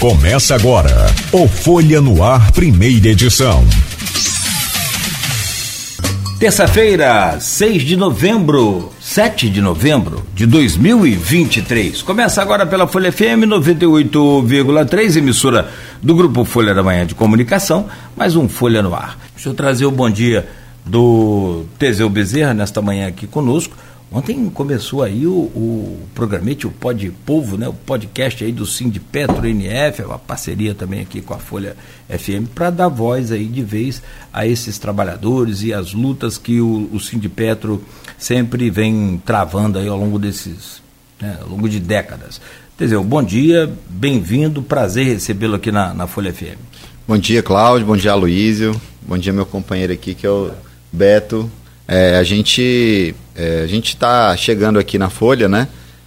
Começa agora o Folha no Ar, primeira edição. Terça-feira, 6 de novembro, 7 de novembro de 2023. Começa agora pela Folha FM 98,3, emissora do Grupo Folha da Manhã de Comunicação, mais um Folha no Ar. Deixa eu trazer o bom dia do Teseu Bezerra nesta manhã aqui conosco Ontem começou aí o, o programete, o Pod Povo, né, o podcast aí do Petro NF, uma parceria também aqui com a Folha FM, para dar voz aí de vez a esses trabalhadores e as lutas que o, o Petro sempre vem travando aí ao longo desses, né, ao longo de décadas. Teseu, bom dia, bem-vindo, prazer recebê-lo aqui na, na Folha FM. Bom dia, Cláudio, bom dia, Aloísio, bom dia, meu companheiro aqui, que é o Beto. É, a gente é, a gente está chegando aqui na Folha, né?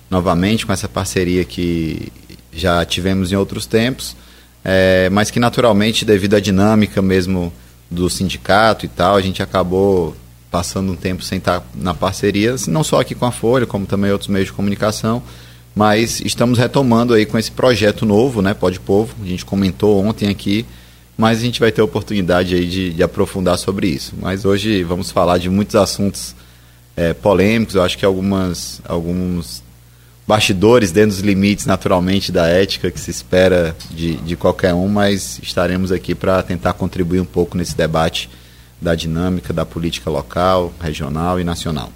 Novamente com essa parceria que já tivemos em outros tempos, é, mas que naturalmente, devido à dinâmica mesmo do sindicato e tal, a gente acabou passando um tempo sem estar na parceria, não só aqui com a Folha, como também outros meios de comunicação, mas estamos retomando aí com esse projeto novo, né, Pode Povo, a gente comentou ontem aqui, mas a gente vai ter oportunidade aí de, de aprofundar sobre isso. Mas hoje vamos falar de muitos assuntos é, polêmicos, eu acho que algumas, alguns bastidores dentro dos limites, naturalmente, da ética que se espera de, de qualquer um, mas estaremos aqui para tentar contribuir um pouco nesse debate da dinâmica da política local, regional e nacional.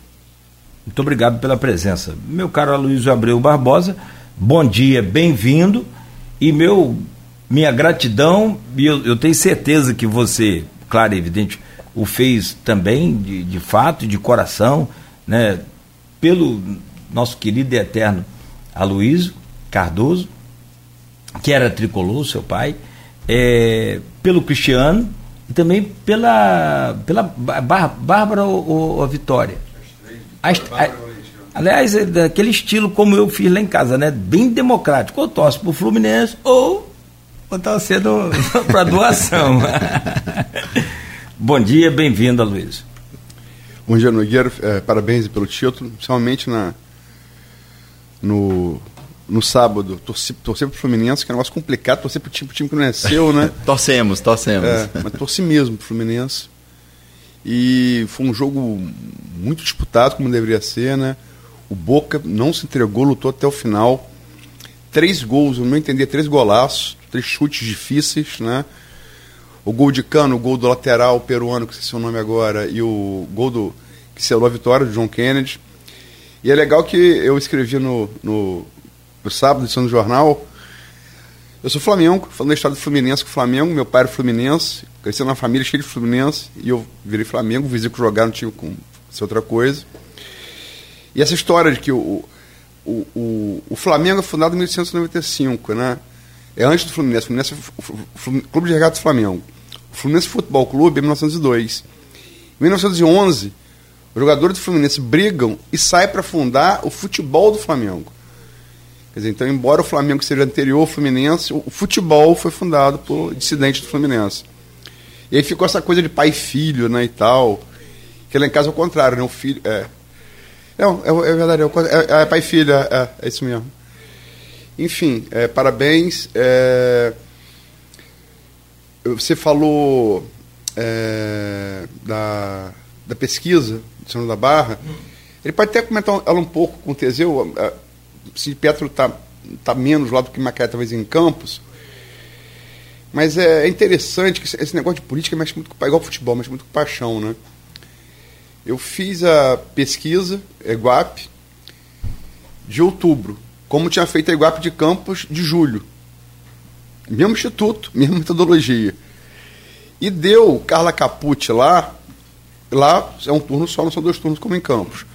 Muito obrigado pela presença. Meu caro Aloysio Abreu Barbosa, bom dia, bem-vindo. E meu, minha gratidão, e eu, eu tenho certeza que você, claro e evidente, o fez também, de, de fato, de coração, né, pelo nosso querido e eterno Aloysio Cardoso, que era tricolor, seu pai, é, pelo Cristiano e também pela, pela Bárbara ou, ou Vitória. As, a, aliás, é daquele estilo como eu fiz lá em casa, né? Bem democrático. Ou torce pro Fluminense ou tá sendo para doação. Bom dia, bem-vindo, Luiz. Bom dia, Nogueira. É, parabéns pelo título, principalmente na, no, no sábado. Torci, torcer pro Fluminense, que é um negócio complicado, torcer pro time, pro time que não é seu, né? torcemos, torcemos. É, mas torci mesmo pro Fluminense. E foi um jogo muito disputado, como deveria ser, né? O Boca não se entregou, lutou até o final. Três gols, eu não entendi, três golaços, três chutes difíceis, né? o gol de Cano, o gol do lateral peruano, que sei seu nome agora, e o gol do que selou a vitória do John Kennedy. E é legal que eu escrevi no, no, no sábado, edição do jornal, eu sou Flamengo, falando da história do Fluminense com o Flamengo, meu pai era Fluminense, cresci numa família cheia de Fluminense, e eu virei Flamengo, vizinho que jogar no time com ser outra coisa. E essa história de que o, o, o, o Flamengo é fundado em 1895, né? É antes do Fluminense, o Fluminense o Clube de Regatas Flamengo. Fluminense Futebol Clube em 1902. Em 1911, os jogadores do Fluminense brigam e saem para fundar o futebol do Flamengo. Quer dizer, então, embora o Flamengo seja anterior ao Fluminense, o futebol foi fundado por dissidentes do Fluminense. E aí ficou essa coisa de pai e filho, né, e tal. Que lá em casa é o contrário, né? O filho. É, não, é, é verdade, é, é, é pai e filho, é, é, é, isso mesmo. Enfim, é, parabéns. É, você falou é, da, da pesquisa do Senhor da Barra. Ele pode até comentar ela um pouco com o Teseu. Se Petro está tá menos lá do que Macaé, talvez em Campos. Mas é, é interessante que esse negócio de política mexe muito com igual futebol, mexe muito com paixão, né? Eu fiz a pesquisa, EGUAP, de outubro, como tinha feito a EGUAP de Campos de julho. Mesmo instituto, mesma metodologia. E deu Carla Capucci lá, lá é um turno só, não são dois turnos como em Campos.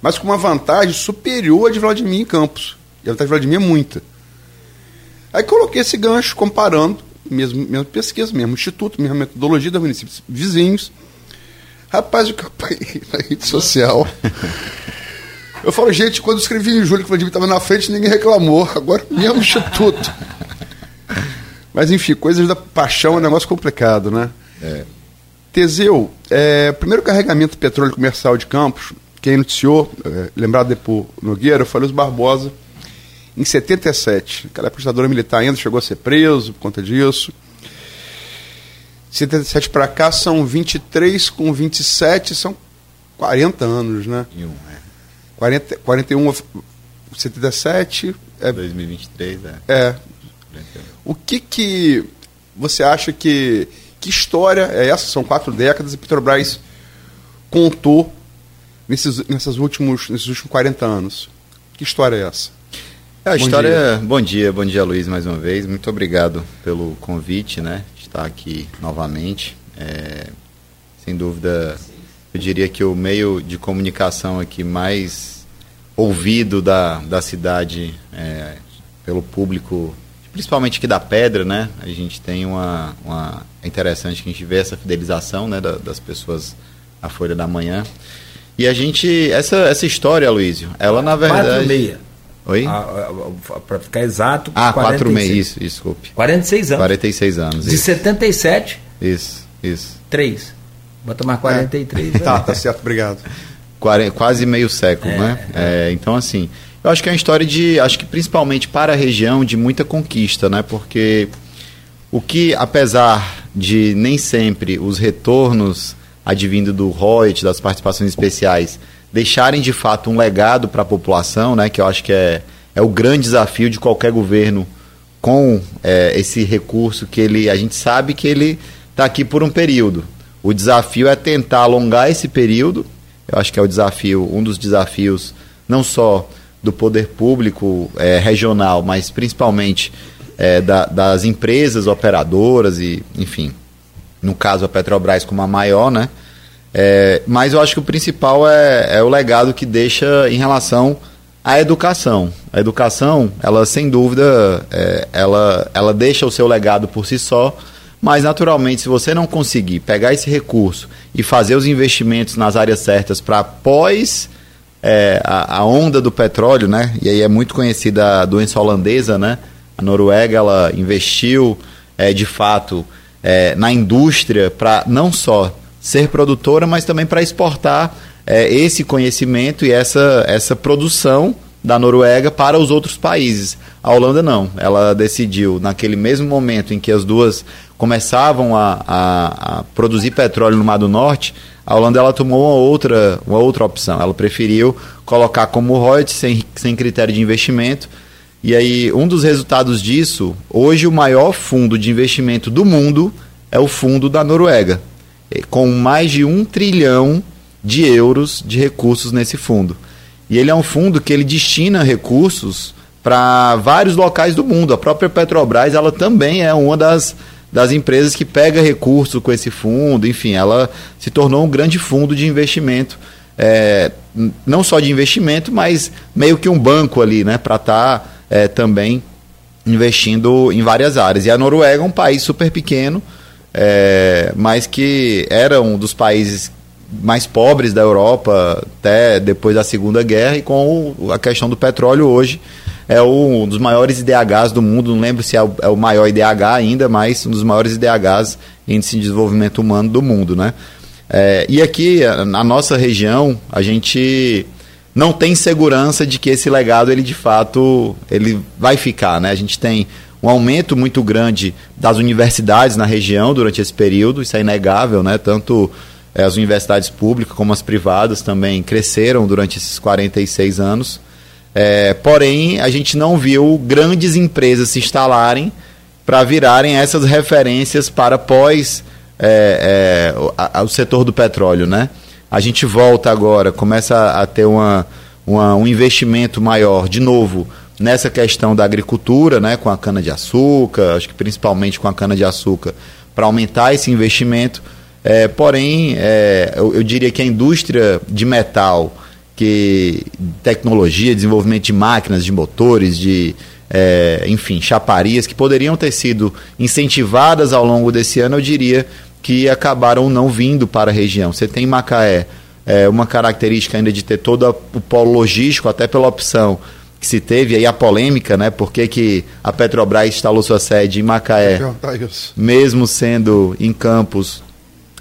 Mas com uma vantagem superior a de Vladimir em Campos. E a vantagem de Vladimir é muita. Aí coloquei esse gancho comparando, mesmo, mesma pesquisa, mesmo instituto, mesma metodologia dos municípios vizinhos. Rapaz, eu campaei na rede social. Eu falo, gente, quando eu escrevi em julho que o Vladimir estava na frente, ninguém reclamou. Agora, mesmo instituto. Mas enfim, coisas da paixão é um negócio complicado, né? É. Teseu, é, primeiro carregamento de petróleo comercial de Campos, quem noticiou, é, lembrado depois Nogueira, foi Luiz Barbosa, em 77. Aquela prestadora militar ainda chegou a ser preso por conta disso. 77 para cá são 23 com 27, são 40 anos, né? E um. 40, 41, 77. É, 2023, é. é. O que que você acha que. Que história é essa? São quatro décadas e Petrobras contou nesses, nesses, últimos, nesses últimos 40 anos. Que história é essa? É, a bom história. Dia. Bom dia, bom dia, Luiz, mais uma vez. Muito obrigado pelo convite, né? De estar aqui novamente. É, sem dúvida, eu diria que o meio de comunicação aqui mais ouvido da, da cidade é, pelo público, principalmente aqui da Pedra, né? A gente tem uma, uma é interessante que a gente vê essa fidelização, né, da, das pessoas à Folha da Manhã. E a gente essa essa história, Luísio, ela na verdade Quatro e meia. Oi? Para ficar exato. Ah, 4 meses, isso, desculpe. 46 anos. 46 anos. De isso. 77. Isso, isso. 3. Bota mais 43. É. tá, tá certo, obrigado. Quase meio século, é, né? É. É, então, assim, eu acho que é uma história de, acho que principalmente para a região, de muita conquista, né? Porque o que, apesar de nem sempre os retornos advindo do Reut, das participações especiais, deixarem de fato um legado para a população, né, que eu acho que é, é o grande desafio de qualquer governo com é, esse recurso que ele, a gente sabe que ele está aqui por um período. O desafio é tentar alongar esse período. Eu acho que é o desafio, um dos desafios, não só do poder público é, regional, mas principalmente é, da, das empresas operadoras e, enfim, no caso a Petrobras como a maior, né? É, mas eu acho que o principal é, é, o legado que deixa em relação à educação. A educação, ela sem dúvida, é, ela, ela deixa o seu legado por si só, mas naturalmente, se você não conseguir pegar esse recurso e fazer os investimentos nas áreas certas para após é, a, a, onda do petróleo, né? E aí é muito conhecida a doença holandesa, né? A Noruega ela investiu é, de fato é, na indústria para não só ser produtora, mas também para exportar é, esse conhecimento e essa, essa produção da Noruega para os outros países. A Holanda não. Ela decidiu, naquele mesmo momento em que as duas começavam a, a, a produzir petróleo no Mar do Norte, a Holanda ela tomou uma outra, uma outra opção. Ela preferiu colocar como royalties sem, sem critério de investimento. E aí, um dos resultados disso, hoje o maior fundo de investimento do mundo é o fundo da Noruega. Eh, com mais de um trilhão de euros de recursos nesse fundo. E ele é um fundo que ele destina recursos para vários locais do mundo. A própria Petrobras ela também é uma das, das empresas que pega recurso com esse fundo. Enfim, ela se tornou um grande fundo de investimento. É, não só de investimento, mas meio que um banco ali, né, para estar tá, é, também investindo em várias áreas. E a Noruega é um país super pequeno, é, mas que era um dos países mais pobres da Europa até depois da Segunda Guerra e com a questão do petróleo hoje é um dos maiores IDHs do mundo, não lembro se é o, é o, maior IDH ainda, mas um dos maiores IDHs, Índice de Desenvolvimento Humano do mundo, né? É, e aqui, na nossa região, a gente não tem segurança de que esse legado, ele de fato, ele vai ficar, né? A gente tem um aumento muito grande das universidades na região durante esse período, isso é inegável, né? Tanto é, as universidades públicas como as privadas também cresceram durante esses 46 anos. É, porém, a gente não viu grandes empresas se instalarem para virarem essas referências para pós é, é, a, a, o setor do petróleo, né? A gente volta agora, começa a ter uma, uma, um investimento maior, de novo, nessa questão da agricultura, né, com a cana-de-açúcar, acho que principalmente com a cana-de-açúcar, para aumentar esse investimento. É, porém, é, eu, eu, diria que a indústria de metal, que tecnologia, desenvolvimento de máquinas, de motores, de é, enfim, chaparias que poderiam ter sido incentivadas ao longo desse ano, eu diria que acabaram não vindo para a região. Você tem Macaé, é, uma característica ainda de ter todo o polo logístico, até pela opção que se teve aí a polêmica, né? Por que, que a Petrobras instalou sua sede em Macaé, mesmo sendo em Campos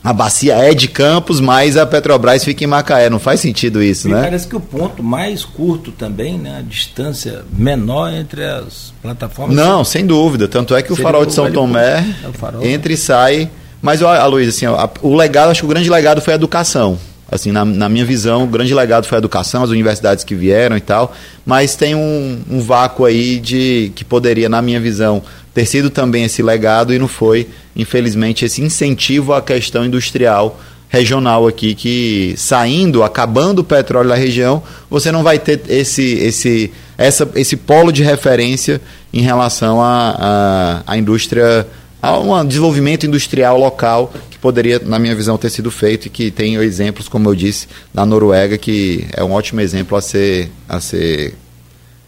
a bacia é de Campos, mas a Petrobras fica em Macaé. Não faz sentido isso, Me né? parece que o ponto mais curto também, né? A distância menor entre as plataformas. Não, sem dúvida. Tanto é que o farol de São Tomé é farol. entra e sai. Mas, ó, Luiz, assim, ó, a- o legado, acho que o grande legado foi a educação. Assim, na, na minha visão, o grande legado foi a educação, as universidades que vieram e tal. Mas tem um, um vácuo aí de que poderia, na minha visão, ter sido também esse legado e não foi, infelizmente, esse incentivo à questão industrial regional aqui que saindo, acabando o petróleo da região, você não vai ter esse esse essa, esse polo de referência em relação à à- à indústria a um desenvolvimento industrial local que poderia, na minha visão, ter sido feito e que tem exemplos, como eu disse, na Noruega, que é um ótimo exemplo a ser, a ser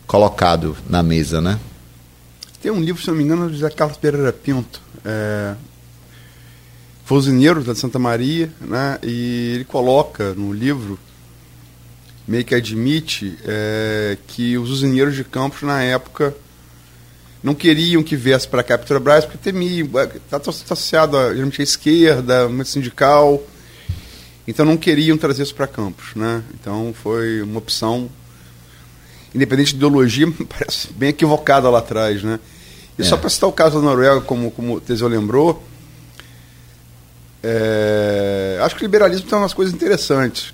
colocado na mesa, né? Tem um livro, se não me engano, do José Carlos Pereira Pinto. É, Fuzineiro da Santa Maria, né? E ele coloca no livro, meio que admite, é, que os usineiros de Campos, na época, não queriam que viesse para cá a Petrobras, porque temiam, está associado a, geralmente à esquerda, muito sindical, então não queriam trazer isso para Campos, né? Então foi uma opção independente de ideologia, parece bem equivocada lá atrás, né? E É. só para citar o caso da Noruega, como, como o Teseu lembrou, é, acho que o liberalismo tem umas coisas interessantes.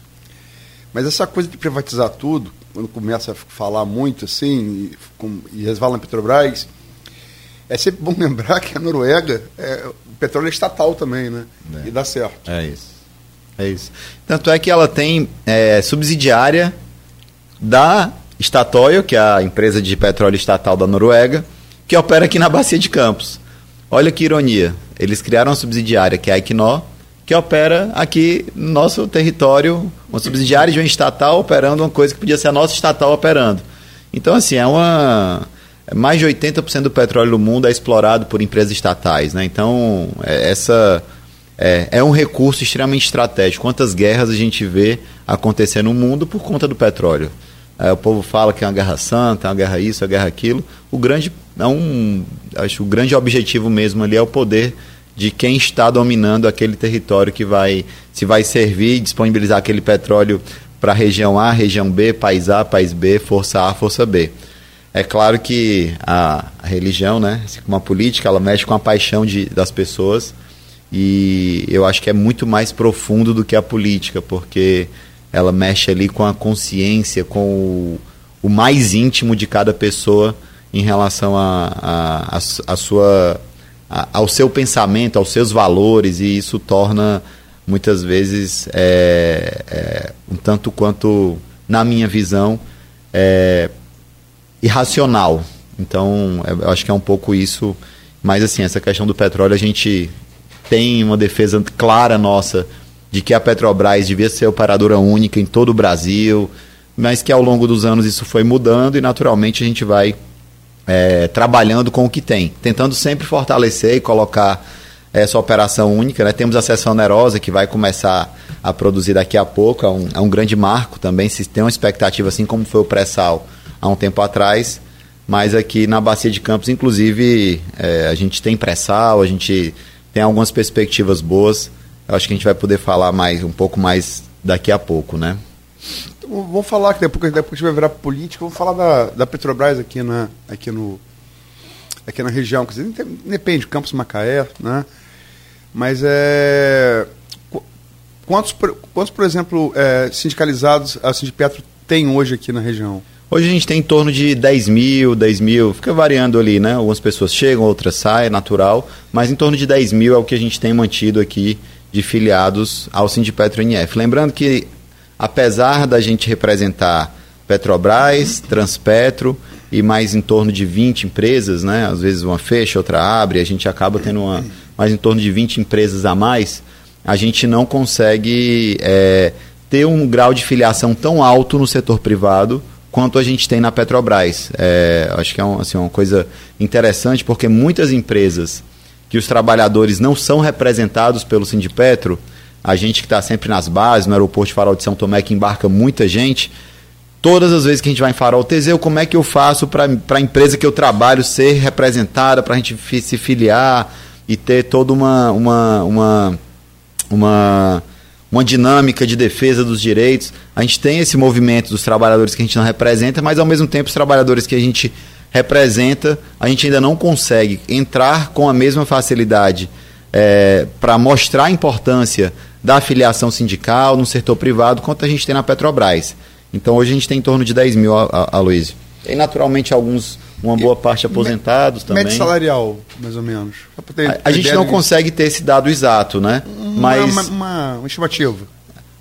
Mas essa coisa de privatizar tudo, quando começa a falar muito assim, e, com- e resvala na Petrobras, é sempre bom lembrar que a Noruega, é, o petróleo é estatal também, né? É. E dá certo. É isso. É isso. Tanto é que ela tem é, subsidiária da Statoil, que é a empresa de petróleo estatal da Noruega, que opera aqui na Bacia de Campos. Olha que ironia. Eles criaram uma subsidiária, que é a Equinor, que opera aqui no nosso território, uma subsidiária de uma estatal operando uma coisa que podia ser a nossa estatal operando. Então, assim, é uma. Mais de 80% do petróleo do mundo é explorado por empresas estatais. Né? Então, é, essa é, é um recurso extremamente estratégico. Quantas guerras a gente vê acontecer no mundo por conta do petróleo? É, o povo fala que é uma guerra santa, é uma guerra isso, é uma guerra aquilo. O grande, é um, acho o grande objetivo mesmo ali é o poder de quem está dominando aquele território que vai se vai servir e disponibilizar aquele petróleo para a região A, região B, país A, país B, força A, força B. É claro que a, a religião, né, assim como a política, ela mexe com a paixão de, das pessoas e eu acho que é muito mais profundo do que a política, porque ela mexe ali com a consciência, com o, o mais íntimo de cada pessoa em relação a, a, a, a sua, a, ao seu pensamento, aos seus valores, e isso torna muitas vezes é, é, um tanto quanto, na minha visão, é, irracional. Então, eu acho que é um pouco isso. Mas, assim, essa questão do petróleo, a gente tem uma defesa clara nossa de que a Petrobras devia ser operadora única em todo o Brasil, mas que ao longo dos anos isso foi mudando e, naturalmente, a gente vai é, trabalhando com o que tem, tentando sempre fortalecer e colocar essa operação única. Né? Temos a seção onerosa que vai começar a produzir daqui a pouco, é um, é um grande marco também, se tem uma expectativa assim como foi o pré-sal há um tempo atrás, mas aqui na Bacia de Campos, inclusive, é, a gente tem pré-sal, a gente tem algumas perspectivas boas, eu acho que a gente vai poder falar mais um pouco mais daqui a pouco, né? Então, vamos falar que depois, depois a gente vai virar política, vamos falar da, da Petrobras aqui na, aqui, no, aqui na região. Quer dizer, depende, Campos Macaé, né? Mas é. Quantos, quantos por exemplo, é, sindicalizados a Sindipetro tem hoje aqui na região? Hoje a gente tem em torno de 10 mil, 10 mil, fica variando ali, né? Algumas pessoas chegam, outras saem, é natural, mas em torno de 10 mil é o que a gente tem mantido aqui de filiados ao Sindipetro NF. Lembrando que, apesar da gente representar Petrobras, Transpetro e mais em torno de 20 empresas, né? Às vezes uma fecha, outra abre, a gente acaba tendo uma, mais em torno de 20 empresas a mais, a gente não consegue é, ter um grau de filiação tão alto no setor privado quanto a gente tem na Petrobras. É, acho que é um, assim, uma coisa interessante, porque muitas empresas que os trabalhadores não são representados pelo Sindipetro, a gente que está sempre nas bases, no aeroporto de Farol de São Tomé, que embarca muita gente, todas as vezes que a gente vai em Farol, Teseu, como é que eu faço para a empresa que eu trabalho ser representada, para a gente se filiar e ter toda uma, uma, uma uma, uma dinâmica de defesa dos direitos. A gente tem esse movimento dos trabalhadores que a gente não representa, mas ao mesmo tempo os trabalhadores que a gente representa, a gente ainda não consegue entrar com a mesma facilidade é, para mostrar a importância da afiliação sindical no setor privado quanto a gente tem na Petrobras. Então hoje a gente tem em torno de 10 mil, Aloysio. Tem naturalmente alguns, uma boa parte aposentados também. Média salarial, mais ou menos. A, a gente não de... consegue ter esse dado exato, né? Uma, mas, uma, uma, estimativa.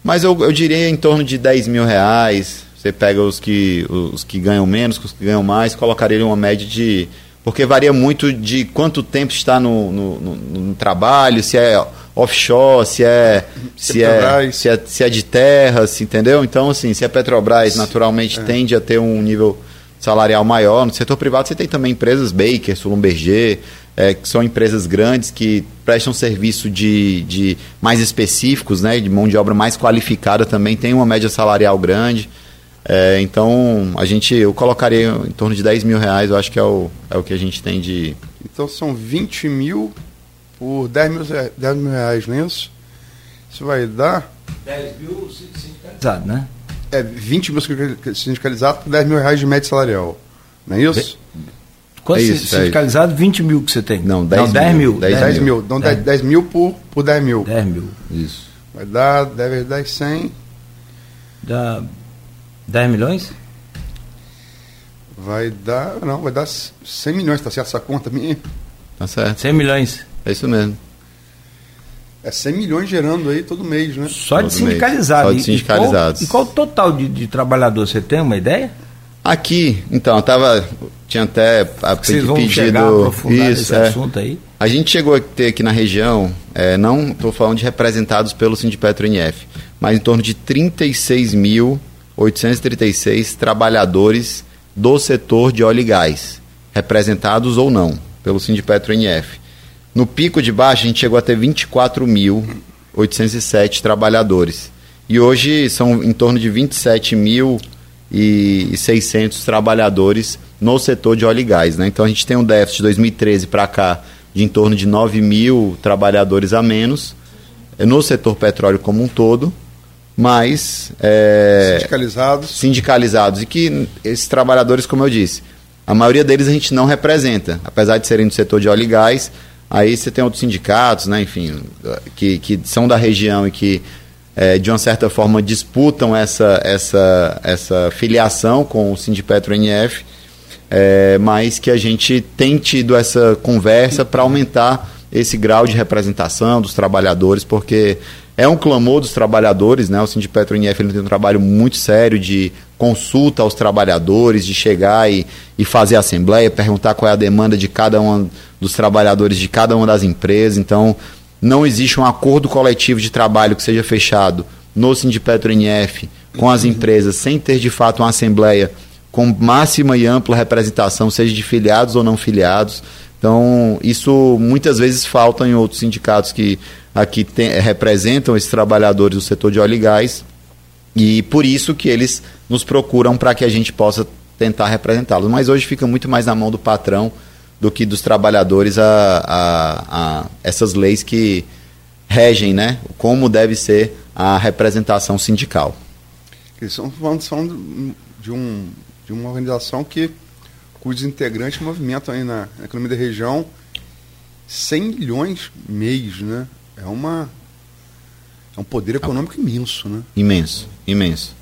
Mas eu, eu diria em torno de 10 mil reais. Você pega os que, os que ganham menos, os que ganham mais, colocaria uma média de. Porque varia muito de quanto tempo está no, no, no, no trabalho, se é offshore, se é se é, se é, se é de terra, se, entendeu? Então, assim, se a é Petrobras naturalmente é. tende a ter um nível salarial maior. No setor privado você tem também empresas Baker, Sulumberger, é, que são empresas grandes que prestam serviço de, de mais específicos, né, de mão de obra mais qualificada também, tem uma média salarial grande. É, então, a gente, eu colocaria em torno de 10 mil reais, eu acho que é o, é o que a gente tem de... Então são 20 mil por 10 mil, 10 mil reais, não é isso? Isso vai dar. 10 mil sindicalizado, né? É 20 mil sindicalizados por 10 mil reais de média salarial. Não é isso? Quanto é isso, sindicalizado? É 20 mil que você tem? Não, 10, não, 10 mil. 10, 10 mil. Então 10, 10 mil por, por 10 mil. 10 mil, isso. Vai dar, deve dar 100. Dá 10 milhões? Vai dar, não, vai dar 100 milhões, tá certo essa conta minha? Tá certo. 100 milhões. É isso mesmo. É 100 milhões gerando aí todo mês, né? Só de sindicalizados. Só de sindicalizados. E, qual, e qual, o total de, de trabalhador? Você tem uma ideia? Aqui, então, eu tava. Tinha até a Vocês vão pedido. Chegar a isso, é. assunto aí. A gente chegou a ter aqui na região, é, não estou falando de representados pelo Sindipetro NF, mas em torno de 36.836 trabalhadores do setor de óleo e gás, representados ou não pelo Sindipetro NF. No pico de baixo, a gente chegou a ter 24.807 trabalhadores. E hoje são em torno de 27.600 trabalhadores no setor de óleo e gás. Né? Então a gente tem um déficit de 2013 para cá de em torno de 9 mil trabalhadores a menos no setor petróleo como um todo, mas é, sindicalizados. sindicalizados e que esses trabalhadores, como eu disse, a maioria deles a gente não representa, apesar de serem do setor de óleo e gás, Aí você tem outros sindicatos, né, enfim, que, que são da região e que, é, de uma certa forma, disputam essa, essa, essa filiação com o Sindipetro NF, é, mas que a gente tem tido essa conversa para aumentar esse grau de representação dos trabalhadores, porque é um clamor dos trabalhadores, né? O Sindipetro NF tem um trabalho muito sério de consulta aos trabalhadores, de chegar e, e fazer assembleia, perguntar qual é a demanda de cada um dos trabalhadores de cada uma das empresas. Então, não existe um acordo coletivo de trabalho que seja fechado no Sindipetro NF com as empresas sem ter de fato uma assembleia com máxima e ampla representação, seja de filiados ou não filiados. Então, isso muitas vezes falta em outros sindicatos que aqui tem, representam esses trabalhadores do setor de óleo e gás. E por isso que eles nos procuram para que a gente possa tentar representá-los. Mas hoje fica muito mais na mão do patrão do que dos trabalhadores a, a, a essas leis que regem né, como deve ser a representação sindical. Estão falando, falando de, um, de uma organização que cujos integrantes movimentam aí na, na economia da região 100 milhões mês, né? É uma é um poder econômico imenso, né? Imenso, imenso.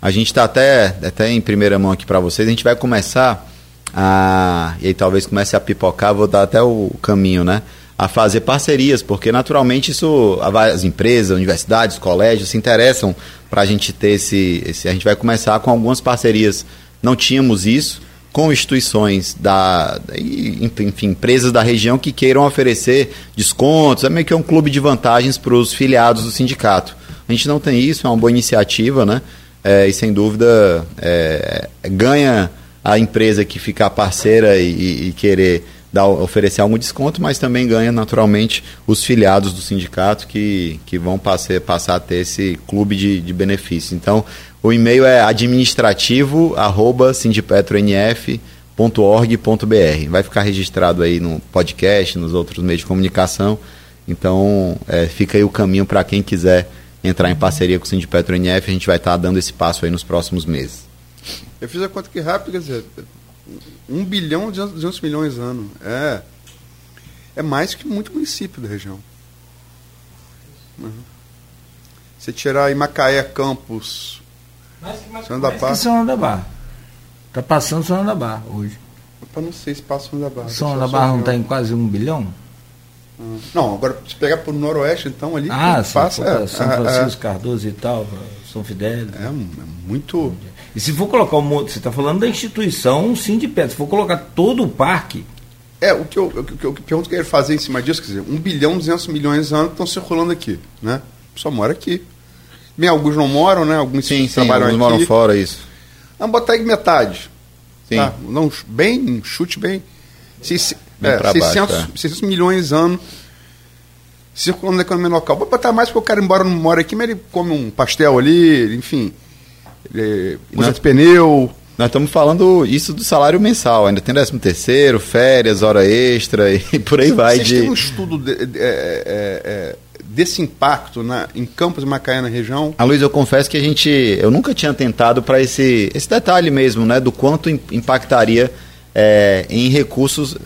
A gente está até, até em primeira mão aqui para vocês. A gente vai começar a, e aí talvez comece a pipocar, vou dar até o caminho, né? A fazer parcerias, porque naturalmente isso, as empresas, universidades, colégios se interessam para a gente ter esse, esse. A gente vai começar com algumas parcerias. Não tínhamos isso com instituições da, enfim, empresas da região que queiram oferecer descontos, é meio que um clube de vantagens para os filiados do sindicato. A gente não tem isso, é uma boa iniciativa, né? É, e sem dúvida é, ganha a empresa que ficar parceira e, e querer dar, oferecer algum desconto, mas também ganha naturalmente os filiados do sindicato que, que vão passar, passar a ter esse clube de, de benefícios. Então, o e-mail é administrativo@sindipetronf.org.br. Vai ficar registrado aí no podcast, nos outros meios de comunicação Então, é, fica aí o caminho para quem quiser entrar em parceria com o Sindipetro NF, a gente vai estar tá dando esse passo aí nos próximos meses. Eu fiz a conta aqui rápido, quer dizer, 1 bilhão e 200 milhões ano. É, é mais que muito município da região. Uhum. Você tirar aí Macaé, Campos, mais que, mais São da Barra. São da Barra. Está passando São da Barra hoje. Eu não sei se passa São da Barra. São da Barra não está em quase um bilhão? Ah. Não, agora se pegar para o Noroeste, então ali ah, passa. É, São é, Francisco é, Cardoso e tal, São Fidel. É, é muito. E se for colocar um você está falando da instituição sim de pé, se for colocar todo o parque. É, o que eu, o que eu, pergunto que eu quero fazer em cima disso, quer dizer, 1 bilhão e 200 milhões de anos estão circulando aqui, né? Só mora aqui. Bem, alguns não moram, né? Alguns sim, sim, trabalham alguns aqui. moram fora, isso. Vamos botar aí metade. Sim. Tá? Não, bem, chute bem. Se, bem é, 600, baixo, é. 600 milhões de anos circulando na economia local. Vou botar mais porque o cara, embora não mora aqui, mas ele come um pastel ali, enfim. Ele usa de pneu. Nós estamos falando isso do salário mensal, ainda tem 13 terceiro, férias, hora extra e por aí vai. Vocês de... têm um estudo de, de, é, é, desse impacto na, em Campos e Macaé na região? A Luiz, eu confesso que a gente, eu nunca tinha tentado para esse, esse detalhe mesmo, né, do quanto impactaria é, em recursos,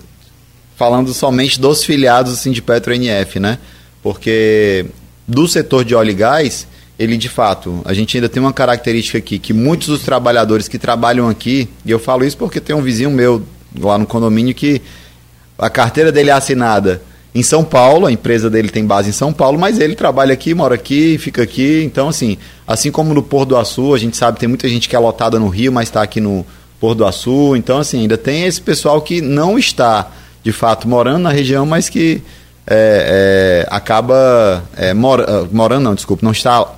falando somente dos filiados assim, de Petro NF, né? Porque do setor de óleo e gás, ele de fato, a gente ainda tem uma característica aqui, que muitos dos trabalhadores que trabalham aqui, e eu falo isso porque tem um vizinho meu lá no condomínio que a carteira dele é assinada em São Paulo, a empresa dele tem base em São Paulo, mas ele trabalha aqui, mora aqui, fica aqui. Então, assim, assim como no Porto do Açu, a gente sabe tem muita gente que é lotada no Rio, mas está aqui no Porto do Açu. Então, assim, ainda tem esse pessoal que não está, de fato, morando na região, mas que é, é, acaba é, mora, ah, morando, não, desculpa, não está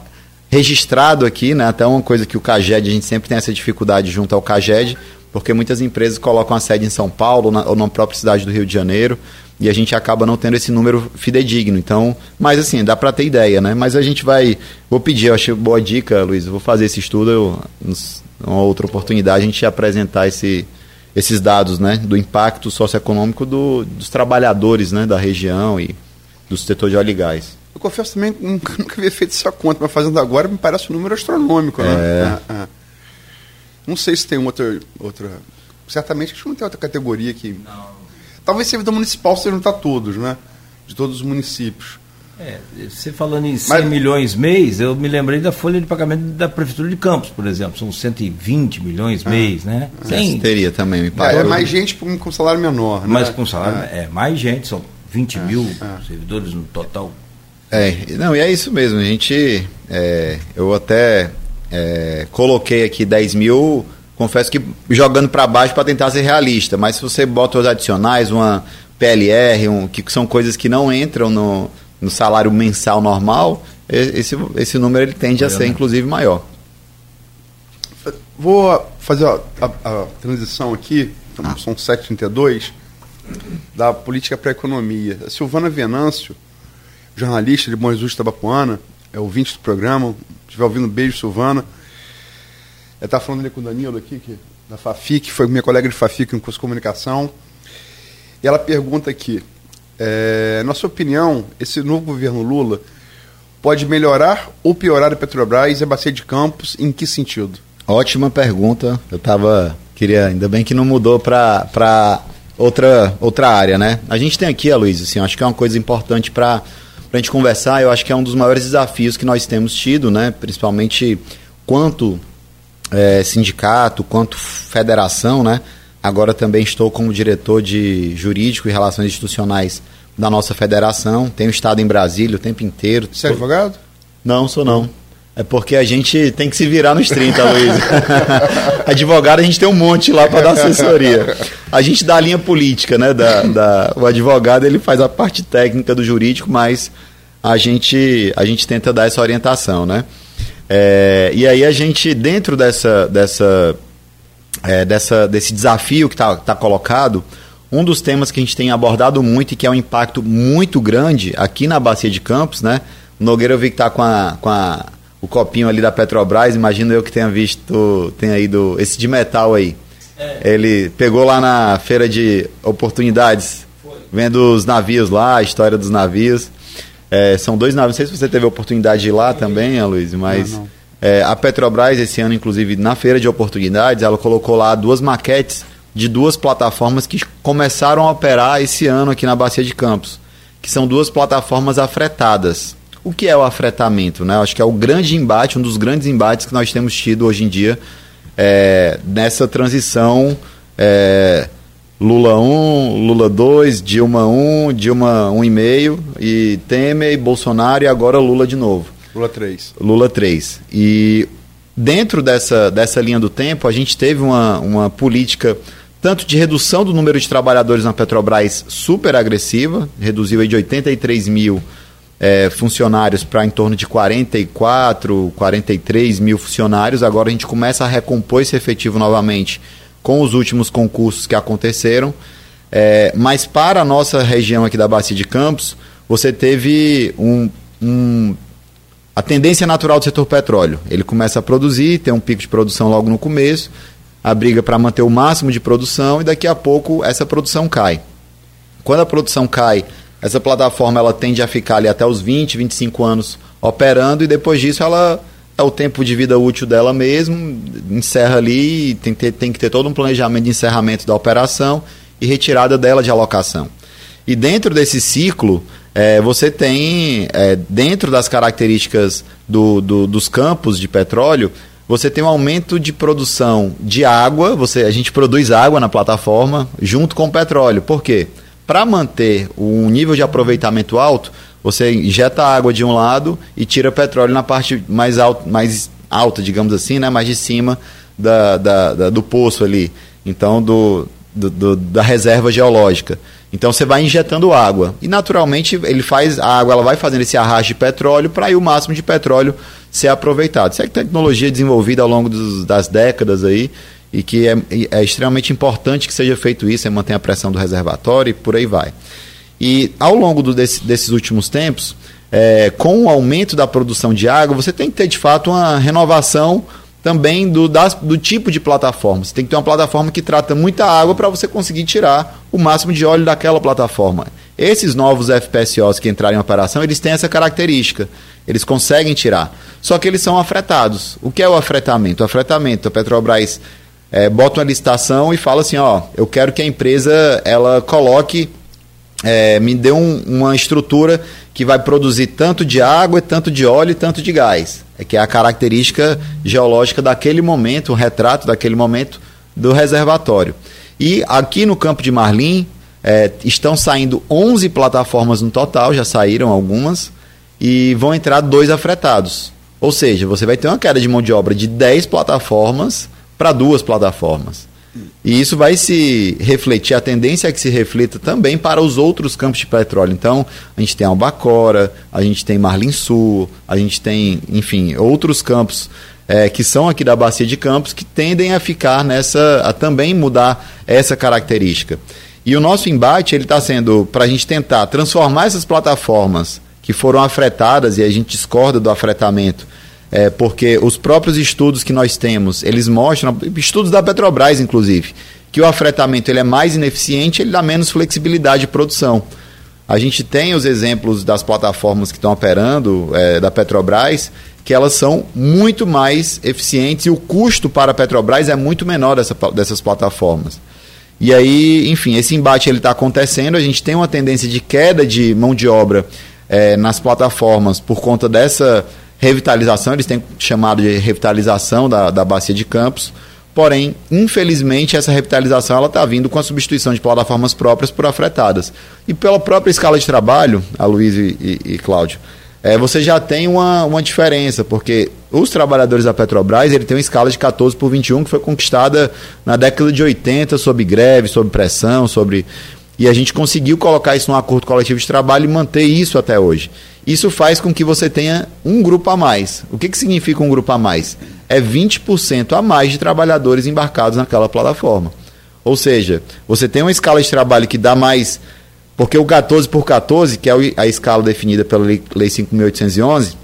registrado aqui, né? Até uma coisa que o CAGED, a gente sempre tem essa dificuldade junto ao CAGED, porque muitas empresas colocam a sede em São Paulo na, ou na própria cidade do Rio de Janeiro e a gente acaba não tendo esse número fidedigno. Então, mas assim, dá para ter ideia, né? Mas a gente vai, vou pedir, eu achei boa dica, Luiz, vou fazer esse estudo, eu, uma outra oportunidade a gente apresentar esse, esses dados, né, do impacto socioeconômico do, dos trabalhadores, né, da região e do setor de óleo e gás. Eu confesso também que nunca, nunca havia feito essa conta, mas fazendo agora me parece um número astronômico, né? É. É, é. Não sei se tem outra, outra. Certamente acho que não tem outra categoria que. Não Talvez servidor municipal seja juntar todos, né? De todos os municípios. É, você falando em 100 Mas, milhões mês, eu me lembrei da folha de pagamento da Prefeitura de Campos, por exemplo. São 120 milhões ah, mês, né? Sim. Teria também, me parece. É, é mais gente com salário menor, né? Mas com salário, é, é mais gente, são 20 é, mil é. servidores no total. É, não, e é isso mesmo. A gente, é, eu até é, coloquei aqui 10 mil confesso que jogando para baixo para tentar ser realista, mas se você bota os adicionais, uma PLR, um, que são coisas que não entram no, no salário mensal normal, esse, esse número ele tende a ser, inclusive, maior. Vou fazer a, a, a transição aqui, então, ah. são 7h32, da política para a economia. A Silvana Venâncio, jornalista de Bom Jesus Tabapuana, é ouvinte do programa, se estiver ouvindo, beijo, Silvana eu estava falando ali com o Danilo aqui, que, da Fafi, que foi minha colega de Fafi no curso de comunicação. E ela pergunta aqui, é, na sua opinião, esse novo governo Lula pode melhorar ou piorar a Petrobras e a Bacia de Campos? Em que sentido? Ótima pergunta. Eu estava queria, ainda bem que não mudou para outra outra área, né? A gente tem aqui, Luiz, assim, acho que é uma coisa importante para a gente conversar. Eu acho que é um dos maiores desafios que nós temos tido, né? Principalmente quanto é, sindicato quanto federação, né? Agora também estou como diretor de jurídico e relações institucionais da nossa federação. Tenho estado em Brasília o tempo inteiro. Você é advogado? Não, sou não. É porque a gente tem que se virar nos 30, Luiz. advogado a gente tem um monte lá para dar assessoria. A gente dá a linha política, né? Da, da, o advogado ele faz a parte técnica do jurídico, mas a gente, a gente tenta dar essa orientação, né? É, e aí a gente, dentro dessa, dessa, é, dessa, desse desafio que está tá colocado, um dos temas que a gente tem abordado muito e que é um impacto muito grande aqui na Bacia de Campos, né? O Nogueira eu vi que está com, a, com a, o copinho ali da Petrobras, imagino eu que tenha visto, tenha ido, esse de metal aí. É. Ele pegou lá na feira de oportunidades, Foi. vendo os navios lá, a história dos navios. É, são dois navios. Não sei se você teve a oportunidade de ir lá também, Aloysio, mas Não, não. é, a Petrobras, esse ano, inclusive, na feira de oportunidades, ela colocou lá duas maquetes de duas plataformas que começaram a operar esse ano aqui na Bacia de Campos, que são duas plataformas afretadas. O que é o afretamento? Né? Eu Acho que é o grande embate, um dos grandes embates que nós temos tido hoje em dia é, nessa transição é, Lula 1, Lula 2, Dilma 1, Dilma 1,5 e Temer e Bolsonaro e agora Lula de novo. Lula 3. Lula 3. E dentro dessa, dessa linha do tempo, a gente teve uma, uma política tanto de redução do número de trabalhadores na Petrobras super agressiva, reduziu de 83 mil eh, funcionários para em torno de 44, 43 mil funcionários. Agora a gente começa a recompor esse efetivo novamente com os últimos concursos que aconteceram. Eh, mas para a nossa região aqui da Bacia de Campos, você teve um, um a tendência natural do setor petróleo. Ele começa a produzir, tem um pico de produção logo no começo, a briga para manter o máximo de produção e daqui a pouco essa produção cai. Quando a produção cai, essa plataforma ela tende a ficar ali até os 20, 25 anos operando e depois disso ela é o tempo de vida útil dela mesmo, encerra ali, tem, que ter- tem que ter todo um planejamento de encerramento da operação e retirada dela de alocação. E dentro desse ciclo, eh, você tem, eh, dentro das características do- do- dos campos de petróleo, você tem um aumento de produção de água, você, a gente produz água na plataforma junto com o petróleo. Por quê? Para manter um nível de aproveitamento alto, você injeta água de um lado e tira petróleo na parte mais, alto, mais alta, digamos assim, né? mais de cima da, da- da- do poço ali. Então, do, do- do- da reserva geológica. Então você vai injetando água e naturalmente ele faz a água, ela vai fazendo esse arrasto de petróleo para aí o máximo de petróleo ser aproveitado. Isso é tecnologia desenvolvida ao longo dos- das décadas aí e que é, é extremamente importante que seja feito isso, é manter a pressão do reservatório e por aí vai. E ao longo do- desse- desses últimos tempos, é, com o aumento da produção de água, você tem que ter de fato uma renovação também do, das- do tipo de plataforma. Você tem que ter uma plataforma que trata muita água para você conseguir tirar o máximo de óleo daquela plataforma. Esses novos FPSOs que entraram em operação, eles têm essa característica. Eles conseguem tirar. Só que eles são afretados. O que é o afretamento? O afretamento, a Petrobras é, bota uma licitação e fala assim, ó, eu quero que a empresa ela coloque é, me dê um- uma estrutura que vai produzir tanto de água, tanto de óleo e tanto de gás. É que é a característica geológica daquele momento, o retrato daquele momento do reservatório. E aqui no campo de Marlim é, estão saindo 11 plataformas no total, já saíram algumas, e vão entrar dois afretados. Ou seja, você vai ter uma queda de mão de obra de 10 plataformas para duas plataformas. E isso vai se refletir, a tendência é que se reflita também para os outros campos de petróleo. Então, a gente tem Albacora, a gente tem Marlim Sul, a gente tem, enfim, outros campos eh, que são aqui da Bacia de Campos que tendem a ficar nessa, a também mudar essa característica. E o nosso embate ele está sendo para a gente tentar transformar essas plataformas que foram afretadas e a gente discorda do afretamento é, porque os próprios estudos que nós temos, eles mostram, estudos da Petrobras, inclusive, que o afretamento ele é mais ineficiente, ele dá menos flexibilidade de produção. A gente tem os exemplos das plataformas que estão operando é, da Petrobras, que elas são muito mais eficientes e o custo para a Petrobras é muito menor dessa, dessas plataformas. E aí, enfim, esse embate ele está acontecendo, a gente tem uma tendência de queda de mão de obra é, nas plataformas por conta dessa revitalização, eles têm chamado de revitalização da, da bacia de Campos, porém, infelizmente, essa revitalização ela está vindo com a substituição de plataformas próprias por afretadas. E pela própria escala de trabalho, a Luiz e, e, e Cláudio, é, você já tem uma, uma diferença, porque os trabalhadores da Petrobras ele tem uma escala de 14 por 21 que foi conquistada na década de 80 sob greve, sob pressão, sobre e a gente conseguiu colocar isso num acordo coletivo de trabalho e manter isso até hoje. Isso faz com que você tenha um grupo a mais. O que, que significa um grupo a mais? É 20% a mais de trabalhadores embarcados naquela plataforma. Ou seja, você tem uma escala de trabalho que dá mais. Porque o 14 por 14, que é a escala definida pela Lei, lei 5.811,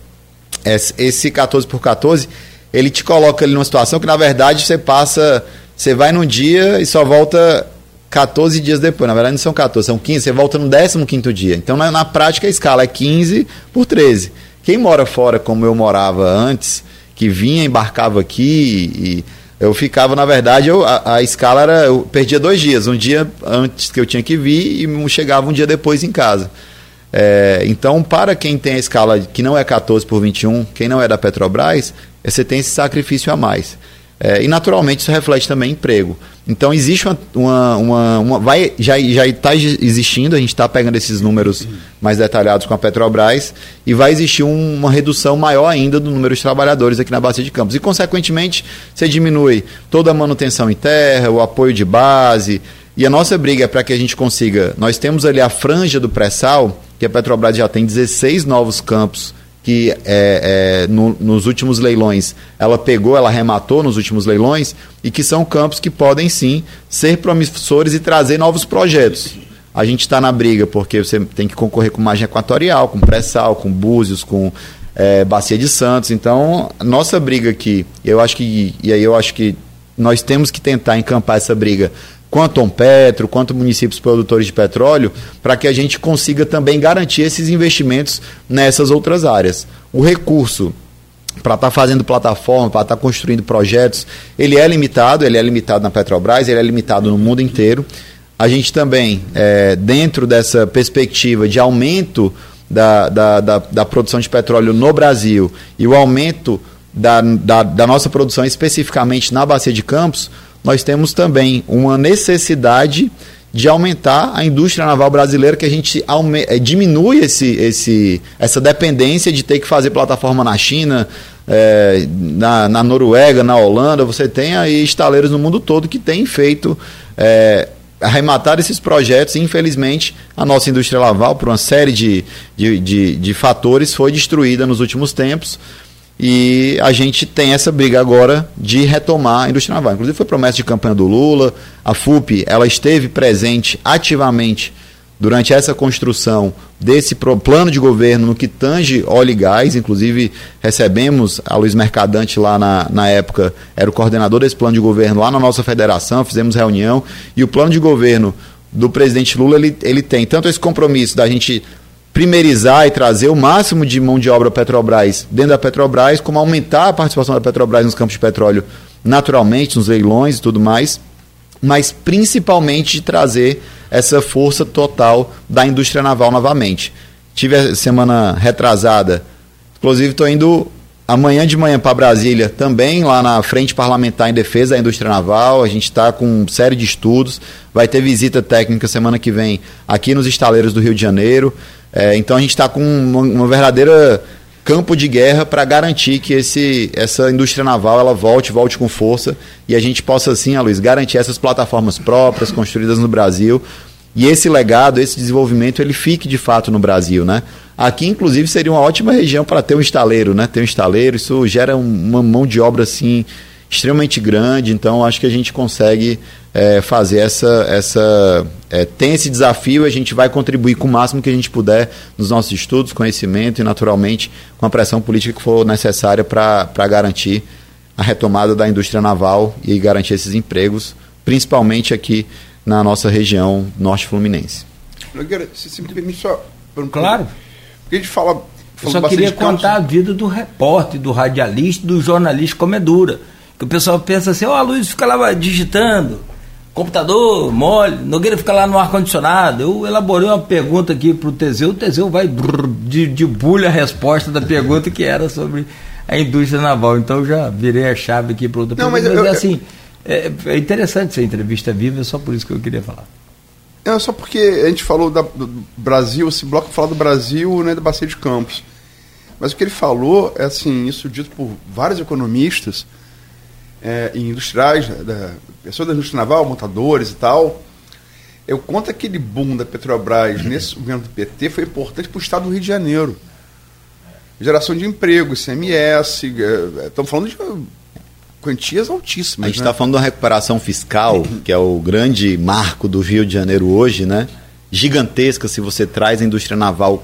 esse 14 por 14, ele te coloca ali numa situação que, na verdade, você passa. Você vai num dia e só volta 14 dias depois. Na verdade, não são 14, são 15. Você volta no 15 dia. Então, na, na, prática, a escala é 15 por 13. Quem mora fora, como eu morava antes, que vinha, embarcava aqui e eu ficava, na verdade, eu, a, a, escala era. Eu perdia dois dias. Um dia antes que eu tinha que vir e chegava um dia depois em casa. É, então, para quem tem a escala que não é 14 por 21, quem não é da Petrobras, você tem esse sacrifício a mais. É, e naturalmente isso reflete também emprego. Então existe uma. uma, uma, uma vai, já está existindo, a gente está pegando esses números mais detalhados com a Petrobras, e vai existir um, uma redução maior ainda do número de trabalhadores aqui na Bacia de Campos. E, consequentemente, você diminui toda a manutenção em terra, o apoio de base. E a nossa briga é para que a gente consiga. Nós temos ali a franja do pré-sal, que a Petrobras já tem 16 novos campos que é, é, no, nos últimos leilões ela pegou, ela arrematou nos últimos leilões e que são campos que podem sim ser promissores e trazer novos projetos. A gente está na briga porque você tem que concorrer com margem equatorial, com pré-sal, com búzios, com é, bacia de Santos. Então, nossa briga aqui, eu acho que e aí eu acho que nós temos que tentar encampar essa briga quanto a Petro, quanto municípios produtores de petróleo, para que a gente consiga também garantir esses investimentos nessas outras áreas. O recurso para estar tá fazendo plataforma, para estar tá construindo projetos, ele é limitado, ele é limitado na Petrobras, ele é limitado no mundo inteiro. A gente também, é, dentro dessa perspectiva de aumento da, da, da, da, produção de petróleo no Brasil e o aumento da, da, da nossa produção especificamente na Bacia de Campos, nós temos também uma necessidade de aumentar a indústria naval brasileira, que a gente eh, diminui esse, esse, essa dependência de ter que fazer plataforma na China, é, na, na, Noruega, na Holanda. Você tem aí estaleiros no mundo todo que têm feito. É, arrematar esses projetos, infelizmente, a nossa indústria naval, por uma série de, de, de, de fatores, foi destruída nos últimos tempos. E a gente tem essa briga agora de retomar a indústria naval. Inclusive foi promessa de campanha do Lula. A FUP ela esteve presente ativamente durante essa construção desse plano de governo no que tange óleo e gás. Inclusive recebemos a Luiz Mercadante lá na, na época, era o coordenador desse plano de governo lá na nossa federação, fizemos reunião. E o plano de governo do presidente Lula ele, ele tem tanto esse compromisso da gente primerizar e trazer o máximo de mão de obra Petrobras dentro da Petrobras, como aumentar a participação da Petrobras nos campos de petróleo naturalmente, nos leilões e tudo mais, mas principalmente de trazer essa força total da indústria naval novamente. Tive a semana retrasada, inclusive estou indo amanhã de manhã para Brasília, também lá na Frente Parlamentar em Defesa da Indústria Naval. A gente está com uma série de estudos. Vai ter visita técnica semana que vem aqui nos estaleiros do Rio de Janeiro. É, então a gente está com uma, uma, verdadeira campo de guerra para garantir que esse, essa indústria naval ela volte, volte com força e a gente possa assim, a Luiz, garantir essas plataformas próprias construídas no Brasil e esse legado, esse desenvolvimento ele fique de fato no Brasil, né? Aqui, inclusive, seria uma ótima região para ter um estaleiro, né? Ter um estaleiro, isso gera uma mão de obra assim extremamente grande, então acho que a gente consegue é, fazer essa. essa é, tem esse desafio, a gente vai contribuir com o máximo que a gente puder nos nossos estudos, conhecimento e, naturalmente, com a pressão política que for necessária para garantir a retomada da indústria naval e garantir esses empregos, principalmente aqui na nossa região norte fluminense. Nogueira, se, me permite só. Claro. Porque a gente fala. Eu só queria contar a vida do repórter, do radialista, do jornalista como é dura. Que o pessoal pensa assim, ó, oh, a Luiz fica lá digitando, computador mole, Nogueira fica lá no ar-condicionado. Eu elaborei uma pergunta aqui para o Teseu, o Teseu vai de, de bulha a resposta da pergunta que era sobre a indústria naval. Então já virei a chave aqui para outra Não, pergunta. Mas, eu, mas é assim, é, é, interessante essa entrevista viva, é só por isso que eu queria falar. É só porque a gente falou da, do Brasil, esse bloco fala do Brasil, né, da Bacia de Campos. Mas o que ele falou é assim, isso dito por vários economistas, é, industriais, né, da, pessoas da indústria naval, montadores e tal. Eu conto aquele boom da Petrobras nesse governo do PT foi importante para o estado do Rio de Janeiro. Geração de emprego, ICMS, é, estamos falando de quantias altíssimas. A gente está né? falando de uma recuperação fiscal, que é o grande marco do Rio de Janeiro hoje, né? Gigantesca se você traz a indústria naval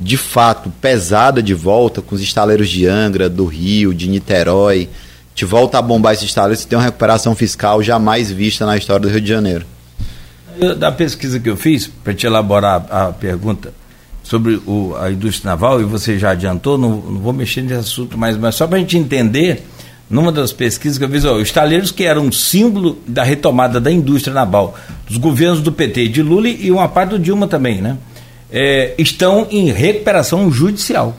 de fato pesada de volta, com os estaleiros de Angra, do Rio, de Niterói, te volta a bombar esse estado, você tem uma recuperação fiscal jamais vista na história do Rio de Janeiro. Da pesquisa que eu fiz, para te elaborar a pergunta sobre o, a indústria naval, e você já adiantou, não, não vou mexer nesse assunto mais, mas só para a gente entender, numa das pesquisas que eu fiz, ó, os estaleiros que eram um símbolo da retomada da indústria naval, dos governos do PT de Lula e uma parte do Dilma também, né? É, estão em recuperação judicial.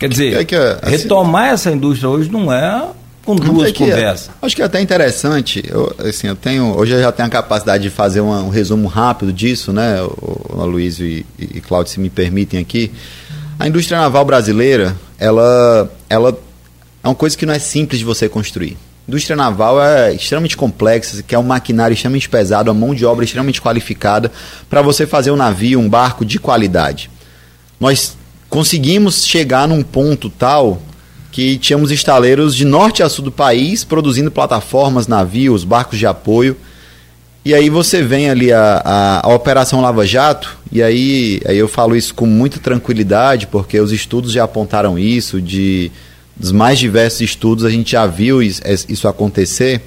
Quer dizer, é que, assim, retomar essa indústria hoje não é com duas é conversas. É, acho que é até interessante. Eu, assim, eu tenho, hoje eu já tenho a capacidade de fazer uma, um resumo rápido disso, né, o, o e, e Cláudio, se me permitem aqui. A indústria naval brasileira, ela, ela é uma coisa que não é simples de você construir. A indústria naval é extremamente complexa, que é um maquinário extremamente pesado, uma mão de obra extremamente qualificada para você fazer um navio, um barco de qualidade. Nós conseguimos chegar num ponto tal que tínhamos estaleiros de norte a sul do país produzindo plataformas, navios, barcos de apoio. E aí você vem ali a, a, a, Operação Lava Jato, e aí, aí eu falo isso com muita tranquilidade, porque os estudos já apontaram isso, de dos mais diversos estudos a gente já viu isso, isso acontecer.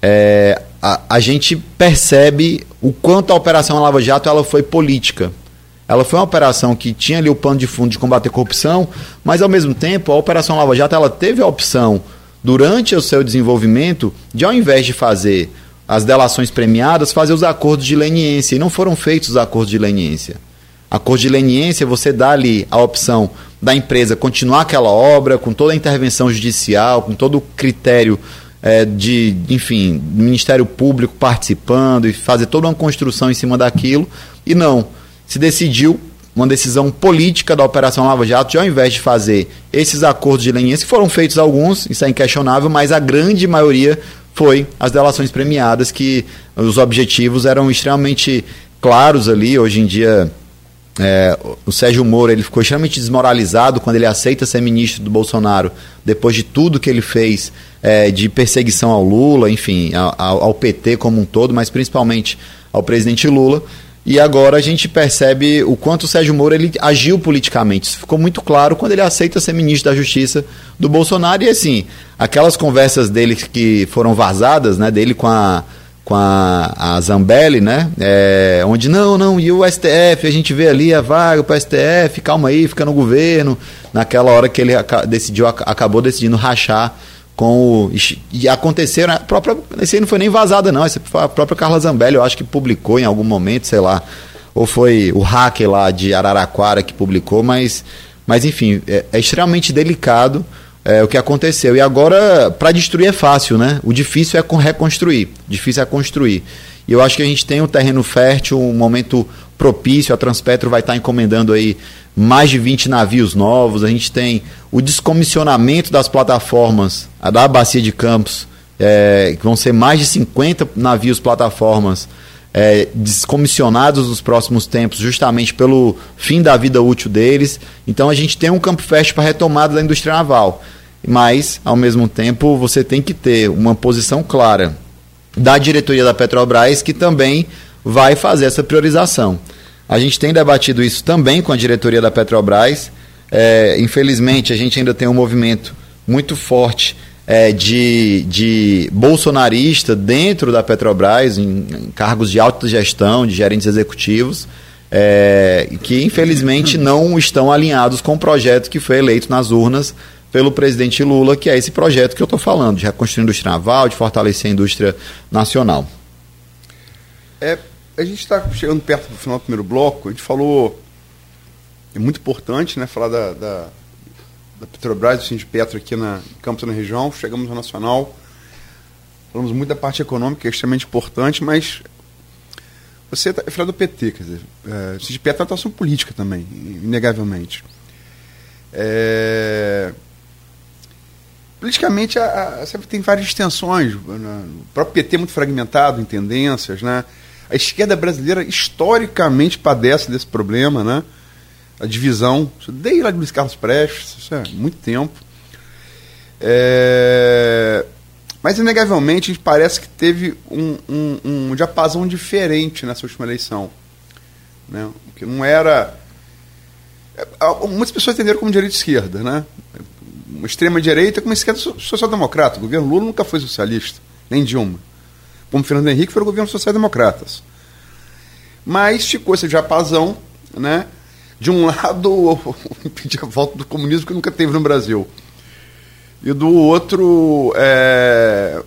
É, a, a gente percebe o quanto a Operação Lava Jato ela foi política. Ela foi uma operação que tinha ali o plano de fundo de combater corrupção, mas ao mesmo tempo a Operação Lava Jato ela teve a opção, durante o seu desenvolvimento, de ao invés de fazer as delações premiadas, fazer os acordos de leniência. E não foram feitos os acordos de leniência. Acordo de leniência, você dá ali a opção da empresa continuar aquela obra, com toda a intervenção judicial, com todo o critério é, de, enfim, Ministério Público participando e fazer toda uma construção em cima daquilo. E não se decidiu uma decisão política da Operação Lava Jato, de ao invés de fazer esses acordos de leniência, foram feitos alguns, isso é inquestionável, mas a grande maioria foi as delações premiadas, que os objetivos eram extremamente claros ali. Hoje em dia, é, o Sérgio Moro ele ficou extremamente desmoralizado quando ele aceita ser ministro do Bolsonaro, depois de tudo que ele fez é, de perseguição ao Lula, enfim, ao, ao PT como um todo, mas principalmente ao presidente Lula. E agora a gente percebe o quanto o Sérgio Moro ele agiu politicamente. Isso ficou muito claro quando ele aceita ser ministro da Justiça do Bolsonaro. E assim, aquelas conversas dele que foram vazadas, né, dele com a, com a, a Zambelli, né? É, onde não, não, e o STF, a gente vê ali a vaga para o STF, calma aí, fica no governo. Naquela hora que ele decidiu, acabou decidindo rachar com o. E aconteceram. A própria, esse aí não foi nem vazada, não. Foi a própria Carla Zambelli, eu acho que publicou em algum momento, sei lá. Ou foi o hacker lá de Araraquara que publicou, mas, mas enfim, é, é extremamente delicado é, o que aconteceu. E agora, para destruir é fácil, né? O difícil é reconstruir. Difícil é construir. E eu acho que a gente tem um terreno fértil, um momento propício. A Transpetro vai estar encomendando aí mais de 20 navios novos. A gente tem o descomissionamento das plataformas da Bacia de Campos, é, que vão ser mais de 50 navios plataformas é, descomissionados nos próximos tempos, justamente pelo fim da vida útil deles. Então a gente tem um campo fértil para retomada da indústria naval. Mas, ao mesmo tempo, você tem que ter uma posição clara da diretoria da Petrobras que também vai fazer essa priorização. A gente tem debatido isso também com a diretoria da Petrobras. É, infelizmente, a gente ainda tem um movimento muito forte é, de, de bolsonarista dentro da Petrobras, em, em, cargos de alta gestão, de gerentes executivos, é, que infelizmente não estão alinhados com o projeto que foi eleito nas urnas pelo presidente Lula, que é esse projeto que eu estou falando, de reconstruir a indústria naval, de fortalecer a indústria nacional. É, a gente está chegando perto do final do primeiro bloco, a gente falou, é muito importante né, falar da, da, da Petrobras, do Sindipetro aqui na Campos na região, chegamos ao Nacional, falamos muito da parte econômica, que é extremamente importante, mas você é filho do PT, quer dizer, é, o Sindipetro é uma atuação política também, inegavelmente. É, politicamente a, a, você tem várias extensões, né? o próprio PT é muito fragmentado em tendências, né? A esquerda brasileira historicamente padece desse problema, né? A divisão, desde lá de Luiz Carlos Prestes, isso é muito tempo. É... Mas, inegavelmente, parece que teve um, um, um diapasão diferente nessa última eleição. Né? Que não era. É, muitas pessoas entenderam como direita esquerda, né? Extrema-direita como esquerda social-democrata. O governo Lula nunca foi socialista, nem Dilma como Fernando Henrique, foram governos social-democratas. Mas ficou esse japazão, né? De um lado, pedir a volta do comunismo que nunca teve no Brasil. E do outro, é,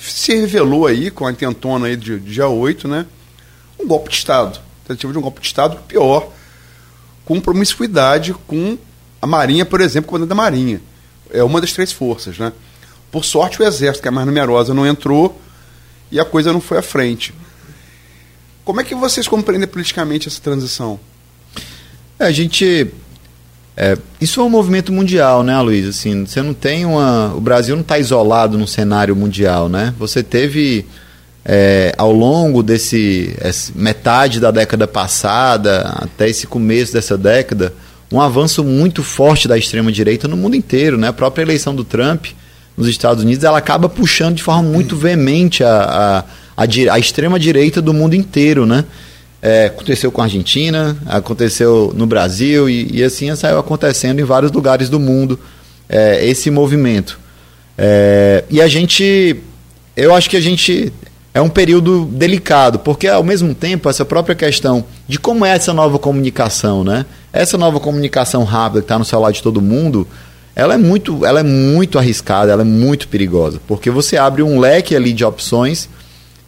se revelou aí, com a intentona aí de, de dia 8, né? Um golpe de Estado. Tentativa de um golpe de Estado pior, com promiscuidade com a Marinha, por exemplo, o comandante da Marinha. É uma das três forças, né? Por sorte, o Exército, que é mais numerosa, não entrou e a coisa não foi à frente. Como é que vocês compreendem politicamente essa transição? É, a gente. É, isso é um movimento mundial, né, Luiz? Assim, você não tem uma. O Brasil não está isolado no cenário mundial, né? Você teve. É, ao longo desse metade da década passada até esse começo dessa década um avanço muito forte da extrema direita no mundo inteiro, né? A própria eleição do Trump nos Estados Unidos ela acaba puxando de forma muito veemente a, a, a, a extrema direita do mundo inteiro, né? É, aconteceu com a Argentina, aconteceu no Brasil e, e assim saiu acontecendo em vários lugares do mundo é, esse movimento. É, e a gente, eu acho que a gente é um período delicado, porque ao mesmo tempo essa própria questão de como é essa nova comunicação, né? Essa nova comunicação rápida que está no celular de todo mundo, ela é muito, ela é muito arriscada, ela é muito perigosa, porque você abre um leque ali de opções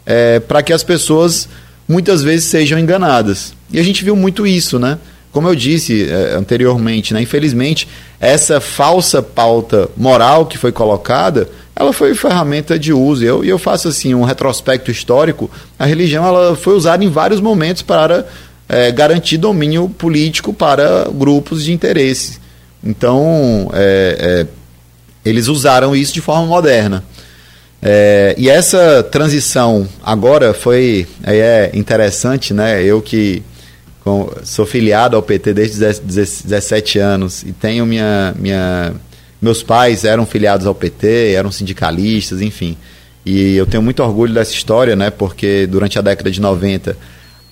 é, para que as pessoas muitas vezes sejam enganadas. E a gente viu muito isso, né? Como eu disse é, anteriormente, né? infelizmente, essa falsa pauta moral que foi colocada, ela foi ferramenta de uso. E eu, eu faço assim um retrospecto histórico. A religião ela foi usada em vários momentos para é, garantir domínio político para grupos de interesse. Então, é, é, eles usaram isso de forma moderna. É, e essa transição agora foi é interessante, né? Eu que sou filiado ao PT desde 17 anos e tenho minha, minha meus pais eram filiados ao PT, eram sindicalistas, enfim. E eu tenho muito orgulho dessa história, né? Porque durante a década de 90,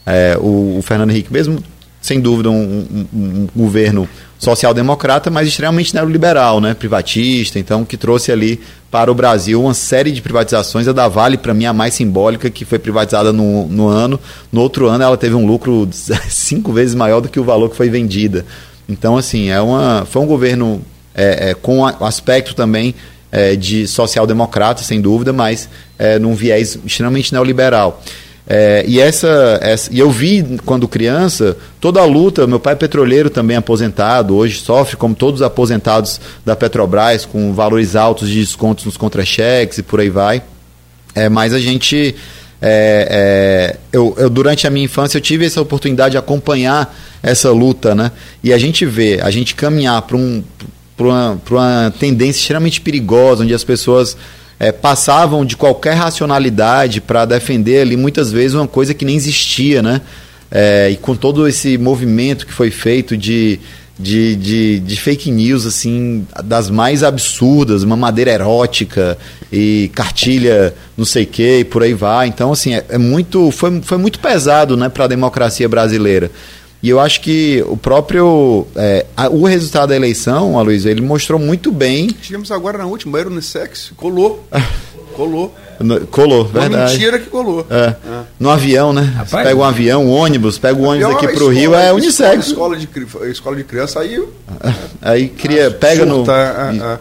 é, o, o, Fernando Henrique, mesmo sem dúvida um, um, um governo social-democrata, mas extremamente neoliberal, né? privatista, então que trouxe ali para o Brasil uma série de privatizações. A da Vale, para mim, a mais simbólica, que foi privatizada no, no ano. No outro ano, ela teve um lucro cinco vezes maior do que o valor que foi vendida. Então, assim, é uma, foi um governo é, é, com o aspecto também é, de social-democrata, sem dúvida, mas é, num viés extremamente neoliberal. É, e essa, essa, e eu vi quando criança toda a luta. Meu pai é petroleiro também aposentado, hoje sofre como todos os aposentados da Petrobras com valores altos de descontos nos contra-cheques e por aí vai. É, mas a gente é, é, eu, eu, durante a minha infância eu tive essa oportunidade de acompanhar essa luta, né? E a gente vê, a gente caminhar para um, uma, uma tendência extremamente perigosa, onde as pessoas é, passavam de qualquer racionalidade para defender ali muitas vezes uma coisa que nem existia, né? É, e com todo esse movimento que foi feito de, de, de, de, fake news, assim, das mais absurdas, uma madeira erótica e cartilha não sei o que e por aí vai. Então, assim, é, é muito, foi, foi muito pesado né, para a democracia brasileira. E eu acho que o próprio. É, a, o resultado da eleição, Aloysio, ele mostrou muito bem. Tivemos agora na última, era unissex, colou. colou. No, colou, Uma verdade. mentira que colou. É. É. No avião, né? Rapaz, pega um avião, um ônibus, pega o um ônibus aqui pro Rio, é unissex. Escola de, escola de criança, aí. Aí cria, ah, pega no. É, é.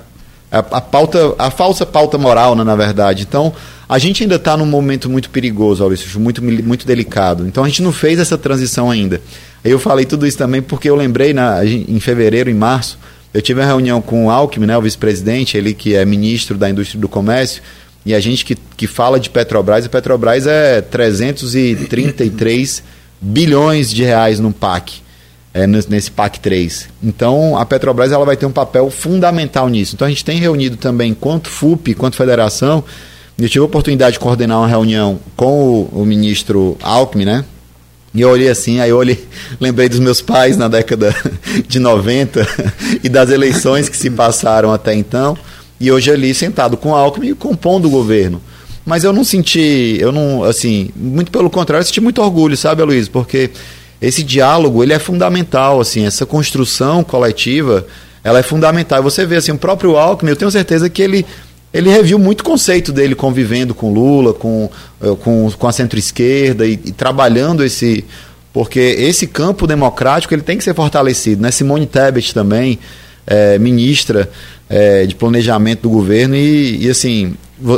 A, a, pauta, a falsa pauta moral, né, na verdade. Então, a gente ainda está num momento muito perigoso, Maurício, muito, muito delicado. Então, a gente não fez essa transição ainda. Eu falei tudo isso também porque eu lembrei na, em fevereiro, em março, eu tive uma reunião com o Alckmin, né, o vice-presidente, ele que é ministro da Indústria do Comércio, e a gente que, que fala de Petrobras, e Petrobras é 333 bilhões de reais no PAC, é, nesse PAC 3. Então, a Petrobras ela vai ter um papel fundamental nisso. Então, a gente tem reunido também, quanto FUP, quanto federação, eu tive a oportunidade de coordenar uma reunião com o, o ministro Alckmin, né, e eu olhei assim, aí eu olhei, lembrei dos meus pais na década de 90 e das eleições que se passaram até então. E hoje ali sentado com Alckmin compondo o governo. Mas eu não senti, eu não, assim, muito pelo contrário, eu senti muito orgulho, sabe, Luiz? Porque esse diálogo, ele é fundamental, assim, essa construção coletiva, ela é fundamental. Você vê, assim, o próprio Alckmin, eu tenho certeza que ele ele reviu muito conceito dele convivendo com Lula, com, eh, com, com a centro-esquerda e, e, trabalhando esse porque esse campo democrático ele tem que ser fortalecido. Né? Simone Tebet também, é, ministra é, de planejamento do governo, e, e, assim,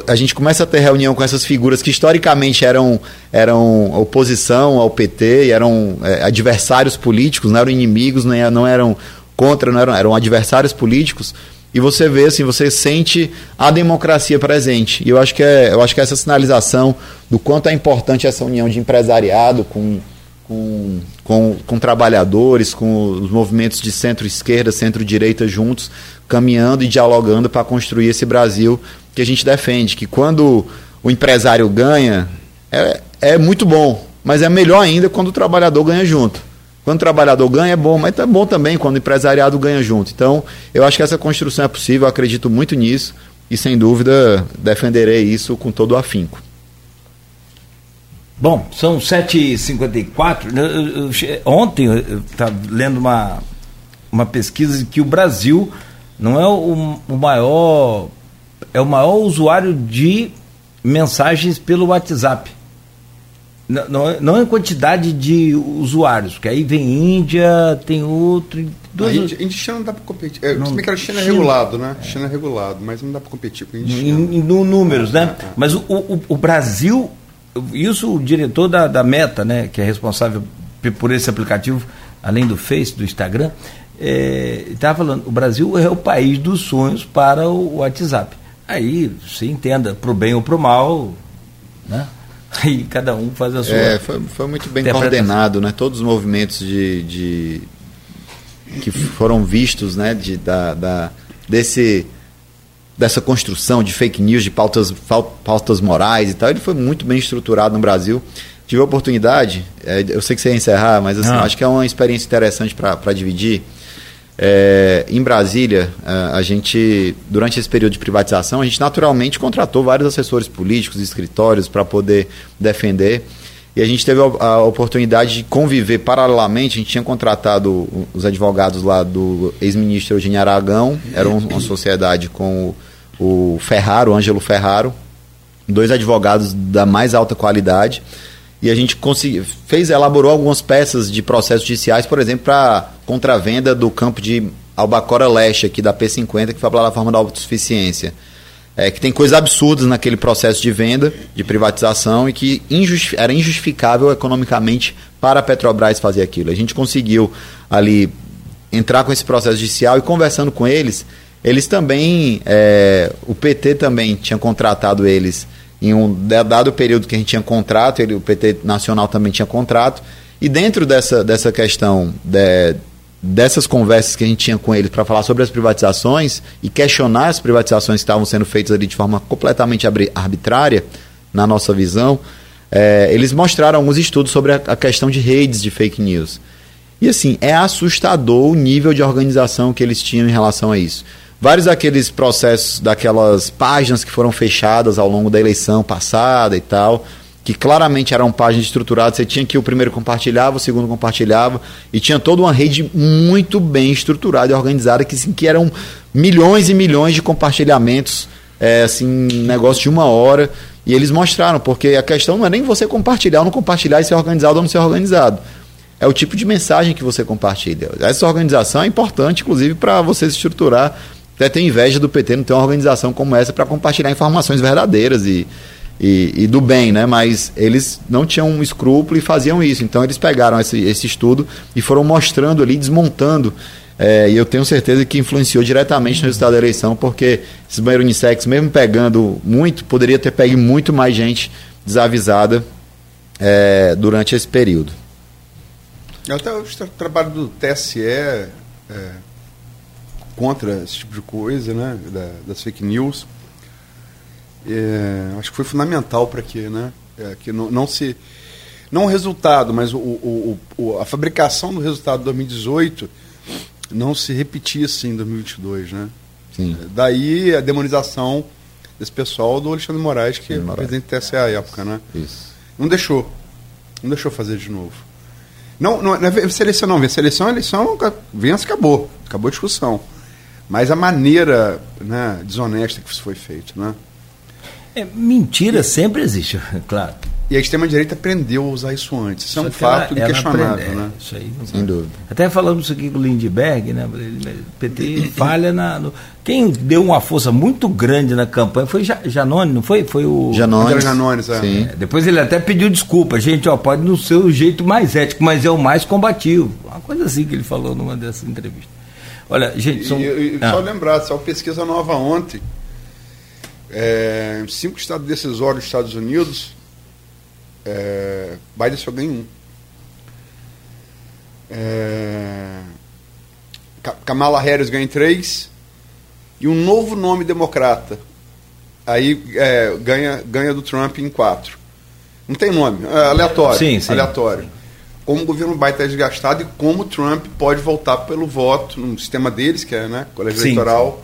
a gente começa a ter reunião com essas figuras que historicamente eram, eram oposição ao PT, eram é, adversários políticos, não eram inimigos, não eram contra, não eram, eram adversários políticos. E você vê, assim, você sente a democracia presente. E eu acho que é, eu acho que é essa sinalização do quanto é importante essa união de empresariado com, com, com, com trabalhadores, com os movimentos de centro-esquerda, centro-direita juntos, caminhando e dialogando para construir esse Brasil que a gente defende. Que quando o empresário ganha, é, é muito bom, mas é melhor ainda quando o trabalhador ganha junto. Quando o trabalhador ganha é bom, mas é bom também quando o empresariado ganha junto. Então, eu acho que essa construção é possível, acredito muito nisso e, sem dúvida, defenderei isso com todo o afinco. Bom, são 7h54. Ontem eu estava lendo uma, uma pesquisa de que o Brasil não é o, o maior. É o maior usuário de mensagens pelo WhatsApp. Não, não, em quantidade de usuários, porque aí vem Índia, tem outro. Duas... A Índia, Índia China não dá para competir. É, não, que a China é regulado, né? É. China é regulado, mas não dá para competir com a Índia. Em, em números, né? É, é. Mas o, o, o, Brasil, isso o diretor da, da Meta, né, que é responsável por esse aplicativo, além do Face, do Instagram, estava é, falando, o Brasil é o país dos sonhos para o WhatsApp. Aí, se entenda, para o bem ou para o mal, né? Aí cada um faz a sua. É, foi, foi muito bem coordenado, né? Todos os movimentos de, de que foram vistos, né? De, da, da, desse dessa construção de fake news, de pautas, pautas morais e tal, ele foi muito bem estruturado no Brasil. Tive a oportunidade, é, eu sei que você ia encerrar, mas assim, acho que é uma experiência interessante para dividir. É, em Brasília, a, gente, durante esse período de privatização, a gente naturalmente contratou vários assessores políticos, escritórios para poder defender. E a gente teve a, a, oportunidade de conviver paralelamente. A gente tinha contratado os advogados lá do ex-ministro Eugênio Aragão, era uma sociedade com o, o Ferraro, o Ângelo Ferraro, dois advogados da mais alta qualidade e a gente conseguiu, fez, elaborou algumas peças de processos judiciais, por exemplo, para contravenda do campo de Albacora Leste, aqui da P50, que foi a plataforma da autossuficiência. É, que tem coisas absurdas naquele processo de venda, de privatização, e que injusti era injustificável economicamente para a Petrobras fazer aquilo. A gente conseguiu ali entrar com esse processo judicial e conversando com eles, eles também, é, o PT também tinha contratado eles em um dado período que a gente tinha contrato, ele, o PT Nacional também tinha contrato, e dentro dessa, dessa questão de, dessas conversas que a gente tinha com eles para falar sobre as privatizações e questionar as privatizações que estavam sendo feitas ali de forma completamente arbitrária, na nossa visão, é, eles mostraram alguns estudos sobre a, a questão de redes de fake news. E assim, é assustador o nível de organização que eles tinham em relação a isso vários daqueles processos, daquelas páginas que foram fechadas ao longo da eleição passada e tal, que claramente eram páginas estruturadas, você tinha que o primeiro compartilhava, o segundo compartilhava, e tinha toda uma rede muito bem estruturada e organizada, que, assim, que eram milhões e milhões de compartilhamentos, é, assim, negócio de uma hora, e eles mostraram, porque a questão não é nem você compartilhar ou não compartilhar e ser organizado ou não ser organizado. É o tipo de mensagem que você compartilha. Essa organização é importante, inclusive, para você se estruturar até tenho inveja do PT não ter uma organização como essa para compartilhar informações verdadeiras e, e, e, do bem, né? Mas eles não tinham um escrúpulo e faziam isso. Então eles pegaram esse, esse estudo e foram mostrando ali, desmontando. É, e eu tenho certeza que influenciou diretamente no resultado da eleição, porque esses banheiros unissex, mesmo pegando muito, poderia ter pego muito mais gente desavisada é, durante esse período. Até o trabalho do TSE é, contra esse tipo de coisa, né, da, das fake news. É, acho que foi fundamental para que, né, é, que não, não, se não o resultado, mas o, o, o, a fabricação do resultado de 2018 não se repetisse em 2022, né? Sim. É, daí a demonização desse pessoal do Alexandre Moraes, que é presidente do TSE à época, né? Isso. Não deixou. Não deixou fazer de novo. Não, não, não é seleção não, seleção, eleição, vence, acabou. Acabou a discussão mas a maneira né, desonesta que isso foi feito. Né? É, mentira sempre existe, claro. E a extrema-direita aprendeu a usar isso antes. Isso é Só um que ela- fato ela inquestionável, aprende- né? é, Isso aí. não Sem dúvida. Até falamos isso aqui com o Lindbergh, né? O PT falha na. no- Quem deu uma força muito grande na campanha foi Ja- Janone, não foi? Foi o. Janones. André Janones, é. Sim. É, depois ele até pediu desculpa. Gente, ó, pode não ser o jeito mais ético, mas é o mais combativo. Uma coisa assim que ele falou numa dessas entrevistas. Olha, gente, são. E, e Ah, só lembrar, saiu pesquisa nova ontem. É, cinco estados decisórios dos Estados Unidos, é, Biden só ganha um. É, Ka- Kamala Harris ganha três. E um novo nome democrata. Aí é, ganha, ganha do Trump em quatro. Não tem nome, é aleatório. Sim, sim. Aleatório. Como o governo Biden está desgastado e como o Trump pode voltar pelo voto no sistema deles, que é né, colégio Sim, eleitoral,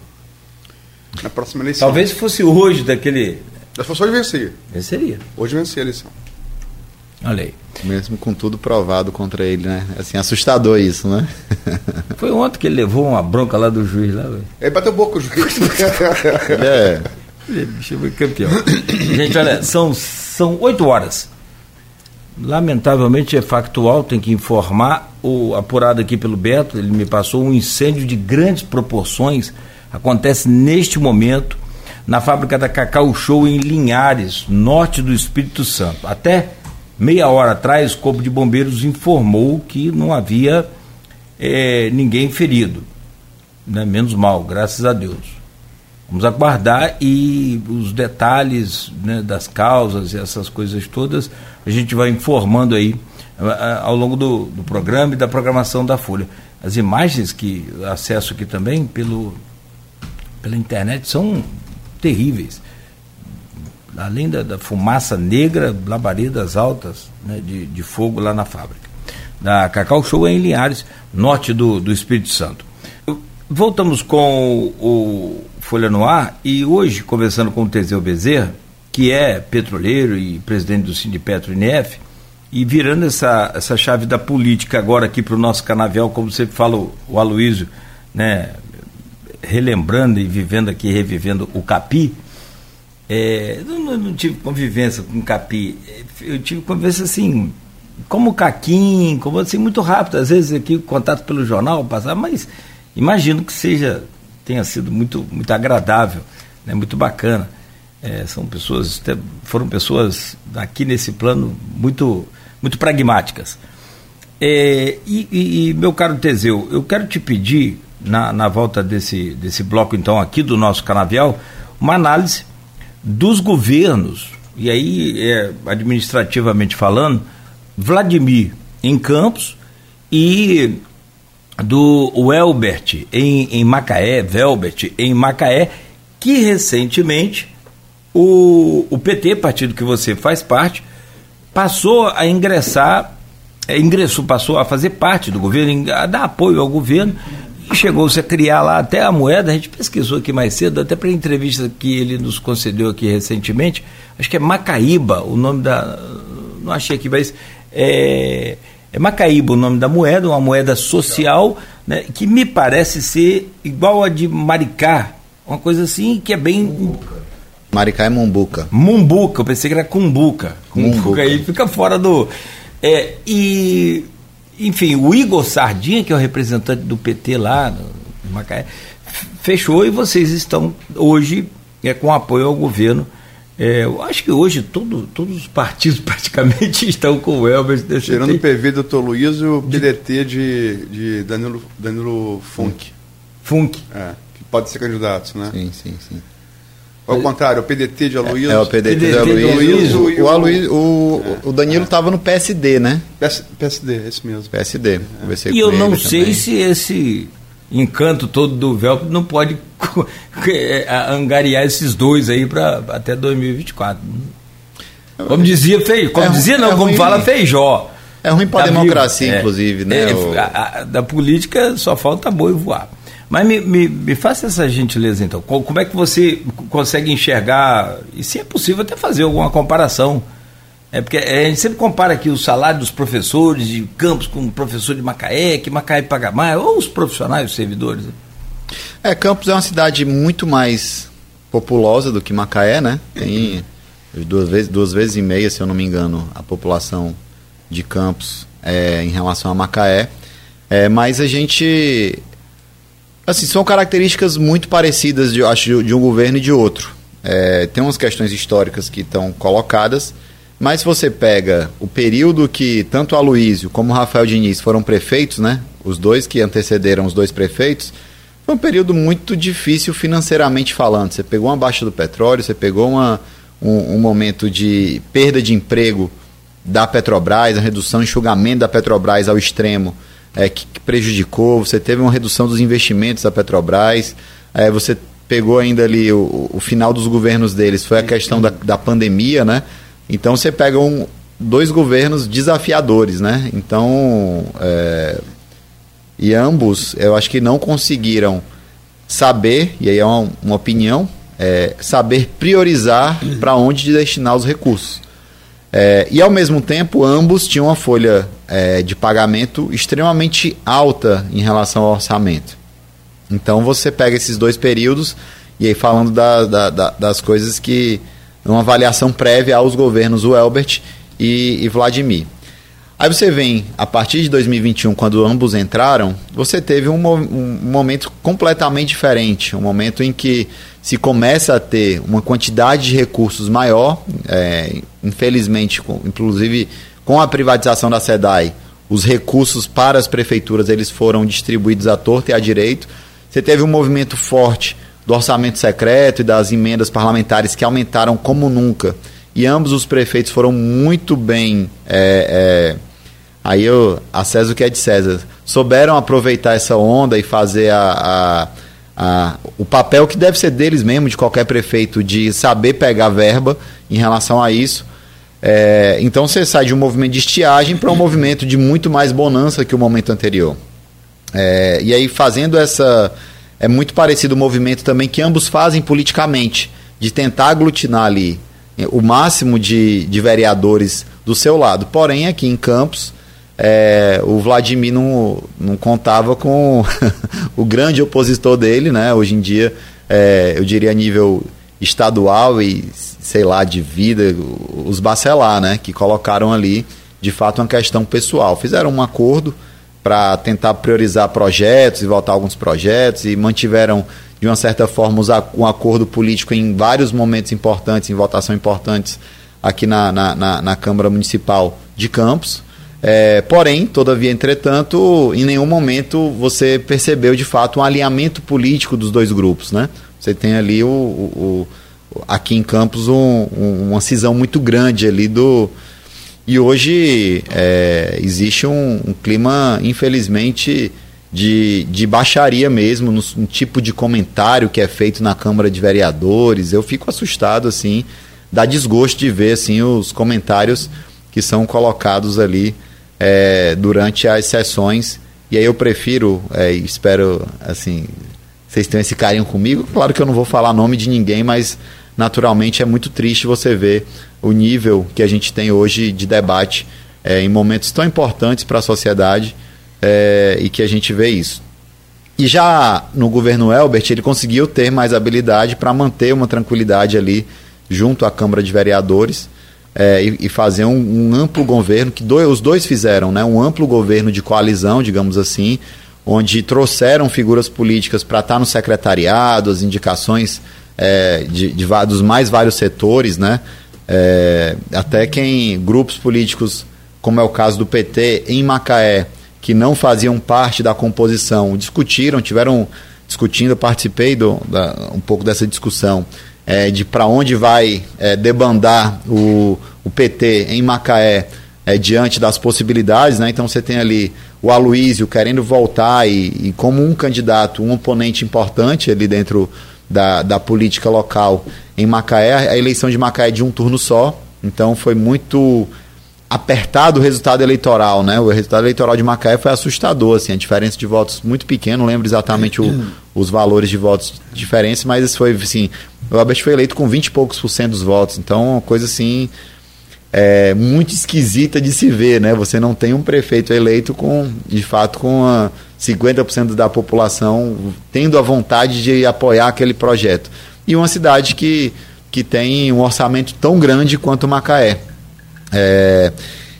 na próxima eleição. Talvez fosse hoje daquele. As pessoas vencer. Venceria. Hoje vencer a eleição. Olha aí. Mesmo com tudo provado contra ele, né? Assim, assustador isso, né? Foi ontem que ele levou uma bronca lá do juiz lá, velho. Aí bateu boca o juiz. Ele é. Ele foi campeão. Gente, olha, são, são 8 horas. Lamentavelmente é factual, tem que informar. O apurado aqui pelo Beto, ele me passou um incêndio de grandes proporções. Acontece neste momento na fábrica da Cacau Show em Linhares, norte do Espírito Santo. Até meia hora atrás, o Corpo de Bombeiros informou que não havia eh, ninguém ferido. Né? Menos mal, graças a Deus. Vamos aguardar e os detalhes né, das causas e essas coisas todas a gente vai informando aí ah, ah, ao longo do, do programa e da programação da Folha. As imagens que acesso aqui também pelo, pela internet são terríveis. Além da, da fumaça negra, labaredas altas né, de, de fogo lá na fábrica. Da Cacau Show é em Linhares, norte do, do Espírito Santo. Voltamos com o Folha no Ar e hoje, conversando com o Teseu Bezerra, que é petroleiro e presidente do Sindipetro INF, e virando essa, essa chave da política agora aqui para o nosso canavial, como sempre fala o, o Aloísio, né, relembrando e vivendo aqui, revivendo o Capi, é, eu não, não tive convivência com o Capi, eu tive convivência assim, como Caquim, como assim, muito rápido, às vezes aqui contato pelo jornal, passar, mas imagino que seja, tenha sido muito, muito agradável, né, muito bacana. É, são pessoas, foram pessoas aqui nesse plano muito, muito pragmáticas. É, e, e, e, meu caro Teseu, eu quero te pedir, na, na volta desse, desse bloco, então, aqui do nosso canavial, uma análise dos governos, e aí, é, administrativamente falando, Vladimir em Campos e do Welbert em, em Macaé, Velbert em Macaé, que recentemente o, o PT, partido que você faz parte, passou a ingressar, é, ingressou, passou a fazer parte do governo, a dar apoio ao governo, e chegou-se a criar lá até a moeda, a gente pesquisou aqui mais cedo, até para a entrevista que ele nos concedeu aqui recentemente, acho que é Macaíba, o nome da. Não achei aqui, mas é, é Macaíba o nome da moeda, uma moeda social, né, que me parece ser igual a de Maricá, uma coisa assim que é bem. Maricá é Mumbuca. Mumbuca, eu pensei que era Cumbuca. Cumbuca aí fica fora do. É, e, enfim, o Igor Sardinha, que é o representante do PT lá no Macaé, fechou e vocês estão hoje é, com apoio ao governo. É, eu acho que hoje todo, todos os partidos praticamente estão com o Elber. Tirando o PV do Dr. Luiz e o PDT de, de Danilo, Danilo Funk. Funk. É, que pode ser candidato, né? Sim, sim, sim. Ao contrário, o PDT de Aloysio. É, é o PDT, PDT de Aloysio. Aloysio e O, o- Aloysio- o, o Danilo estava no PSD, né? PS, PSD, esse mesmo. PSD. Conversei E eu não sei também. se esse encanto todo do Velp não pode é, angariar esses dois aí para até 2024. Como dizia Feijó, como É dizia não, é como ruim. fala Feijó. É ruim pra Tá democracia. É. inclusive, né? É, o- a- a- da política só falta boi voar. Mas me, me, me faça essa gentileza então. Co- Como é que você consegue enxergar, e se é possível até fazer alguma comparação? É porque é, a gente sempre compara aqui o salário dos professores de Campos com o professor de Macaé, que Macaé paga mais, ou os profissionais, os servidores. É, Campos é uma cidade muito mais populosa do que Macaé, né? Tem duas vezes, duas vezes e meia, se eu não me engano, a população de Campos é, em relação a Macaé. É, mas a gente. Assim, são características muito parecidas, de, acho, de um governo e de outro. É, tem umas questões históricas que estão colocadas, mas se você pega o período que tanto a Aloysio como o Rafael Diniz foram prefeitos, né? Os dois que antecederam os dois prefeitos, foi um período muito difícil financeiramente falando. Você pegou uma baixa do petróleo, você pegou uma, um, um momento de perda de emprego da Petrobras, a redução, enxugamento da Petrobras ao extremo, é, que, que, prejudicou. Você teve uma redução dos investimentos da Petrobras. É, você pegou ainda ali o, o, final dos governos deles, foi a questão da, da pandemia, né? Então você pega um, dois governos desafiadores, né? Então, é, e ambos, eu acho que não conseguiram saber, e aí é uma, uma opinião, é, saber priorizar para onde destinar os recursos. É, e ao mesmo tempo, ambos tinham uma folha é, de pagamento extremamente alta em relação ao orçamento. Então você pega esses dois períodos, e aí falando da, da, da, das coisas que. Uma avaliação prévia aos governos, o Elbert e, e Vladimir. Aí você vem, a partir de 2021, quando ambos entraram, você teve um, um, momento completamente diferente. Um momento em que se começa a ter uma quantidade de recursos maior, é, infelizmente, com, inclusive com a privatização da SEDAI, os recursos para as prefeituras eles foram distribuídos à torta e à direito. Você teve um movimento forte do orçamento secreto e das emendas parlamentares que aumentaram como nunca. E ambos os prefeitos foram muito bem é, é, Aí eu, a César o que é de César. Souberam aproveitar essa onda e fazer a, a, a, o papel que deve ser deles mesmo, de qualquer prefeito, de saber pegar verba em relação a isso. É, então você sai de um movimento de estiagem para um movimento de muito mais bonança que o momento anterior. É, e aí fazendo essa. É muito parecido o movimento também que ambos fazem politicamente, de tentar aglutinar ali o máximo de, de vereadores do seu lado. Porém, aqui em Campos, é, o Vladimir não, não contava com o grande opositor dele, né? Hoje em dia, é, eu diria a nível estadual e, sei lá, de vida, os Bacelar, né? Que colocaram ali, de fato, uma questão pessoal. Fizeram um acordo para tentar priorizar projetos e votar alguns projetos e mantiveram, de uma certa forma, um acordo político em vários momentos importantes, em votação importantes aqui na, na, na, na Câmara Municipal de Campos. É, porém, todavia, entretanto, em nenhum momento você percebeu de fato um alinhamento político dos dois grupos, né? Você tem ali o, o, o aqui em Campos um, um, uma cisão muito grande ali do e hoje é, existe um, um, clima, infelizmente, de, de baixaria mesmo, no, um tipo de comentário que é feito na Câmara de Vereadores. Eu fico assustado, assim, dá desgosto de ver assim, os comentários que são colocados ali é, durante as sessões. E aí eu prefiro, é, espero, assim, vocês tenham esse carinho comigo. Claro que eu não vou falar nome de ninguém, mas naturalmente é muito triste você ver o nível que a gente tem hoje de debate é, em momentos tão importantes para a sociedade é, e que a gente vê isso. E já no governo Elbert, ele conseguiu ter mais habilidade para manter uma tranquilidade ali junto à Câmara de Vereadores é, e, e, fazer um, um, amplo governo, que os dois fizeram, né, um amplo governo de coalizão, digamos assim, onde trouxeram figuras políticas para estar no secretariado, as indicações é, de, de, dos mais vários setores, né, é, até quem grupos políticos, como é o caso do PT em Macaé, que não faziam parte da composição, discutiram, tiveram discutindo, participei do, da, um pouco dessa discussão é, de para onde vai é, debandar o, o PT em Macaé é, diante das possibilidades, né? Então você tem ali o Aloísio querendo voltar e, e, como um candidato, um oponente importante ali dentro da, da política local em Macaé. A eleição de Macaé é de um turno só, então foi muito apertado o resultado eleitoral, né? O resultado eleitoral de Macaé foi assustador, assim, a diferença de votos muito pequena, não lembro exatamente o, os valores de votos diferentes, mas isso foi, assim, o Albert foi eleito com 20 e poucos por cento dos votos, então uma coisa, assim, é, muito esquisita de se ver, né? Você não tem um prefeito eleito com, de fato, com a 50% da população tendo a vontade de apoiar aquele projeto. E uma cidade que que tem um orçamento tão grande quanto Macaé. É,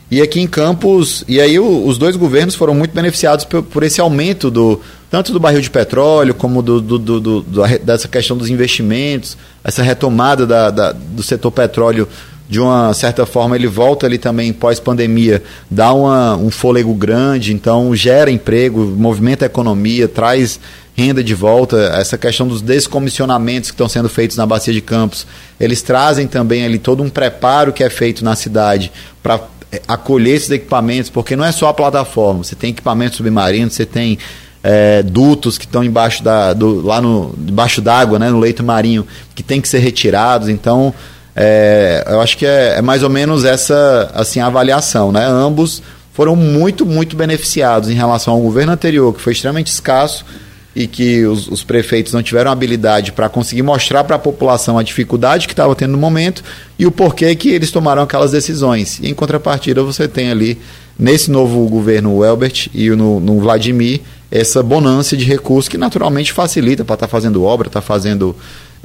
e aqui em Campos, e aí o, os dois governos foram muito beneficiados por, por, esse aumento do tanto do barril de petróleo como do, do, do, dessa questão dos investimentos, essa retomada da, da, do setor petróleo de uma certa forma ele volta ali também pós-pandemia, dá uma, um fôlego grande, então gera emprego, movimenta a economia, traz renda de volta, essa questão dos descomissionamentos que estão sendo feitos na Bacia de Campos, eles trazem também ali todo um preparo que é feito na cidade para é, acolher esses equipamentos, porque não é só a plataforma, você tem equipamentos submarinos, você tem é, dutos que estão embaixo da, do, lá no, debaixo d'água, né, no leito marinho, que tem que ser retirados, então é, eu acho que é, é, mais ou menos essa assim, avaliação. Né? Ambos foram muito, muito beneficiados em relação ao governo anterior, que foi extremamente escasso e que os, os prefeitos não tiveram habilidade para conseguir mostrar para a população a dificuldade que estava tendo no momento e o porquê que eles tomaram aquelas decisões. E em contrapartida, você tem ali, nesse novo governo, o Elbert e no, no Vladimir, essa bonança de recursos que naturalmente facilita para estar tá fazendo obra, estar tá fazendo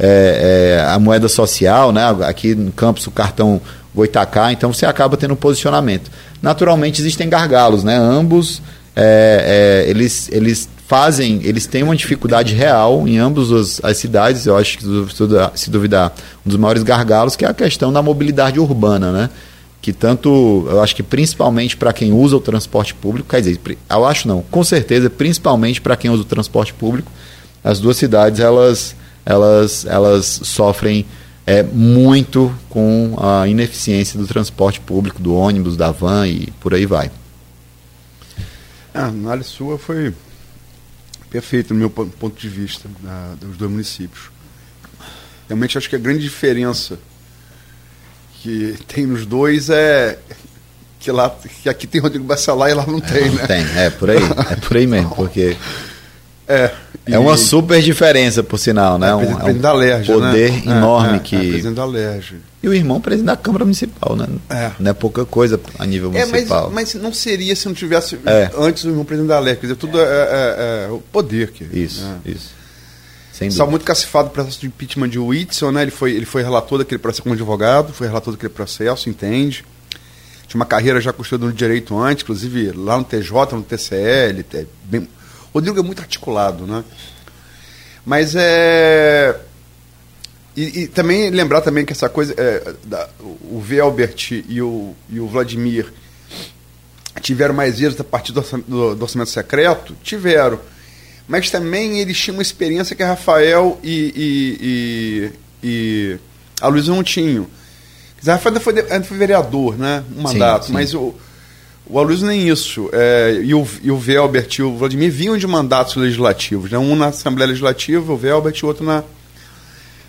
é, é, a moeda social, né? aqui no campus o cartão Goitacá, então você acaba tendo um posicionamento. Naturalmente existem gargalos, né? ambos é, é eles, eles fazem, eles têm uma dificuldade real em ambas as, as cidades, eu acho que se duvidar, um dos maiores gargalos que é a questão da mobilidade urbana, né? que tanto, eu acho que principalmente para quem usa o transporte público, quer dizer, eu acho não, com certeza, principalmente para quem usa o transporte público, as duas cidades elas elas, elas sofrem é, muito com a ineficiência do transporte público, do ônibus, da van e por aí vai. A análise sua foi perfeita no meu ponto de vista da, dos dois municípios. Realmente acho que a grande diferença que tem nos dois é que lá que aqui tem Rodrigo Bacelar e lá não tem, não né? Tem, é por aí, é por aí mesmo, porque é, é uma super diferença, por sinal, né? É, um, é um da Lerge, poder né? enorme é, é, que. É, presidente da Lerge. E o irmão presidente da Câmara Municipal, né? É. Não é pouca coisa a nível municipal. Mas, mas, não seria se não tivesse antes o irmão presidente da Lerge. Quer dizer, tudo é, o poder. Que, isso, isso. Sem Estava muito cacifado o processo de impeachment de Whitson, né? Ele foi, ele foi relator daquele processo como advogado, foi relator daquele processo, entende? Tinha uma carreira já custando no direito antes, inclusive lá no TJ, no TCL. Bem... Rodrigo é muito articulado, né? Mas é. E, e, também lembrar também que essa coisa. É, da, o Velbert e o, e o Vladimir tiveram mais êxito a partir do, do, do, orçamento secreto? Tiveram. Mas também eles tinham uma experiência que a Rafael e, e, e a Luísa não tinham. A Rafael foi, foi vereador, né? Um mandato, sim, sim. mas o o Aloysio nem isso. É, e, o, e o Velbert e o Vladimir vinham de mandatos legislativos. Né? Um na Assembleia Legislativa, o Velbert, e o outro na,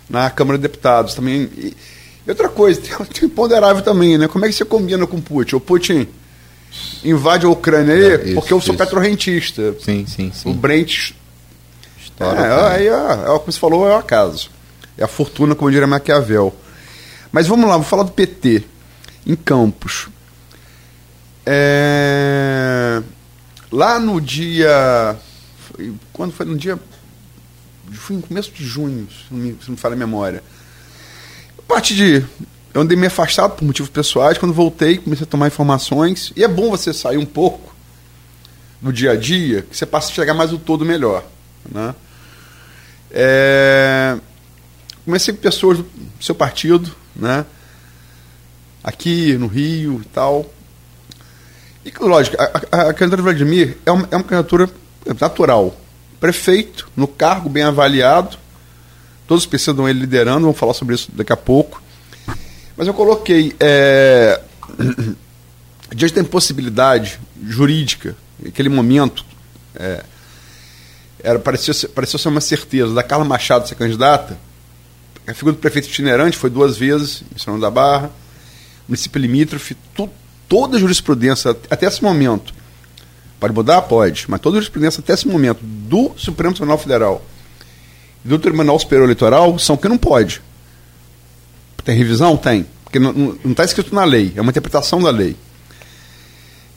na Câmara de Deputados. Também. E, e outra coisa, tem, tem imponderável também, né? Como é que você combina com o Putin? O Putin invade a Ucrânia aí, é, isso, porque eu sou isso. petrorrentista. Sim, sim, sim. O Brent. História, é, aí, é, é, como você falou, é o acaso. É a fortuna, como diria Maquiavel. Mas vamos lá, vou falar do PT. Em Campos. É, lá no dia. Foi, quando foi no dia. Foi no começo de junho, se não me, se não me falha a memória. A parte de. Eu andei me afastado por motivos pessoais. Quando voltei, comecei a tomar informações. E é bom você sair um pouco do dia a dia, que você passa a chegar mais o todo melhor. Né? É, comecei com pessoas do seu partido, né? aqui no Rio e tal. E, lógico, a, a, a candidatura do Vladimir é uma, é uma candidatura natural. Prefeito, no cargo bem avaliado, todos precisam ele liderando, vamos falar sobre isso daqui a pouco. Mas eu coloquei, é, diante da impossibilidade jurídica, naquele momento, é, era, parecia, parecia ser uma certeza da Carla Machado ser candidata, a figura do prefeito itinerante foi duas vezes em São da Barra, município limítrofe, tudo, toda a jurisprudência até esse momento, pode mudar? Pode, mas toda a jurisprudência até esse momento do Supremo Tribunal Federal e do Tribunal Superior Eleitoral são que não pode. Tem revisão? Tem. Porque não está escrito na lei, é uma interpretação da lei.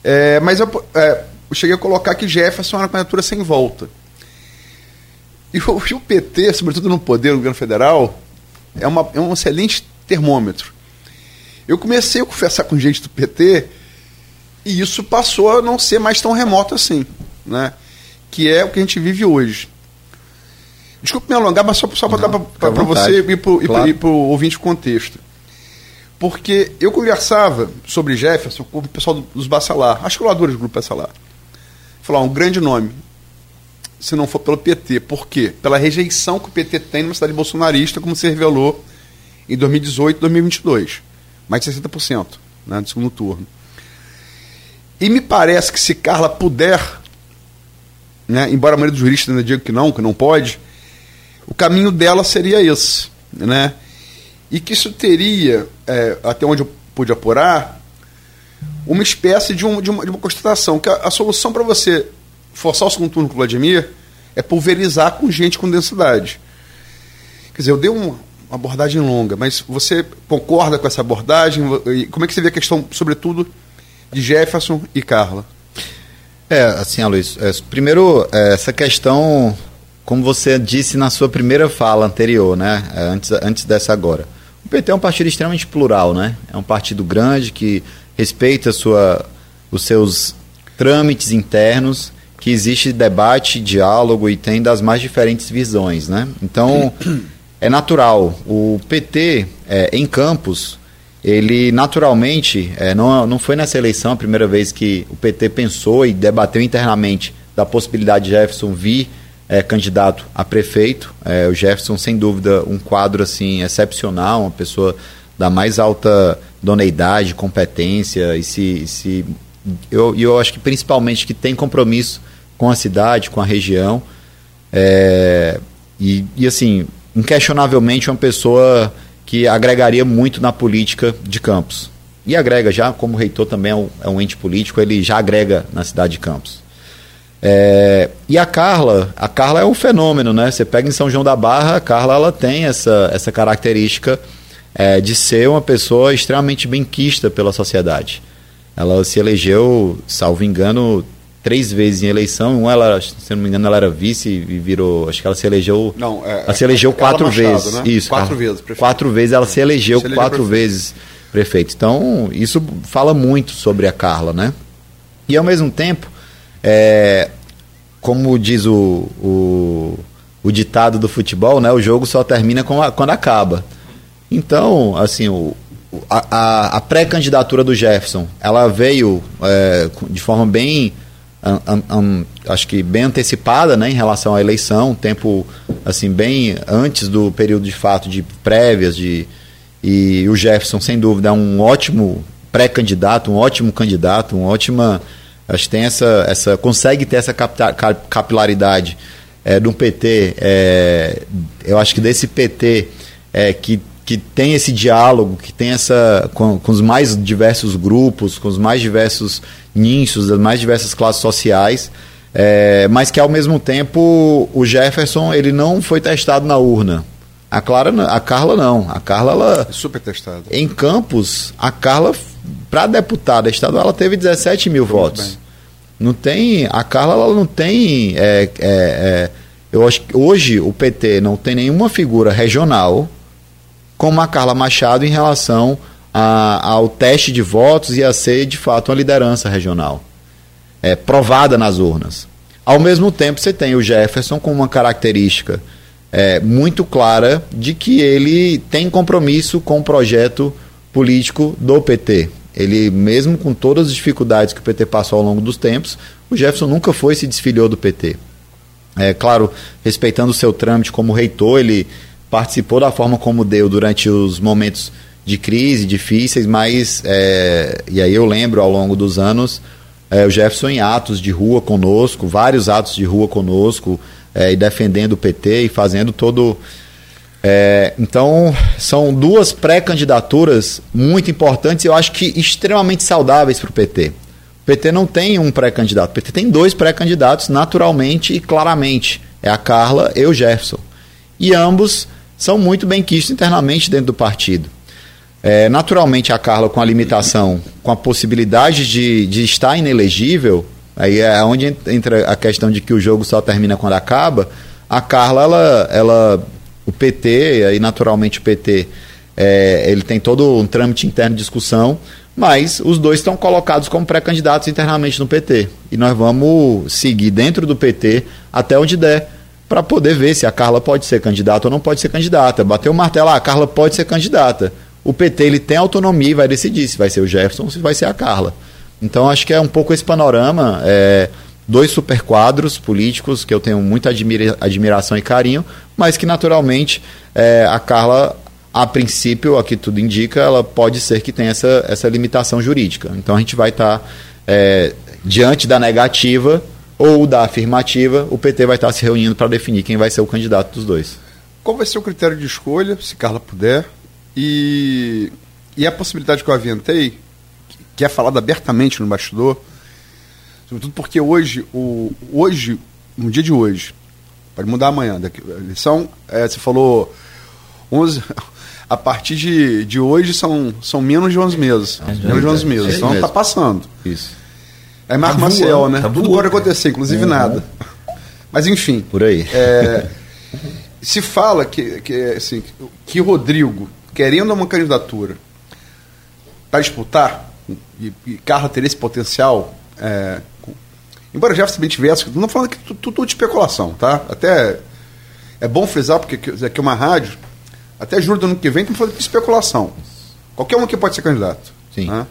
É, mas eu, é, eu, cheguei a colocar que Jefferson era uma candidatura sem volta. E o, e o PT, sobretudo no poder do governo federal, é, uma, é um excelente termômetro. Eu comecei a conversar com gente do PT e isso passou a não ser mais tão remoto assim, né? que é o que a gente vive hoje. Desculpe me alongar, mas só, só para dar para você e para claro. o ouvinte contexto. Porque eu conversava sobre Jefferson com o pessoal dos Bacelar, articuladores do Grupo Bacelar. Falar um grande nome, se não for pelo PT. Por quê? Pela rejeição que o PT tem numa cidade bolsonarista, como se revelou em 2018 e 2022. Mais de 60% né, no segundo turno. E me parece que se Carla puder, né, embora a maioria dos juristas ainda diga que não, que não pode, o caminho dela seria esse. Né? E que isso teria, é, até onde eu pude apurar, uma espécie de, um, de, uma, de uma constatação, que a, a solução para você forçar o segundo turno com o Vladimir é pulverizar com gente com densidade. Quer dizer, eu dei uma abordagem longa, mas você concorda com essa abordagem? Como é que você vê a questão, sobretudo, de Jefferson e Carla? É, assim, Luiz, é, primeiro, é, essa questão, como você disse na sua primeira fala anterior, né, é, antes, antes dessa agora, o PT é um partido extremamente plural, né, é um partido grande que respeita sua, os seus trâmites internos, que existe debate, diálogo e tem das mais diferentes visões, né, então é natural, o PT é, em Campos ele naturalmente, é, não, não foi nessa eleição a primeira vez que o PT pensou e debateu internamente da possibilidade de Jefferson vir é, candidato a prefeito. É, o Jefferson, sem dúvida, um quadro assim excepcional, uma pessoa da mais alta doneidade, competência e se, se eu, eu acho que principalmente que tem compromisso com a cidade, com a região. É, e, e assim, inquestionavelmente uma pessoa que agregaria muito na política de Campos. E agrega já, como reitor também é um, é um ente político, ele já agrega na cidade de Campos. É, e a Carla, a Carla é um fenômeno, né? Você pega em São João da Barra, a Carla ela tem essa, essa característica é, de ser uma pessoa extremamente benquista pela sociedade. Ela se elegeu, salvo engano, três vezes em eleição. Uma, ela, se não me engano, ela era vice e virou. Acho que ela se elegeu. Não, é, ela se elegeu quatro Machado, vezes. Né? Isso, quatro vezes. Prefeito. Quatro vezes ela se elegeu, se elegeu quatro prefeito. vezes prefeito. Então, isso fala muito sobre a Carla, né? E ao mesmo tempo, é, como diz o, o, o, ditado do futebol, né? O jogo só termina quando acaba. Então, assim, o, a, a, a pré-candidatura do Jefferson, ela veio é, de forma bem um, um, acho que bem antecipada né, em relação à eleição, tempo assim bem antes do período de fato de prévias de e o Jefferson sem dúvida é um ótimo pré-candidato, um ótimo candidato, um ótima acho que tem essa essa consegue ter essa capilaridade é, do PT, é, eu acho que desse PT é, que que tem esse diálogo, que tem essa com, com, os mais diversos grupos, com os mais diversos nichos, das mais diversas classes sociais, é, mas que ao mesmo tempo o Jefferson ele não foi testado na urna. A Clara, a Carla não. A Carla ela é super testada. Em Campos, a Carla para deputada estadual ela teve 17 mil votos. Não tem, a Carla ela não tem, é, é, é, eu acho que hoje o PT não tem nenhuma figura regional como a Carla Machado em relação a, ao teste de votos e a ser, de fato, uma liderança regional, é, provada nas urnas. Ao mesmo tempo, você tem o Jefferson com uma característica é, muito clara de que ele tem compromisso com o projeto político do PT. Ele, mesmo com todas as dificuldades que o PT passou ao longo dos tempos, o Jefferson nunca foi se desfiliou do PT. É claro, respeitando o seu trâmite como reitor, ele participou da forma como deu durante os momentos de crise difíceis, mas é, e aí eu lembro ao longo dos anos é, o Jefferson em atos de rua conosco, vários atos de rua conosco é, e defendendo o PT e fazendo todo é, então são duas pré-candidaturas muito importantes e eu acho que extremamente saudáveis para o PT. O PT não tem um pré-candidato, o PT tem dois pré-candidatos naturalmente e claramente. É a Carla e o Jefferson. E ambos são muito bem quistos internamente dentro do partido. É, naturalmente, a Carla, com a limitação, com a possibilidade de, de estar inelegível, aí é onde entra a questão de que o jogo só termina quando acaba. A Carla, ela, ela o PT, aí naturalmente o PT, é, ele tem todo um trâmite interno de discussão, mas os dois estão colocados como pré-candidatos internamente no PT. E nós vamos seguir dentro do PT até onde der, para poder ver se a Carla pode ser candidata ou não pode ser candidata. Bater o martelo, ah, a Carla pode ser candidata. O PT ele tem autonomia e vai decidir se vai ser o Jefferson ou se vai ser a Carla. Então acho que é um pouco esse panorama. É, dois superquadros políticos que eu tenho muita admira admiração e carinho, mas que naturalmente é, a Carla, a princípio, aqui tudo indica, ela pode ser que tenha essa, essa limitação jurídica. Então a gente vai estar tá, é, diante da negativa ou da afirmativa, o PT vai estar se reunindo para definir quem vai ser o candidato dos dois. Qual vai ser o critério de escolha, se Carla puder? E, e a possibilidade que eu aventei, que é falada abertamente no bastidor, Sobretudo porque hoje, o, hoje, no dia de hoje, pode mudar amanhã, daqui, a eleição, é, você falou 11, a partir de, de hoje são, são menos de 11 meses. É, menos de 11 meses. É então está passando. Isso. É Marco tá Maciel, né? Tá Tudo pode acontecer, inclusive uhum. nada. Mas enfim. Por aí. É, se fala que, que, assim, que Rodrigo, querendo uma candidatura para disputar, e, e Carla teria esse potencial, é, Embora Jefferson também tivesse, não estou falando que tudo, tudo de especulação, tá? Até é bom frisar, porque aqui é uma rádio, até julho do ano que vem estamos falando de especulação. Qualquer um aqui pode ser candidato. Sim. Né?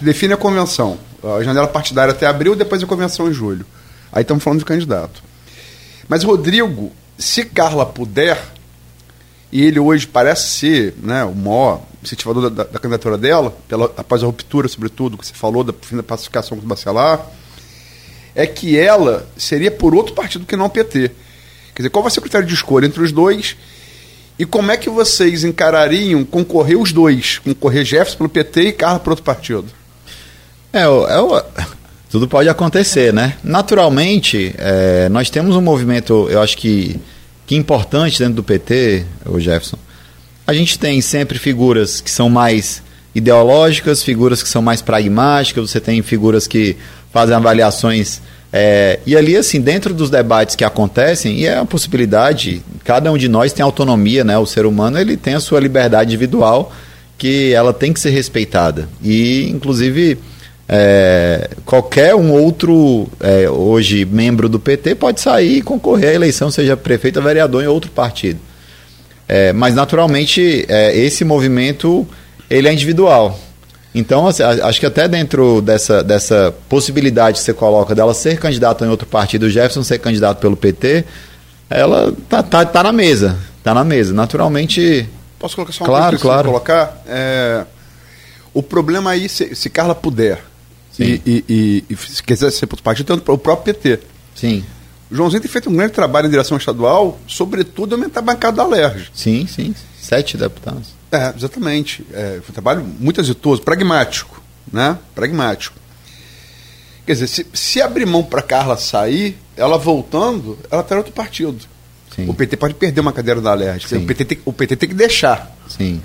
Define a convenção. A janela partidária até abril, depois a convenção em julho. Aí estamos falando de candidato. Mas Rodrigo, se Carla puder, e ele hoje parece ser né, o maior incentivador da, da, da candidatura dela, pela, após a ruptura, sobretudo, que você falou, da fim da pacificação com o Bacelar, é que ela seria por outro partido que não o PT. Quer dizer, qual vai ser o critério de escolha entre os dois? E como é que vocês encarariam concorrer os dois? Concorrer Jefferson pelo PT e Carla por outro partido? É, é, tudo pode acontecer, né? Naturalmente, é, nós temos um movimento, eu acho que, que importante dentro do PT, o Jefferson. A gente tem sempre figuras que são mais ideológicas, figuras que são mais pragmáticas, você tem figuras que fazem avaliações. É, e ali, assim, dentro dos debates que acontecem, e é uma possibilidade, cada um de nós tem autonomia, né? O ser humano ele tem a sua liberdade individual, que ela tem que ser respeitada. E, inclusive, é, qualquer um outro, é, hoje, membro do PT pode sair e concorrer à eleição, seja prefeito ou vereador em outro partido. É, mas, naturalmente, é, esse movimento ele é individual. Então, assim, acho que até dentro dessa, dessa possibilidade que você coloca dela ser candidata em outro partido, o Jefferson ser candidato pelo PT, ela tá, tá, tá na mesa. Tá na mesa. Naturalmente. Posso colocar só uma claro, coisa claro. colocar? É, o problema aí, se, se Carla puder e, e, e, e, se quiser ser partido, tem o próprio PT. Sim. O Joãozinho tem feito um grande trabalho em direção estadual, sobretudo aumentar a bancada da LERJ. Sim, sim. Sete deputados. É, exatamente. É, foi um trabalho muito exitoso, pragmático, né? Pragmático. Quer dizer, se, se abrir mão para Carla sair, ela voltando, ela terá outro partido. Sim. O PT pode perder uma cadeira da Alerj. O PT, tem, o PT tem que deixar. Sim.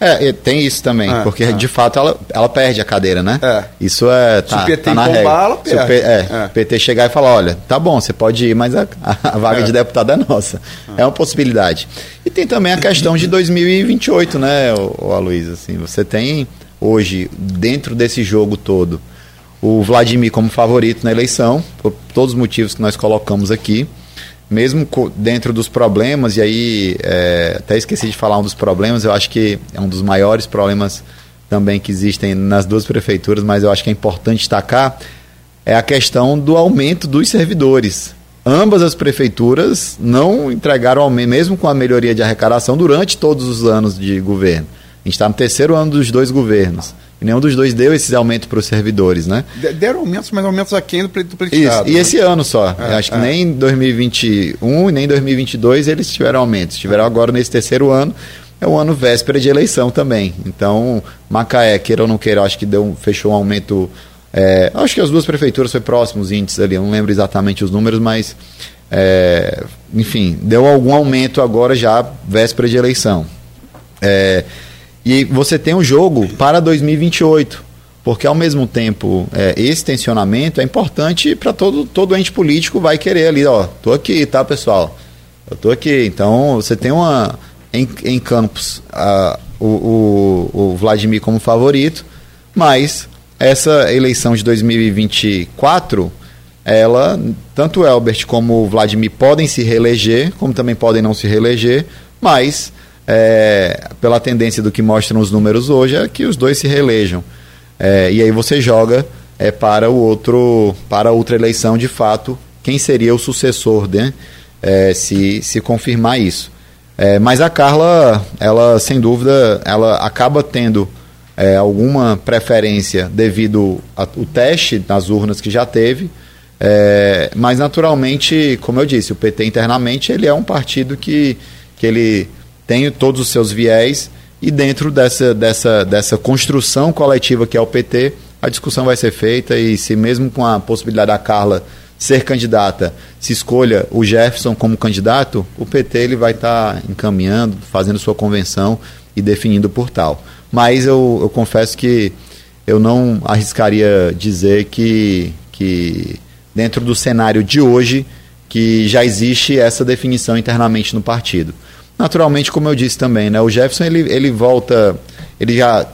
É, tem isso também, é, porque é. de fato ela, ela perde a cadeira, né? É. Isso é. Tá, Se o PT tá na regra. ela perde. Se o P, é, é. PT chegar e falar: olha, tá bom, você pode ir, mas a, a vaga de deputado é nossa. É uma possibilidade. E tem também a questão de 2028, né, o, o Aloysio? Assim, você tem hoje, dentro desse jogo todo, o Vladimir como favorito na eleição, por todos os motivos que nós colocamos aqui mesmo dentro dos problemas, e aí é, até esqueci de falar um dos problemas, eu acho que é um dos maiores problemas também que existem nas duas prefeituras, mas eu acho que é importante destacar, é a questão do aumento dos servidores. Ambas as prefeituras não entregaram aumento, mesmo com a melhoria de arrecadação, durante todos os anos de governo. A gente está no terceiro ano dos dois governos. E nenhum dos dois deu esses aumentos para os servidores, né? Deram aumentos, mas aumentos aquém do pleitado. Isso, e né? esse ano só. É, acho que é. nem em 2021 nem em 2022 eles tiveram aumentos. Tiveram agora nesse terceiro ano. É o ano véspera de eleição também. Então, Macaé, queira ou não queira, acho que deu, fechou um aumento. É, acho que as duas prefeituras foi próximos índices ali, eu não lembro exatamente os números, mas é, enfim, deu algum aumento agora já véspera de eleição. É, e você tem um jogo para 2028. Porque, ao mesmo tempo, é, esse tensionamento é importante para todo, todo ente político vai querer ali, ó, tô aqui, tá, pessoal? Eu estou aqui. Então, você tem uma. Em, em Campos, a, o, o, o Vladimir como favorito, mas essa eleição de 2024, ela, tanto Elbert como o Vladimir podem se reeleger, como também podem não se reeleger, mas é, pela tendência do que mostram os números hoje, é que os dois se reelejam. É, e aí você joga é, para o outro, para outra eleição, de fato, quem seria o sucessor, né? É, se, se confirmar isso. É, mas a Carla, ela sem dúvida, ela acaba tendo é, alguma preferência devido ao teste nas urnas que já teve. É, mas naturalmente, como eu disse, o PT internamente ele é um partido que, que ele tem todos os seus viés e dentro dessa, dessa, dessa construção coletiva que é o PT, a discussão vai ser feita e se mesmo com a possibilidade da Carla ser candidata, se escolha o Jefferson como candidato, o PT ele vai estar tá encaminhando, fazendo sua convenção e definindo por tal. Mas eu, eu confesso que eu não arriscaria dizer que, que dentro do cenário de hoje que já existe essa definição internamente no partido. Naturalmente, como eu disse também, né, o Jefferson ele, ele volta, ele já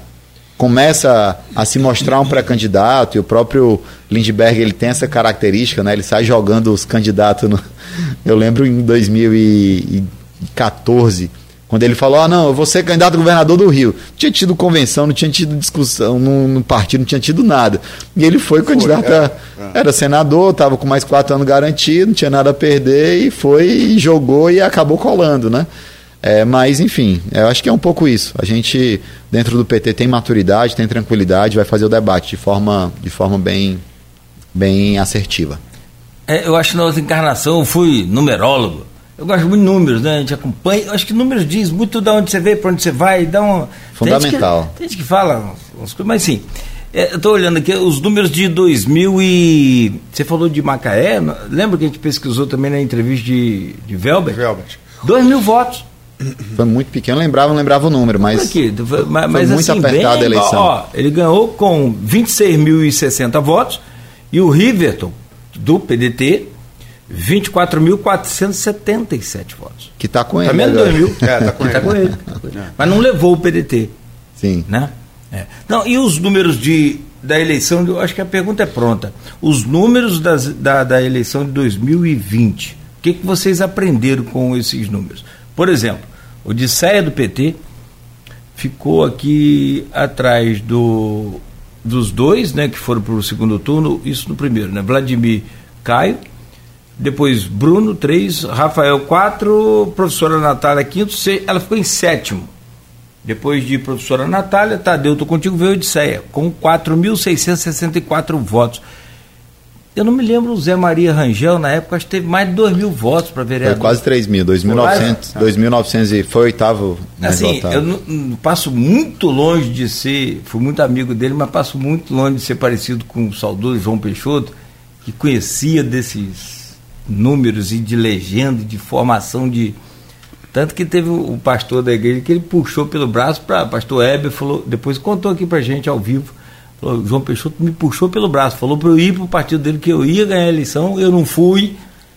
começa a, a se mostrar um pré-candidato e o próprio Lindbergh ele tem essa característica, né, ele sai jogando os candidatos. No, eu lembro em 2014 quando ele falou, ah, não, eu vou ser candidato a governador do Rio. Não tinha tido convenção, não tinha tido discussão no, no partido, não tinha tido nada. E ele foi, foi candidato é, a, é. Era senador, estava com mais quatro anos garantido, não tinha nada a perder, e foi, e jogou e acabou colando, né? É, mas, enfim, eu acho que é um pouco isso. A gente, dentro do PT, tem maturidade, tem tranquilidade, vai fazer o debate de forma, de forma bem, bem assertiva. É, eu acho que na outra encarnação eu fui numerólogo. Eu gosto muito de números, né? A gente acompanha. Eu acho que números diz muito de onde você vê, para onde você vai, dá um. Fundamental. Tem gente que, tem gente que fala umas coisas, mas sim. É, eu estou olhando aqui os números de 2000 e. Você falou de Macaé, lembra que a gente pesquisou também na entrevista de, de Velbert? Velbert. 2 mil votos. Foi muito pequeno, lembrava, não lembrava o número, mas. Aqui, foi, mas, foi muito assim, apertada bem, a eleição. Ó, ele ganhou com 26.060 votos e o Riverton, do PDT, 24.477 votos. Que está com ele. Tá menos 2 mil. É, está com, tá com, ele. Mas não levou o PDT. Sim. Né? É. Não, e os números de, da eleição, eu acho que a pergunta é pronta. Os números das, da, da eleição de 2020, o que, que vocês aprenderam com esses números? Por exemplo, Odisseia do PT ficou aqui atrás do, dos dois, né, que foram para o segundo turno, isso no primeiro, né? Vladimir Caio, depois Bruno, três, Rafael, quatro, professora Natália, quinto, seis, ela ficou em sétimo. Depois de professora Natália, Tadeu, tô contigo, veio Odisseia, com 4.664 votos. Eu não me lembro o Zé Maria Rangel, na época, acho que teve mais de 2 mil votos para vereador. Foi quase 3 mil, 2.900, 2.900 e foi oitavo. Assim, eu não, não, passo muito longe de ser, fui muito amigo dele, mas passo muito longe de ser parecido com o saudoso João Peixoto, que conhecia desses números e de legenda, de formação de. Tanto que teve o pastor da igreja que ele puxou pelo braço para pastor Heber, falou, depois contou aqui pra gente ao vivo. João Peixoto me puxou pelo braço, falou para eu ir para o partido dele que eu ia ganhar a eleição, eu não fui,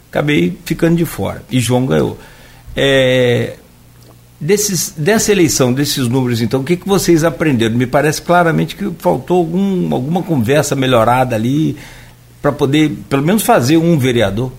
acabei ficando de fora. E João ganhou. É, desses, dessa eleição, desses números, então, o que, que vocês aprenderam? Me parece claramente que faltou algum, alguma conversa melhorada ali para poder, pelo menos, fazer um vereador.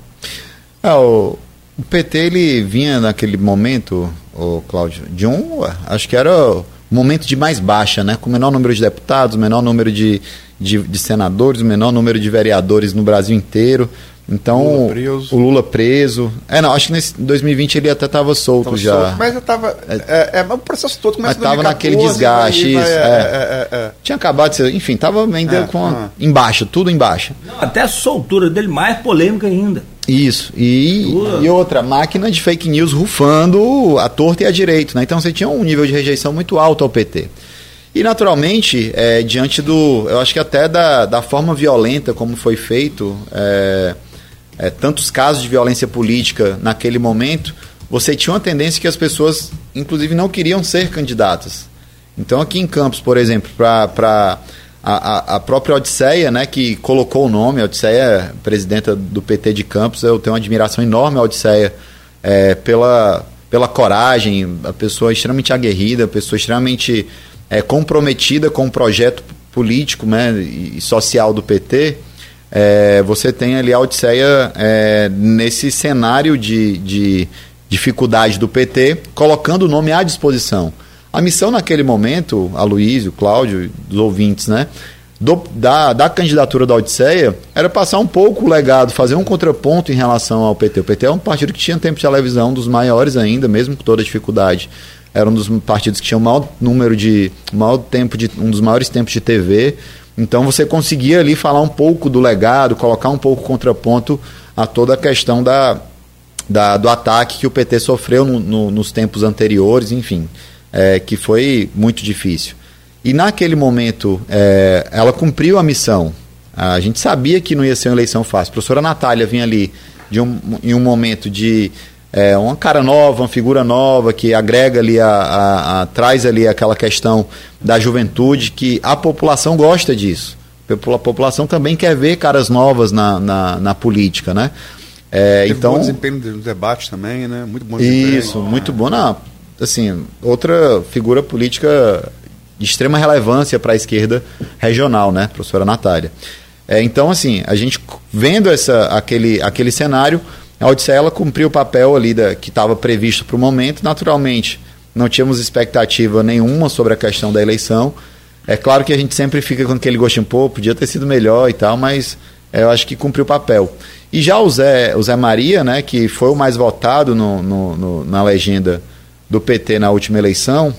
É, o, o PT ele vinha naquele momento, o Cláudio, de um, acho que era momento de mais baixa, né? Com o menor número de deputados, menor número de, de, de senadores, menor número de vereadores no Brasil inteiro. Então, Lula o Lula preso. É, não, acho que nesse 2020 ele até estava solto tava já. Solto, mas eu tava. É, é, é, o processo todo começa Mas estava naquele desgaste. Vai, isso, é, é, é, Tinha acabado de ser. Enfim, estava ainda com. Ah. Embaixo, tudo embaixo. Não, até a soltura dele mais polêmica ainda. Isso. E, e outra, máquina de fake news rufando a torta e a direito. Né? Então você tinha um nível de rejeição muito alto ao PT. E naturalmente, é, diante do. Eu acho que até da, da forma violenta como foi feito. É, é, tantos casos de violência política naquele momento, você tinha uma tendência que as pessoas, inclusive, não queriam ser candidatas. Então, aqui em Campos, por exemplo, para a, a, própria Odisseia, né, que colocou o nome, a Odisseia, presidenta do PT de Campos, eu tenho uma admiração enorme à Odisseia é, pela, pela coragem, a pessoa extremamente aguerrida, a pessoa extremamente é, comprometida com o projeto político né, e social do PT, é, você tem ali a Odisseia é, nesse cenário de, de dificuldade do PT, colocando o nome à disposição. A missão naquele momento, a Luiz, o Cláudio, dos ouvintes, né? Do, da, da candidatura da Odisseia era passar um pouco o legado, fazer um contraponto em relação ao PT. O PT é um partido que tinha tempo de televisão, dos maiores ainda, mesmo com toda a dificuldade. Era um dos partidos que tinha o maior número de. maior tempo de. um dos maiores tempos de TV. Então você conseguia ali falar um pouco do legado, colocar um pouco contraponto a toda a questão da, da do ataque que o PT sofreu no, no, nos tempos anteriores, enfim, é, que foi muito difícil. E naquele momento, é, ela cumpriu a missão. A gente sabia que não ia ser uma eleição fácil. A professora Natália vinha ali de um, em um momento de é, uma cara nova, uma figura nova que agrega ali, a, a, a, traz ali aquela questão da juventude que a população gosta disso. A população também quer ver caras novas na, na, na política, né? É, então bom desempenho no debate também, né? Muito bom desempenho. Isso, muito bom. Não, assim, outra figura política de extrema relevância para a esquerda regional, né, professora Natália. É, então, assim, a gente vendo essa, aquele, aquele cenário, a Odisseia ela cumpriu o papel ali da, que estava previsto para o momento. Naturalmente, não tínhamos expectativa nenhuma sobre a questão da eleição. É claro que a gente sempre fica com aquele gostinho, pô, podia ter sido melhor e tal, mas é, eu acho que cumpriu o papel. E já o Zé, o Zé Maria, né, que foi o mais votado no, no, no na legenda do PT na última eleição,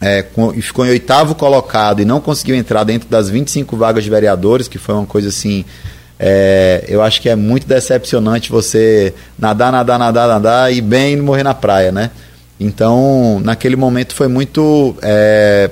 é, com, e ficou em oitavo colocado e não conseguiu entrar dentro das 25 vagas de vereadores, que foi uma coisa assim é, eu acho que é muito decepcionante você nadar, nadar, nadar, nadar e bem morrer na praia, né? Então, naquele momento foi muito é,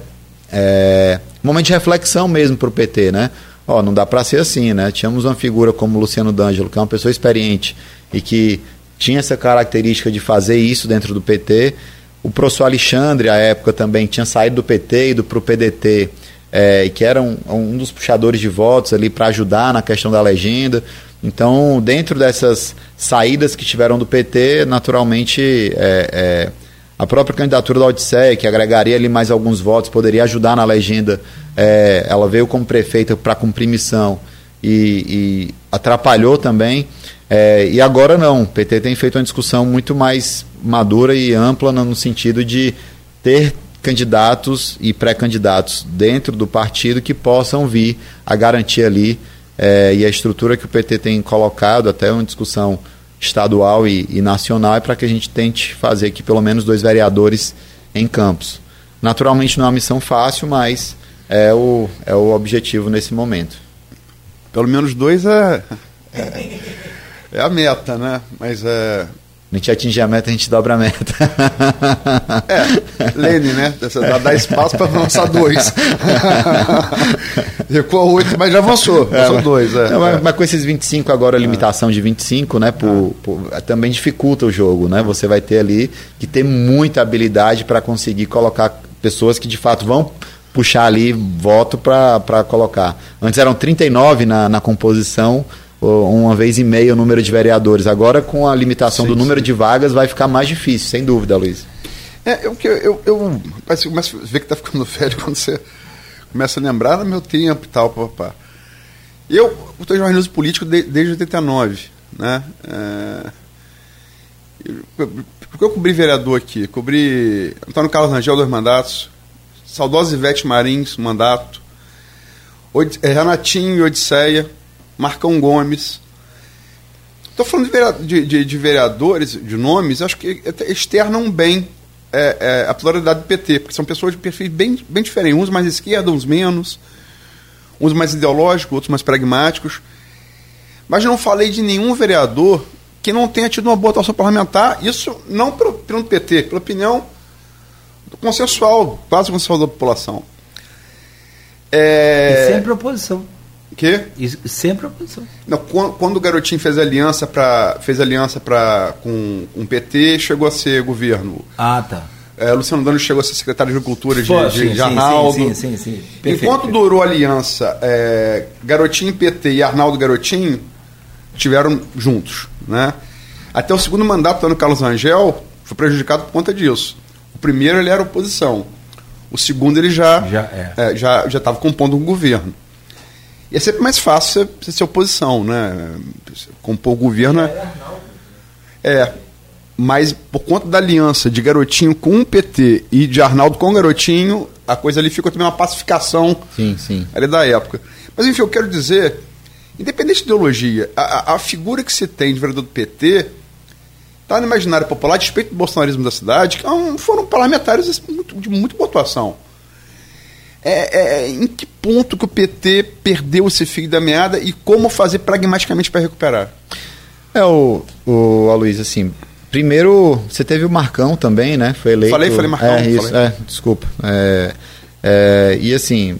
é, momento de reflexão mesmo para o PT, né? Ó, não dá para ser assim, né? Tínhamos uma figura como Luciano D'Angelo, que é uma pessoa experiente e que tinha essa característica de fazer isso dentro do PT. O professor Alexandre, à época, também tinha saído do PT e ido para o PDT é, que era um, um, dos puxadores de votos ali para ajudar na questão da legenda. Então, dentro dessas saídas que tiveram do PT, naturalmente é, é, a própria candidatura da Odisseia, que agregaria ali mais alguns votos, poderia ajudar na legenda. É, ela veio como prefeita para cumprir missão e, e atrapalhou também. É, e agora não, o PT tem feito uma discussão muito mais madura e ampla no sentido de ter candidatos e pré-candidatos dentro do partido que possam vir a garantir ali é, e a estrutura que o PT tem colocado, até uma discussão estadual e, e nacional, é para que a gente tente fazer aqui pelo menos dois vereadores em campos. Naturalmente não é uma missão fácil, mas é o, é o objetivo nesse momento. Pelo menos dois é, é, é a meta, né? Mas é, a gente atingir a meta, a gente dobra a meta. É, Lene, né? Dá, dá espaço para avançar dois. Recuou oito, mas já avançou. É, avançou dois. É, não, mas, mas, com esses 25 agora, a limitação de 25, né? Por, por, também dificulta o jogo, né? Você vai ter ali que ter muita habilidade para conseguir colocar pessoas que de fato vão puxar ali voto para colocar. Antes eram 39 na, na composição uma vez e meia o número de vereadores. Agora, com a limitação sim, do número sim. de vagas, vai ficar mais difícil, sem dúvida, Luiz. É, eu, eu, eu, eu começo a ver que está ficando velho quando você começa a lembrar do meu tempo e tal, papá. Eu estou jornalismo político de, desde 89, né? É, porque eu cobri vereador aqui, cobri Antônio Carlos Rangel, dois mandatos, saudosa Ivete Marins, mandato, Od Renatinho Odisseia, Marcão Gomes. Estou falando de, de, de, vereadores, de nomes, acho que externam bem é, é, a pluralidade do PT, porque são pessoas de perfil bem, bem diferentes, uns mais esquerda, uns menos, uns mais ideológicos, outros mais pragmáticos. Mas não falei de nenhum vereador que não tenha tido uma boa atuação parlamentar, isso não pelo, pelo PT, pela opinião consensual, quase consensual da população. É... E sempre oposição. Quê? Isso, sempre oposição. Não, quando, quando, o Garotinho fez aliança para fez aliança para com o um PT, chegou a ser governo. Ah, tá. É, Luciano Dano chegou a ser secretário de Agricultura de, Pô, de, sim, de Arnaldo. Sim, sim, sim. sim. Perfeito, Enquanto perfeito. durou a aliança, é, Garotinho PT e Arnaldo Garotinho tiveram juntos, né? Até o segundo mandato do Carlos Rangel foi prejudicado por conta disso. O primeiro ele era oposição. O segundo ele já Já é. é, já já estava compondo um governo. E é sempre mais fácil você- você ser oposição, né? Compor o governo é, é. Mas por conta da aliança de Garotinho com o PT e de Arnaldo com o Garotinho, a coisa ali ficou também uma pacificação Sim, sim. ali da época. Mas enfim, eu quero dizer, independente de ideologia, a, a- a figura que se tem de vereador do PT está no imaginário popular, a despeito do bolsonarismo da cidade, que é foram parlamentares assim, de muito boa atuação. É, é, em que ponto que o PT perdeu esse fio da meada e como fazer pragmaticamente para recuperar? É, o, o Aloysio, assim, primeiro você teve o Marcão também, né? Foi eleito. Falei, falei Marcão, É, isso, falei. é, desculpa. É, é, e assim,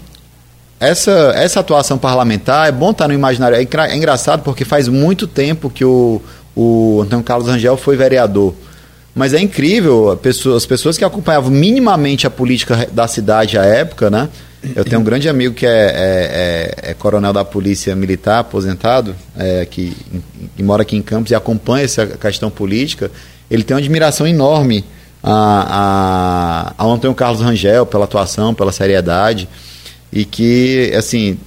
essa, essa atuação parlamentar é bom estar no imaginário. É, é engraçado porque faz muito tempo que o, o Antônio Carlos Rangel foi vereador. Mas é incrível, pessoa- as pessoas que acompanhavam minimamente a política da cidade à época, né? Eu tenho um grande amigo que é, é- é- é coronel da Polícia Militar, aposentado, é, que, que mora aqui em Campos e acompanha essa questão política. Ele tem uma admiração enorme a, a, ao Antônio Carlos Rangel pela atuação, pela seriedade. E que, assim,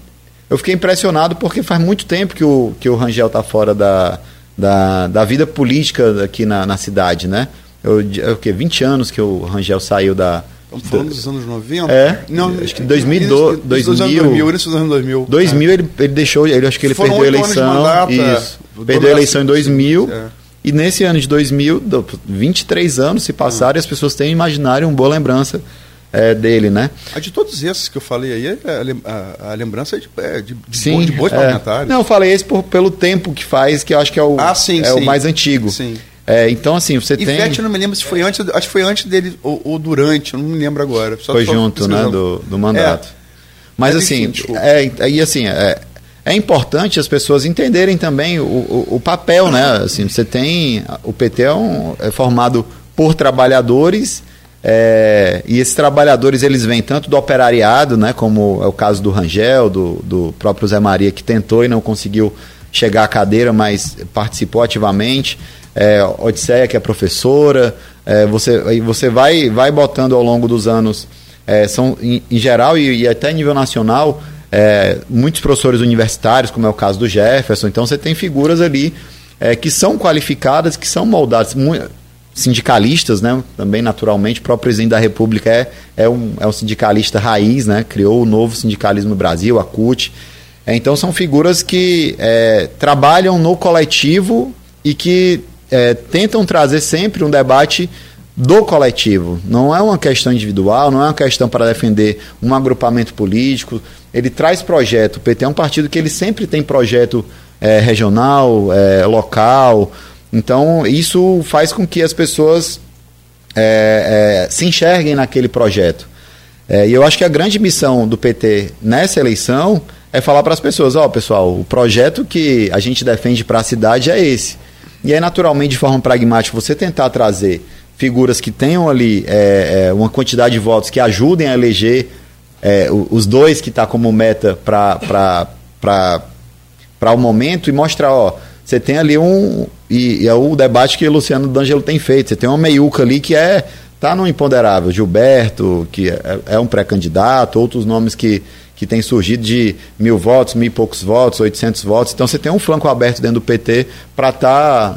eu fiquei impressionado porque faz muito tempo que o, que o Rangel está fora da, da, da vida política aqui na, na cidade, né? Eu, é o quê? 20 anos que o Rangel saiu da. Estamos falando dos anos 90? É, acho que 2002, início dos anos 2000. 2000, início dos anos 2000. 2000 ele, ele deixou, ele acho que ele Foram perdeu a eleição. mandato, é. isso. Toda Perdeu a eleição em essa- 2000. é. E nesse ano de 2000, do- 23 anos se passaram e as pessoas têm imaginário uma boa lembrança é, dele, né? A de todos esses que eu falei aí, é a, lem- a- a lembrança é de, é de, de, Sim, de bons é. parlamentares. Não, eu falei esse por- pelo tempo que faz, que eu acho que é o, Ah, sim, é o sim. mais antigo. Sim. É, então, assim, você tem. Ivete, eu não me lembro se foi antes, acho que foi antes dele ou, ou durante, eu não me lembro agora. Só Foi só junto, né, do, do mandato. Mas, Mas, assim, enfim, é, é, assim, é, é importante as pessoas entenderem também o, o, o papel, né? Assim, você tem. O PT é, um- é formado por trabalhadores. É, e esses trabalhadores eles vêm tanto do operariado, né, como é o caso do Rangel, do, do próprio Zé Maria, que tentou e não conseguiu chegar à cadeira, mas participou ativamente. É, Odisseia, que é professora. é, você você vai, vai botando ao longo dos anos, é, são em, em geral e, e até nível nacional, é, muitos professores universitários, como é o caso do Jefferson. Então você tem figuras ali é, que são qualificadas, que são moldadas. mu- Sindicalistas, né? Também naturalmente, o próprio presidente da República é, é, um, é um sindicalista raiz, né? Criou o novo sindicalismo no Brasil, a CUT. É, então são figuras que é, trabalham no coletivo e que é, tentam trazer sempre um debate do coletivo. Não é uma questão individual, não é uma questão para defender um agrupamento político. Ele traz projeto. O PT é um partido que ele sempre tem projeto é, regional, é, local. Então isso faz com que as pessoas é, é, se enxerguem naquele projeto. É, e eu acho que a grande missão do PT nessa eleição é falar para as pessoas: ó, pessoal, o projeto que a gente defende para a cidade é esse. E aí, naturalmente, de forma pragmática, você tentar trazer figuras que tenham ali é, é, uma quantidade de votos que ajudem a eleger é, os dois que está como meta para o momento e mostrar, ó, você tem ali um. E, e é o debate que o Luciano D'Angelo tem feito. Você tem uma meiuca ali que é. tá no imponderável. Gilberto, que é, é um pré-candidato, outros nomes que, que têm surgido de mil votos, mil e poucos votos, 800 votos. Então você tem um flanco aberto dentro do PT para estar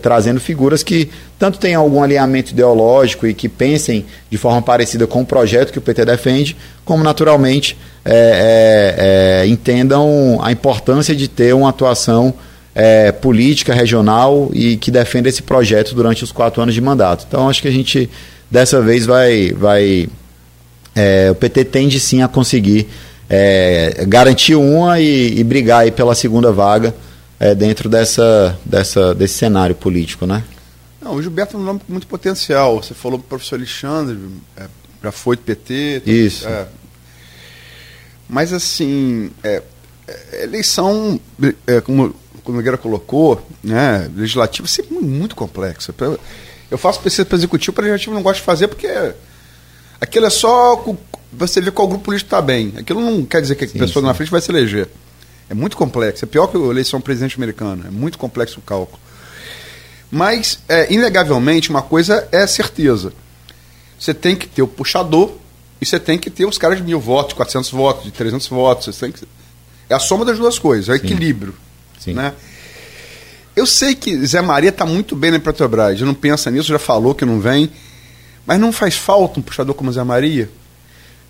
trazendo figuras que tanto tenham algum alinhamento ideológico e que pensem de forma parecida com o projeto que o PT defende, como naturalmente é, é, é, entendam a importância de ter uma atuação é, política regional e que defenda esse projeto durante os quatro anos de mandato. Então acho que a gente dessa vez vai, vai é, o PT tende sim a conseguir é, garantir uma e, e, brigar aí pela segunda vaga é, dentro dessa, dessa, desse cenário político, né? Não, o Gilberto é um nome com muito potencial. Você falou para o professor Alexandre, é, já foi do PT. Isso. É. Mas assim, eleição, como, como o Nogueira colocou, né, legislativo é sempre muito complexo. Eu faço pesquisa para executivo, para legislativo não gosto de fazer porque aquilo é só você ver qual grupo político está bem. Aquilo não quer dizer que a sim, pessoa sim. na frente vai se eleger. É muito complexo. É pior que a eleição presidente americana. É muito complexo o cálculo. Mas, é, inegavelmente, uma coisa é certeza. Você tem que ter o puxador e você tem que ter os caras de mil votos, de 400 votos, de 300 votos. Você tem que... É a soma das duas coisas, é o equilíbrio. Sim. Né? Eu sei que Zé Maria está muito bem na Petrobras, não pensa nisso, já falou que não vem. Mas não faz falta um puxador como Zé Maria?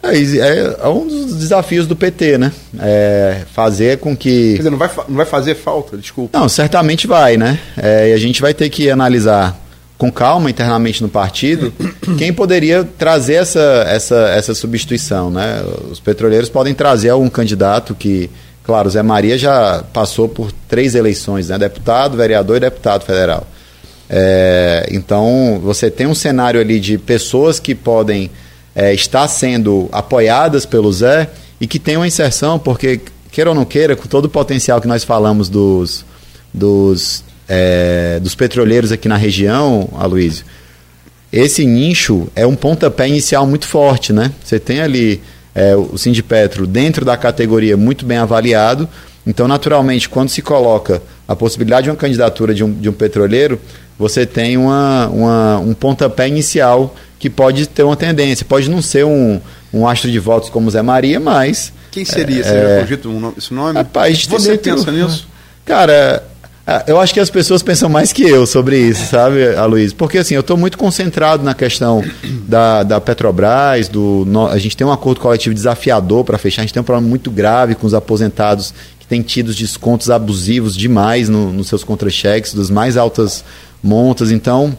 É, é, é um dos desafios do PT, né? É fazer com que. Quer dizer, não vai, não vai fazer falta, desculpa. Não, certamente vai, né? É, e a gente vai ter que analisar com calma internamente no partido quem poderia trazer essa, essa, essa substituição, né? Os petroleiros podem trazer algum candidato que, claro, Zé Maria já passou por três eleições, né? Deputado, vereador e deputado federal. É, então, você tem um cenário ali de pessoas que podem é, estar sendo apoiadas pelo Zé e que tem uma inserção, porque, queira ou não queira, com todo o potencial que nós falamos dos, dos, é, dos petroleiros aqui na região, Aloysio, esse nicho é um pontapé inicial muito forte, né? Você tem ali é, o Sindipetro dentro da categoria muito bem avaliado, então, naturalmente, quando se coloca a possibilidade de uma candidatura de um, de um petroleiro, você tem uma, uma, um pontapé inicial que pode ter uma tendência. Pode não ser um, um astro de votos como Zé Maria, mas. Quem seria? Você É, já cogita um nome- esse nome? Rapaz, Você pensa nisso? Cara, ah, eu acho que as pessoas pensam mais que eu sobre isso, sabe, Aloysio? Porque assim, eu estou muito concentrado na questão da, da Petrobras, do, no- a gente tem um acordo coletivo desafiador para fechar, a gente tem um problema muito grave com os aposentados que têm tido descontos abusivos demais no- nos seus contra-cheques, das mais altas montas. Então,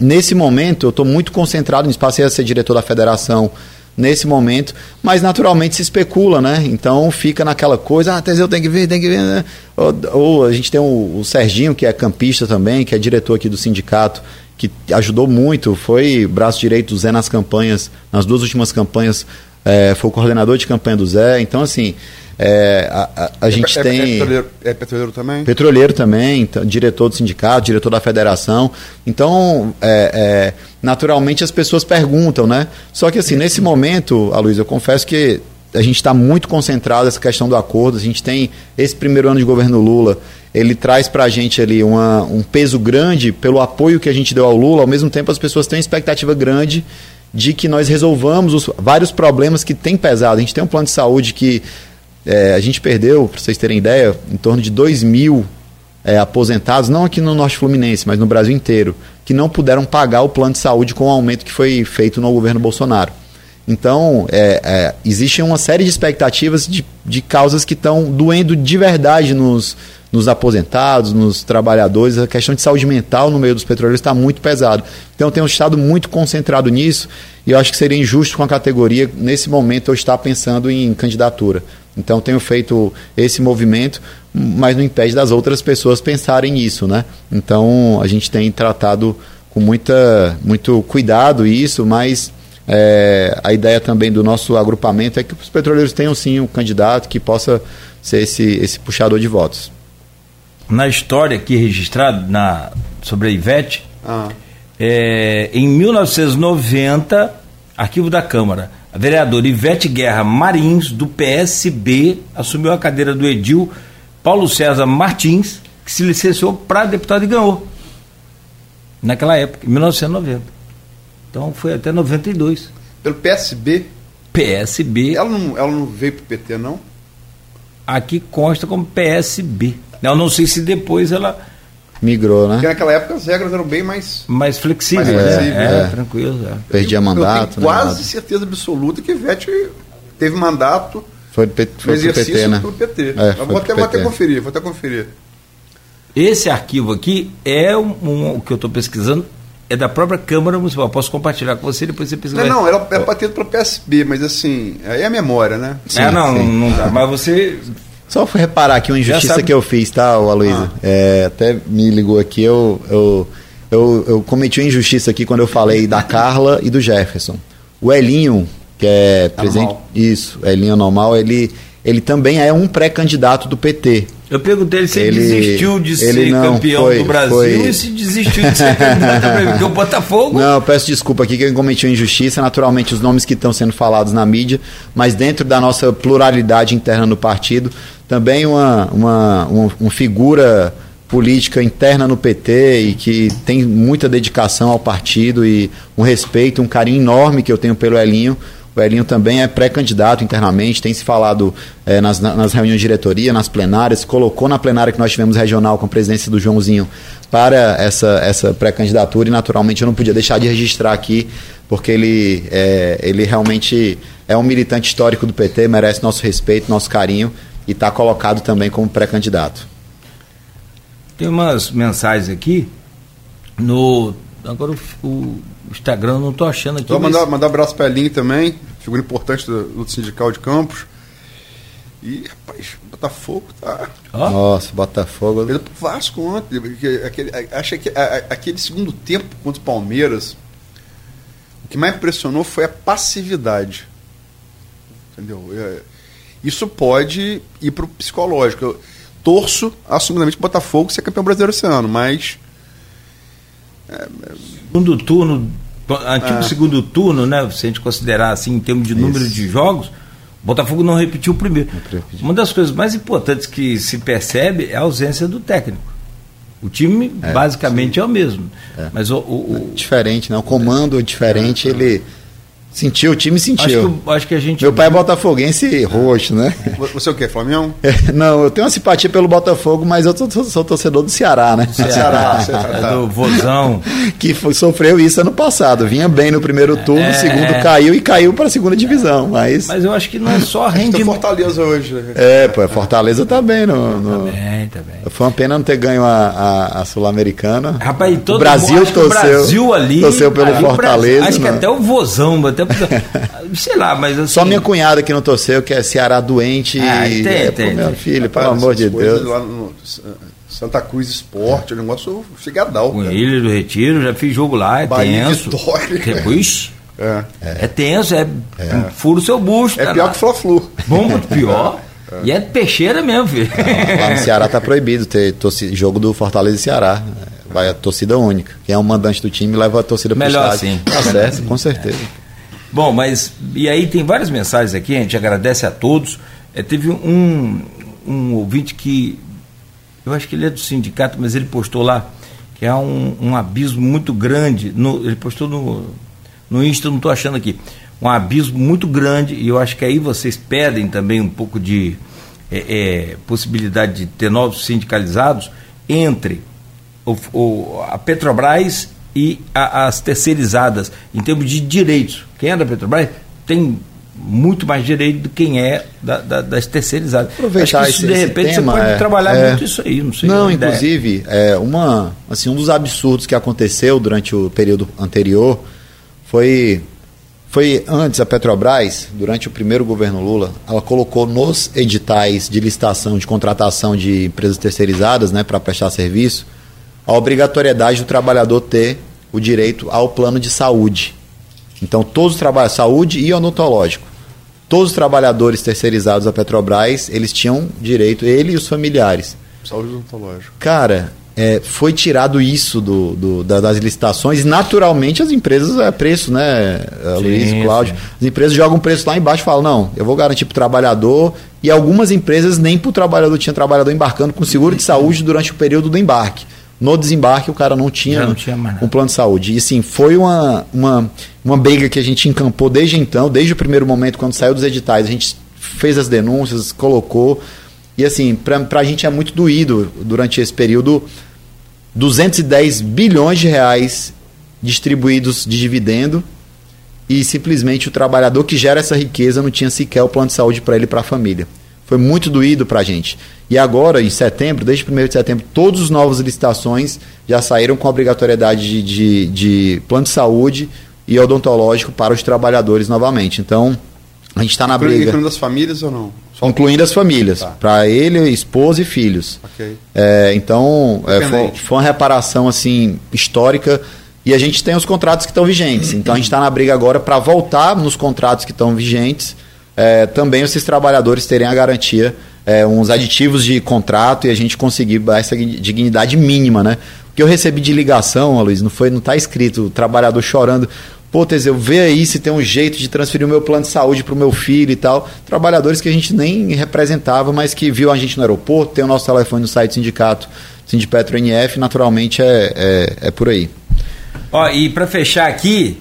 nesse momento, eu estou muito concentrado nisso. Passei a ser diretor da federação nesse momento, mas naturalmente se especula, né? Então fica naquela coisa, ah, Teseu tem que ver, tem que ver. Né? Ou, ou a gente tem o, o Serginho, que é campista também, que é diretor aqui do sindicato, que ajudou muito, foi braço direito do Zé nas campanhas, nas duas últimas campanhas, eh, foi o coordenador de campanha do Zé. Então, assim, eh, a, a- a gente é, tem. É petroleiro, é petroleiro também? Petroleiro também, então, diretor do sindicato, diretor da federação. Então, é, é, naturalmente as pessoas perguntam, né? Só que assim, nesse momento, Aloysio, eu confesso que a gente está muito concentrado nessa questão do acordo. A gente tem esse primeiro ano de governo Lula, ele traz para a gente ali uma, um peso grande pelo apoio que a gente deu ao Lula. Ao mesmo tempo, as pessoas têm uma expectativa grande de que nós resolvamos os vários problemas que têm pesado. A gente tem um plano de saúde que é, a gente perdeu, para vocês terem ideia, em torno de 2 mil é, aposentados, não aqui no Norte Fluminense, mas no Brasil inteiro, que não puderam pagar o plano de saúde com o aumento que foi feito no governo Bolsonaro. Então, é, é, existe uma série de expectativas de, de causas que estão doendo de verdade nos, nos aposentados, nos trabalhadores. A questão de saúde mental no meio dos petroleiros está muito pesado. Então, eu tenho estado muito concentrado nisso e eu acho que seria injusto com a categoria, nesse momento, eu estar pensando em candidatura. Então, tenho feito esse movimento, mas não impede das outras pessoas pensarem nisso, né? Então, a gente tem tratado com muita, muito cuidado isso, mas é, a ideia também do nosso agrupamento é que os petroleiros tenham sim um candidato que possa ser esse, esse puxador de votos. Na história aqui registrada na, sobre a Ivete, Ah, é, em 1990, arquivo da Câmara, a vereadora Ivete Guerra Marins, do PSB, assumiu a cadeira do Edil Paulo César Martins, que se licenciou para deputado e ganhou. Naquela época, em 1990. Então foi até 92. pelo PSB, PSB, ela não, ela não veio pro PT, não? aqui consta como PSB. Eu não sei se depois ela Migrou, Porque né? naquela época as regras eram bem mais. mais flexível, Mais né? flexível, é, é. tranquilo. é. Perdia Eu mandato. tenho né, quase nada. certeza absoluta que Ivete teve mandato Foi, do P- no foi exercício PT, né? pelo PT. É, vou, até, pro vou até PT. conferir, vou até conferir. Esse arquivo aqui é um, um- o que eu estou pesquisando, é da própria Câmara Municipal. Posso compartilhar com você depois você pesquisa. Não, não, era, era ter ido pro PSB, mas assim, aí é a memória, né? é, não, sim. não dá. Mas você. Só fui reparar aqui uma injustiça que eu fiz, tá, Aloysio? É, até me ligou aqui, eu, eu, eu, eu cometi uma injustiça aqui quando eu falei da Carla e do Jefferson. O Elinho, que é presidente. Isso, Elinho Normal, ele, ele também é um pré-candidato do PT. Eu perguntei se ele, Ele- desistiu de ser campeão foi- do Brasil foi- e se desistiu de ser candidato para porque o Botafogo. Não, eu peço desculpa aqui que eu cometi uma injustiça. Naturalmente, os nomes que estão sendo falados na mídia, mas dentro da nossa pluralidade interna no partido, também uma, uma, uma, uma figura política interna no PT e que tem muita dedicação ao partido e um respeito, um carinho enorme que eu tenho pelo Elinho. O Elinho também é pré-candidato internamente, tem se falado é, nas, nas reuniões de diretoria, nas plenárias, colocou na plenária que nós tivemos regional com a presidência do Joãozinho para essa, essa pré-candidatura e naturalmente eu não podia deixar de registrar aqui, porque ele, é, ele realmente é um militante histórico do PT, merece nosso respeito, nosso carinho e está colocado também como pré-candidato. Tem umas mensagens aqui no. Agora o, o Instagram não estou achando aqui. Vou mas... mandar, mandar um abraço para Elinho também, figura importante do, do Sindical de Campos. E, rapaz, Botafogo tá. Oh. Nossa, Botafogo. Ele pro Vasco ontem. Aquele, acho que aquele segundo tempo contra o Palmeiras, o que mais impressionou foi a passividade. Entendeu? É, isso pode ir pro psicológico. Eu torço assumidamente o Botafogo ser campeão brasileiro esse ano, mas. É, é... Segundo turno, antigo é. segundo turno, né? Se a gente considerar assim, em termos de número de jogos, o Botafogo não repetiu o primeiro. Uma das coisas mais importantes que se percebe é a ausência do técnico. O time é, basicamente sim. é o mesmo. É. Mas o, o, o, Diferente, né? O comando é diferente, ele Sentiu, o time sentiu. Acho que, acho que a gente. Meu pai é botafoguense roxo, né? Você é o quê? Flamengo? É, não, eu tenho uma simpatia pelo Botafogo, mas eu sou, sou torcedor do Ceará, né? Ceará, Ceará. É do Vozão. Que foi, sofreu isso ano passado. Vinha bem no primeiro turno, é, segundo caiu e caiu para a segunda divisão. Mas... mas eu acho que não é só rendimento. Fortaleza hoje. Né? É, pô, Fortaleza tá bem. No, no... Tá bem, tá bem. Foi uma pena não ter ganho a, a, a Sul-Americana. Rapaz, todo o Brasil mundo, torceu. O Brasil ali. Torceu pelo ali, Fortaleza. Acho que né? até o Vozão, até sei lá, mas assim... Só minha cunhada que não torceu, que é Ceará doente. Ah, e, tem, é, tem, pô, meu filho, pelo amor de Deus. Lá no Santa Cruz Esporte, é. o negócio chegadão. Com Ilha do Retiro, já fiz jogo lá, é Bahia tenso. Vitória. Ixi, é. é tenso, é, é. fura o seu busto. É pior que Fla-Flu. Bom, pior. É. E é peixeira mesmo, filho. Lá no Ceará tá proibido ter torcida, jogo do Fortaleza e Ceará. Vai a torcida única. Quem é o mandante do time leva a torcida para Melhor assim. Tá certo, com certeza. Bom, mas e aí tem várias mensagens aqui, a gente agradece a todos. É, teve um, um ouvinte que, eu acho que ele é do sindicato, mas ele postou lá que há um, um abismo muito grande. No, ele postou no, no Insta, não estou achando aqui. Um abismo muito grande, e eu acho que aí vocês pedem também um pouco de é, é, possibilidade de ter novos sindicalizados entre o, o, a Petrobras e a, as terceirizadas, em termos de direitos. Quem é da Petrobras tem muito mais direito do que quem é da, da, das terceirizadas. Aproveitar Acho que isso, esse, de repente tema, você pode é, trabalhar é, muito isso aí, não sei. Não, inclusive, é, uma, assim, um dos absurdos que aconteceu durante o período anterior foi foi antes a Petrobras, durante o primeiro governo Lula, ela colocou nos editais de licitação de contratação de empresas terceirizadas, né, para prestar serviço, a obrigatoriedade do trabalhador ter o direito ao plano de saúde. Então, todos os trabalhadores, saúde e odontológico, todos os trabalhadores terceirizados da Petrobras, eles tinham direito, ele e os familiares. Saúde odontológico. Cara, é, foi tirado isso do, do, das licitações e naturalmente as empresas é preço, né, sim, Luiz, Cláudio? Sim. As empresas jogam preço lá embaixo e falam, não, eu vou garantir para o trabalhador e algumas empresas nem para o trabalhador tinha trabalhador embarcando com seguro de saúde durante o período do embarque. No desembarque o cara não tinha, não tinha um plano de saúde. E sim, foi uma, uma, uma briga que a gente encampou desde então, desde o primeiro momento, quando saiu dos editais, a gente fez as denúncias, colocou. E assim, para a gente é muito doído durante esse período 210 bilhões de reais distribuídos de dividendo e simplesmente o trabalhador que gera essa riqueza não tinha sequer o plano de saúde para ele e para a família. Foi muito doído para a gente. E agora, em setembro, desde 1 de setembro, todas as novas licitações já saíram com obrigatoriedade de, de, de plano de saúde e odontológico para os trabalhadores novamente. Então, a gente está na briga. Incluindo as famílias ou não? Só Incluindo as famílias. Tá. Para ele, esposa e filhos. Okay. É, então, é, foi, foi uma reparação assim histórica. E a gente tem os contratos que estão vigentes. Então, a gente está na briga agora para voltar nos contratos que estão vigentes. É, também esses trabalhadores terem a garantia é, uns aditivos de contrato e a gente conseguir essa dignidade mínima, né? O que eu recebi de ligação, Luiz, não foi, não está escrito, o trabalhador chorando. Pô, Teseu, vê aí se tem um jeito de transferir o meu plano de saúde para o meu filho e tal. Trabalhadores que a gente nem representava, mas que viu a gente no aeroporto, tem o nosso telefone no site do sindicato Sindipetro NF, naturalmente é, é, é por aí. Ó, e para fechar aqui,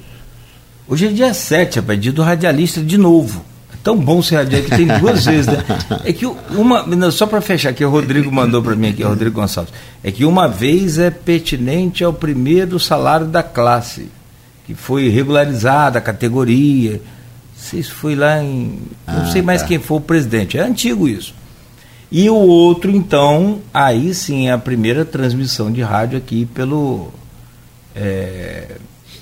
hoje é dia 7, rapaz, dia do radialista de novo. É tão bom ser radialista que tem duas vezes, né? É que uma, só para fechar aqui, o Rodrigo mandou para mim aqui, o Rodrigo Gonçalves, é que uma vez é pertinente ao primeiro salário da classe, que foi regularizada a categoria. Não sei se foi lá em. Ah, não sei mais tá. quem foi o presidente, é antigo isso. E o outro, então, aí sim é a primeira transmissão de rádio aqui pelo é,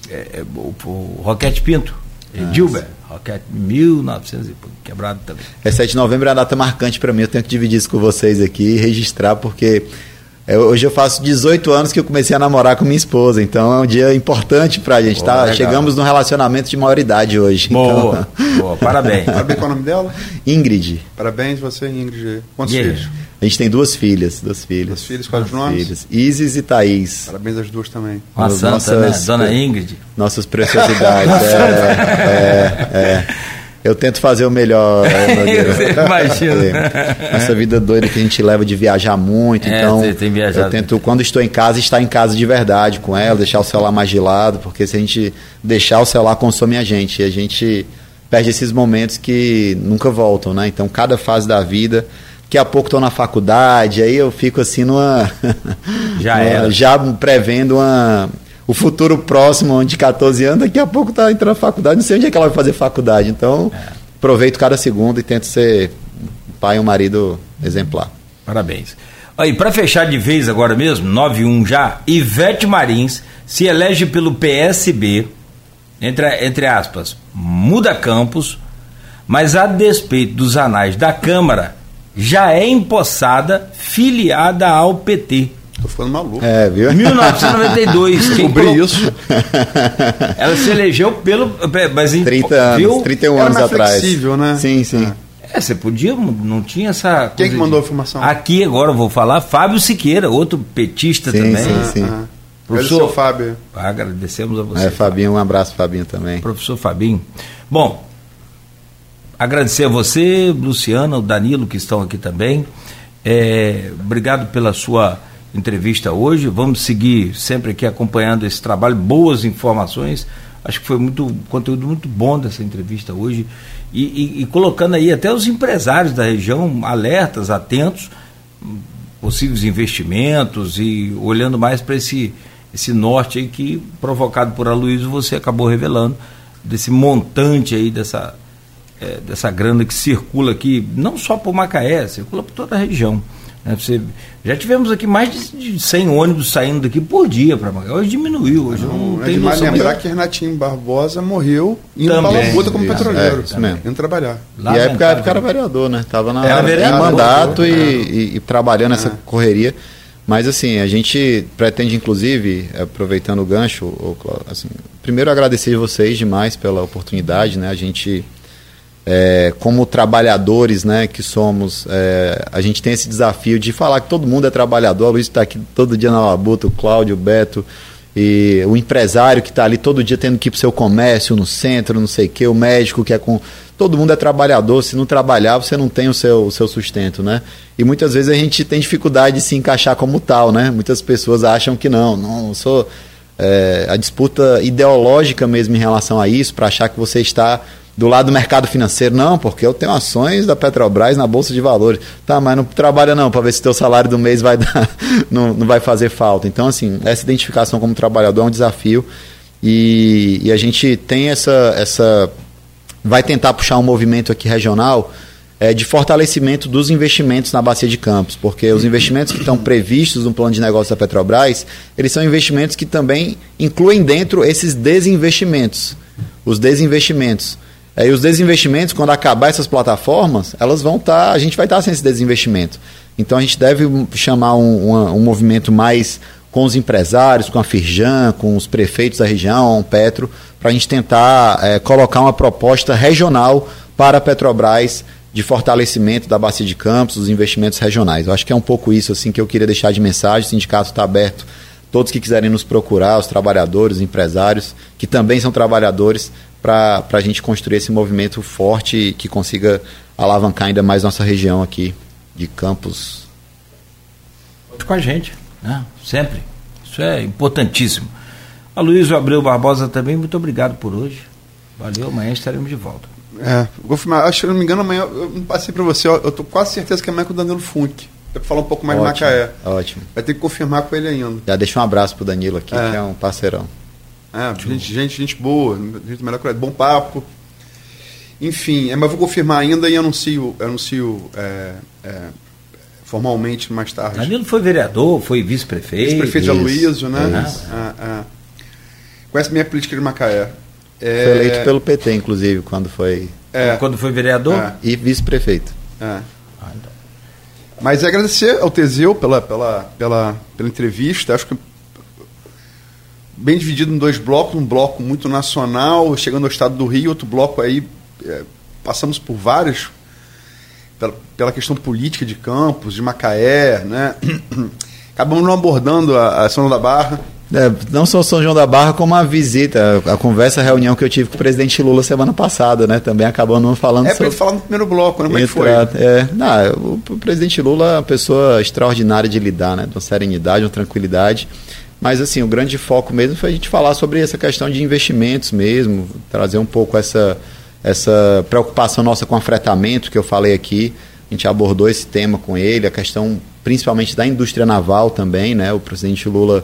é, é o, o Roquete Pinto, ah, Gilbert, Roquete 1900 e quebrado também. É 7 de novembro é a data marcante para mim, eu tenho que dividir isso com vocês aqui e registrar, porque é, hoje eu faço 18 anos que eu comecei a namorar com minha esposa, então é um dia importante pra gente, tá? Legal. Chegamos num relacionamento de maioridade hoje. Boa, então... boa, parabéns. Parabéns, qual é o nome dela? Ingrid. Parabéns você, Ingrid. Quantos yeah. filhos? A gente tem duas filhas, duas filhas. Duas filhas, quais os nomes? Filhas. Isis e Thaís. Parabéns às duas também. Uma santa, nossas, né? Dona Ingrid. Nossas preciosidades. é, é, é. Eu tento fazer o melhor. Imagina. Essa vida doida que a gente leva de viajar muito. É, então, eu tento, quando estou em casa, estar em casa de verdade com ela, deixar o celular mais de lado, porque se a gente deixar o celular, consome a gente. E a gente perde esses momentos que nunca voltam, né? Então, cada fase da vida. Daqui a pouco estou na faculdade, aí eu fico assim numa. Já era. Já prevendo uma o futuro próximo, de 14 anos, daqui a pouco está entrando na faculdade, não sei onde é que ela vai fazer faculdade. Então, é. aproveito cada segundo e tento ser um pai e um marido exemplar. Parabéns. Aí, para fechar de vez agora mesmo, 9-1 já, Ivete Marins se elege pelo PSB, entre, entre aspas, muda campos, mas a despeito dos anais da Câmara, já é empossada, filiada ao PT. Tô ficando maluco. É, viu? 1992. Descobri isso. Ela se elegeu pelo. Mas 30 anos, viu? 31 Era anos atrás. flexível, né? Sim, sim. É. é, você podia, não tinha essa. Quem que mandou de... a informação? Aqui agora eu vou falar, Fábio Siqueira, outro petista sim, também. Sim, sim. Ah, Professor Fábio. Agradecemos a você. É, Fabinho, um abraço, Fabinho também. Professor Fabinho. Bom, agradecer a você, Luciana, o Danilo, que estão aqui também. É, obrigado pela sua entrevista hoje. Vamos seguir sempre aqui acompanhando esse trabalho, boas informações. Acho que foi muito conteúdo muito bom dessa entrevista hoje. E, e, e colocando aí até os empresários da região alertas, atentos, possíveis investimentos e olhando mais para esse, esse norte aí que, provocado por Aloysio, você acabou revelando, desse montante aí, dessa, é, dessa grana que circula aqui, não só por Macaé, circula por toda a região. Né? Você, já tivemos aqui mais de 100 ônibus saindo daqui por dia para Macaé. Hoje diminuiu. Hoje não, não é tem demais lembrar que Renatinho Barbosa morreu para Labuta como petroleiro. É, isso mesmo. Indo trabalhar. E a época, a época era vereador, né? Estava na era vereador, em mandato e, e, e, trabalhando essa é. correria. Mas assim, a gente pretende, inclusive, aproveitando o gancho, assim, primeiro agradecer vocês demais pela oportunidade, né? A gente é, como trabalhadores né, que somos, é, a gente tem esse desafio de falar que todo mundo é trabalhador. O Luiz está aqui todo dia na Labuta, o Cláudio, o Beto, e o empresário que está ali todo dia tendo que ir para o seu comércio, no centro, não sei o quê, o médico que é com. Todo mundo é trabalhador, se não trabalhar, você não tem o seu, o seu sustento, né? E muitas vezes a gente tem dificuldade de se encaixar como tal, né? Muitas pessoas acham que não, não, sou. É, a disputa ideológica mesmo em relação a isso, para achar que você está do lado do mercado financeiro, não, porque eu tenho ações da Petrobras na Bolsa de Valores. Tá, mas não trabalha não, para ver se teu salário do mês vai dar, não, não vai fazer falta. Então, assim, essa identificação como trabalhador é um desafio e, e a gente tem essa, essa. Vai tentar puxar um movimento aqui regional é, de fortalecimento dos investimentos na bacia de campos, porque os investimentos que estão previstos no plano de negócio da Petrobras, eles são investimentos que também incluem dentro esses desinvestimentos. Os desinvestimentos. É, e os desinvestimentos, quando acabar essas plataformas, elas vão estar, tá, a gente vai estar tá sem esse desinvestimento. Então a gente deve chamar um, um, um movimento mais com os empresários, com a Firjan, com os prefeitos da região, Petro, para a gente tentar é, colocar uma proposta regional para a Petrobras de fortalecimento da bacia de campos, dos investimentos regionais. Eu acho que é um pouco isso assim que eu queria deixar de mensagem. O sindicato está aberto. Todos que quiserem nos procurar, os trabalhadores, os empresários, que também são trabalhadores, para a gente construir esse movimento forte que consiga alavancar ainda mais nossa região aqui de Campos. Com a gente. Né? Sempre. Isso é importantíssimo. A Luiz Abreu Barbosa também, muito obrigado por hoje. Valeu, amanhã estaremos de volta. É, vou filmar. Acho que, se não me engano, amanhã eu não passei para você. Eu tô quase certeza que amanhã é com o Danilo Funk. Para falar um pouco mais Ótimo, de Macaé. Ótimo. Vai ter que confirmar com ele ainda. Já deixa um abraço pro Danilo aqui, É. que é um parceirão. É, gente, gente, gente boa, gente melhor que ele, bom papo. Enfim, é, mas vou confirmar ainda e anuncio, anuncio é, é, formalmente mais tarde. Danilo foi vereador, foi vice-prefeito. Ex-prefeito de Aloysio, né? isso. Ah, ah. Conhece minha política de Macaé. É, Foi eleito pelo PT, inclusive, quando foi. É, Quando foi vereador? É. E vice-prefeito. é. Ah, então. Mas é agradecer ao Teseu pela, pela, pela, pela entrevista. Acho que bem dividido em dois blocos, um bloco muito nacional, chegando ao estado do Rio, outro bloco aí, é, passamos por vários, pela, pela questão política de Campos, de Macaé, né? Acabamos não abordando a, a São João da Barra. É, não só São João da Barra, como a visita, a, conversa, a reunião que eu tive com o presidente Lula semana passada, né? Também acabou não falando É sobre. ele falar no primeiro bloco, né? Como é que foi? É, não, o, o presidente Lula é uma pessoa extraordinária de lidar, né? De uma serenidade, uma tranquilidade. Mas assim, o grande foco mesmo foi a gente falar sobre essa questão de investimentos mesmo, trazer um pouco essa, essa preocupação nossa com afretamento que eu falei aqui. A gente abordou esse tema com ele, a questão principalmente da indústria naval também, né? O presidente Lula,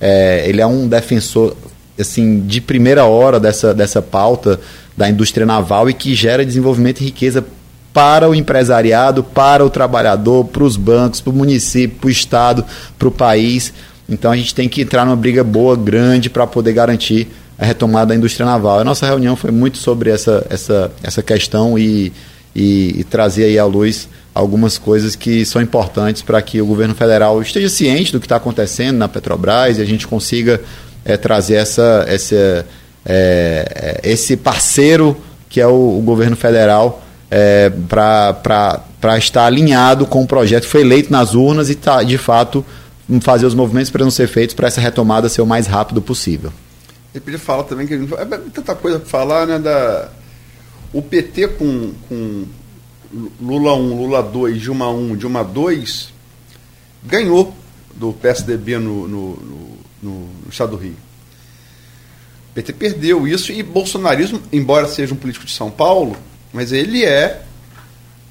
é, ele é um defensor assim de primeira hora dessa, dessa pauta da indústria naval e que gera desenvolvimento e riqueza para o empresariado, para o trabalhador, para os bancos, para o município, para o estado, para o país. Então a gente tem que entrar numa briga boa, grande, para poder garantir a retomada da indústria naval. A nossa reunião foi muito sobre essa, essa, essa questão e, e, e trazer aí à luz algumas coisas que são importantes para que o governo federal esteja ciente do que está acontecendo na Petrobras e a gente consiga é, trazer essa, essa, é, esse parceiro que é o, o governo federal é, para estar alinhado com o projeto que foi eleito nas urnas e tá, de fato fazer os movimentos para não ser feitos para essa retomada ser o mais rápido possível. Ele podia falar também que é tanta coisa para falar, né? Da, o PT com, com Lula 1, Lula 2, Dilma 1, Dilma 2, ganhou do PSDB no, no, no, no estado do Rio. O PT perdeu isso e bolsonarismo, embora seja um político de São Paulo, mas ele é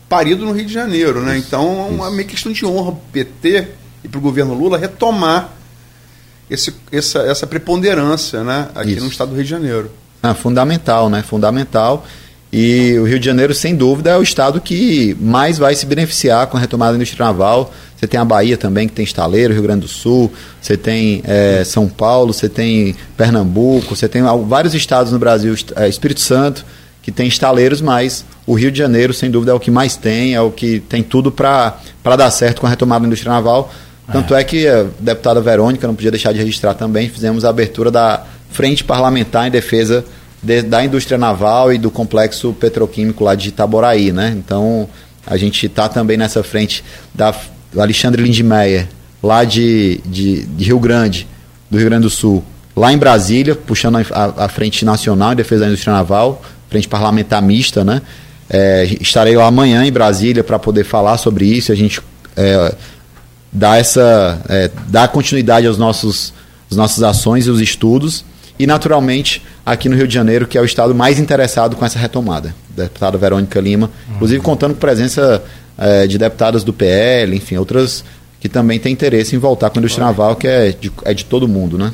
parido no Rio de Janeiro, né? então é uma meio questão de honra o PT e para o governo Lula retomar esse, essa, essa preponderância né? aqui Isso. no estado do Rio de Janeiro. Ah, fundamental, né? Fundamental. E o Rio de Janeiro, sem dúvida, é o estado que mais vai se beneficiar com a retomada da indústria naval. Você tem a Bahia também, que tem estaleiro, Rio Grande do Sul, você tem eh, São Paulo, você tem Pernambuco, você tem vários estados no Brasil, eh, Espírito Santo, que tem estaleiros, mas o Rio de Janeiro, sem dúvida, é o que mais tem, é o que tem tudo para dar certo com a retomada da indústria naval. Tanto é que a deputada Verônica, não podia deixar de registrar também, fizemos a abertura da Frente Parlamentar em Defesa de- da Indústria Naval e do Complexo Petroquímico lá de Itaboraí, né? Então, a gente está também nessa frente da, Alexandre Lindmeier, lá de, de, de Rio Grande, do Rio Grande do Sul, lá em Brasília, puxando a, a- a Frente Nacional em Defesa da Indústria Naval, Frente Parlamentar Mista, né? É, estarei lá amanhã em Brasília para poder falar sobre isso, a gente... é, dar essa é, dar continuidade aos nossos às nossas ações e os estudos. E naturalmente aqui no Rio de Janeiro que é o estado mais interessado com essa retomada. Deputada Verônica Lima inclusive contando com presença é, de deputadas do PL enfim outras que também têm interesse em voltar com a indústria naval que é de, é de todo mundo né?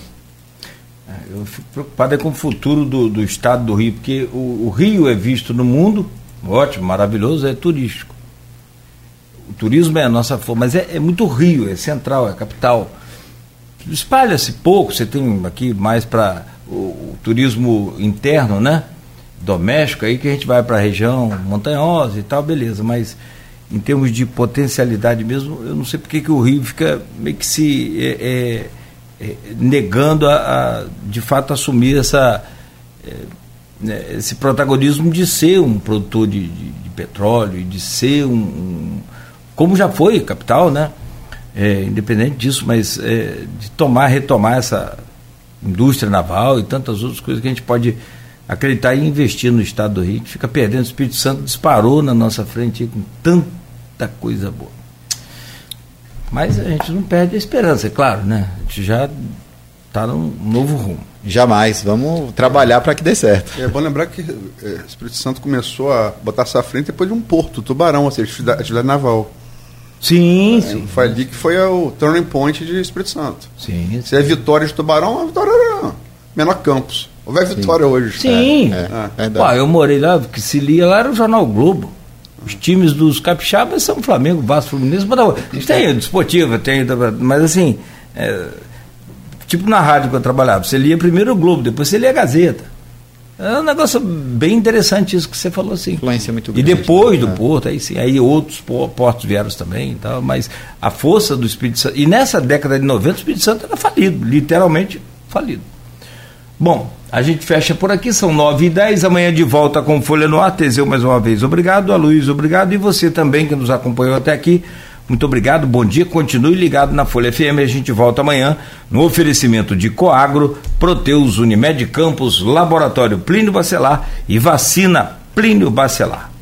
Eu fico preocupado é com o futuro do, do estado do Rio, porque o, o Rio é visto no mundo, ótimo, maravilhoso, é turístico. O turismo é a nossa forma, mas é, é muito Rio, é central, é capital. Espalha-se pouco, você tem aqui mais para o, o turismo interno, né? Doméstico, aí que a gente vai para a região montanhosa e tal, beleza, mas em termos de potencialidade mesmo, eu não sei porque que o Rio fica meio que se é, é, é, negando a, a, de fato assumir essa é, né, esse protagonismo de ser um produtor de, de, de petróleo de ser um, um, como já foi capital, né? É, independente disso, mas é, de tomar, retomar essa indústria naval e tantas outras coisas que a gente pode acreditar e investir no estado do Rio, que fica perdendo. O Espírito Santo disparou na nossa frente com tanta coisa boa. Mas a gente não perde a esperança, é claro, né? A gente já está num novo rumo. Jamais. Vamos trabalhar para que dê certo. É bom lembrar que é, o Espírito Santo começou a botar essa frente depois de um porto, Tubarão, ou seja, atividade, atividade naval. Sim, É, sim. Foi ali que foi o turning point de Espírito Santo. Sim, Se é vitória de Tubarão, a vitória era menor campus. Houve a vitória hoje. sim. É, Ah. verdade. Pô, eu morei lá, que se lia lá era o Jornal Globo. Os times dos capixabas são Flamengo, Vasco, Fluminense, Botafogo. Tem o Desportiva, tem, mas assim, é, tipo na rádio que eu trabalhava, você lia primeiro o Globo, depois você lia a Gazeta. É um negócio bem interessante isso que você falou assim. Influência muito E grande. depois do É. Porto, aí sim, aí outros po- portos vieram também e tal, mas a força do Espírito Santo. E nessa década de 90, o Espírito Santo era falido, literalmente falido. Bom, a gente fecha por aqui, são 9 e 10 amanhã de volta com Folha no Ar. Teseu mais uma vez, obrigado. A Luiz, obrigado. E você também que nos acompanhou até aqui, muito obrigado, bom dia. Continue ligado na Folha FM. A gente volta amanhã no oferecimento de Coagro, Proteus, Unimed Campos, Laboratório Plínio Bacelar e Vacina Plínio Bacelar.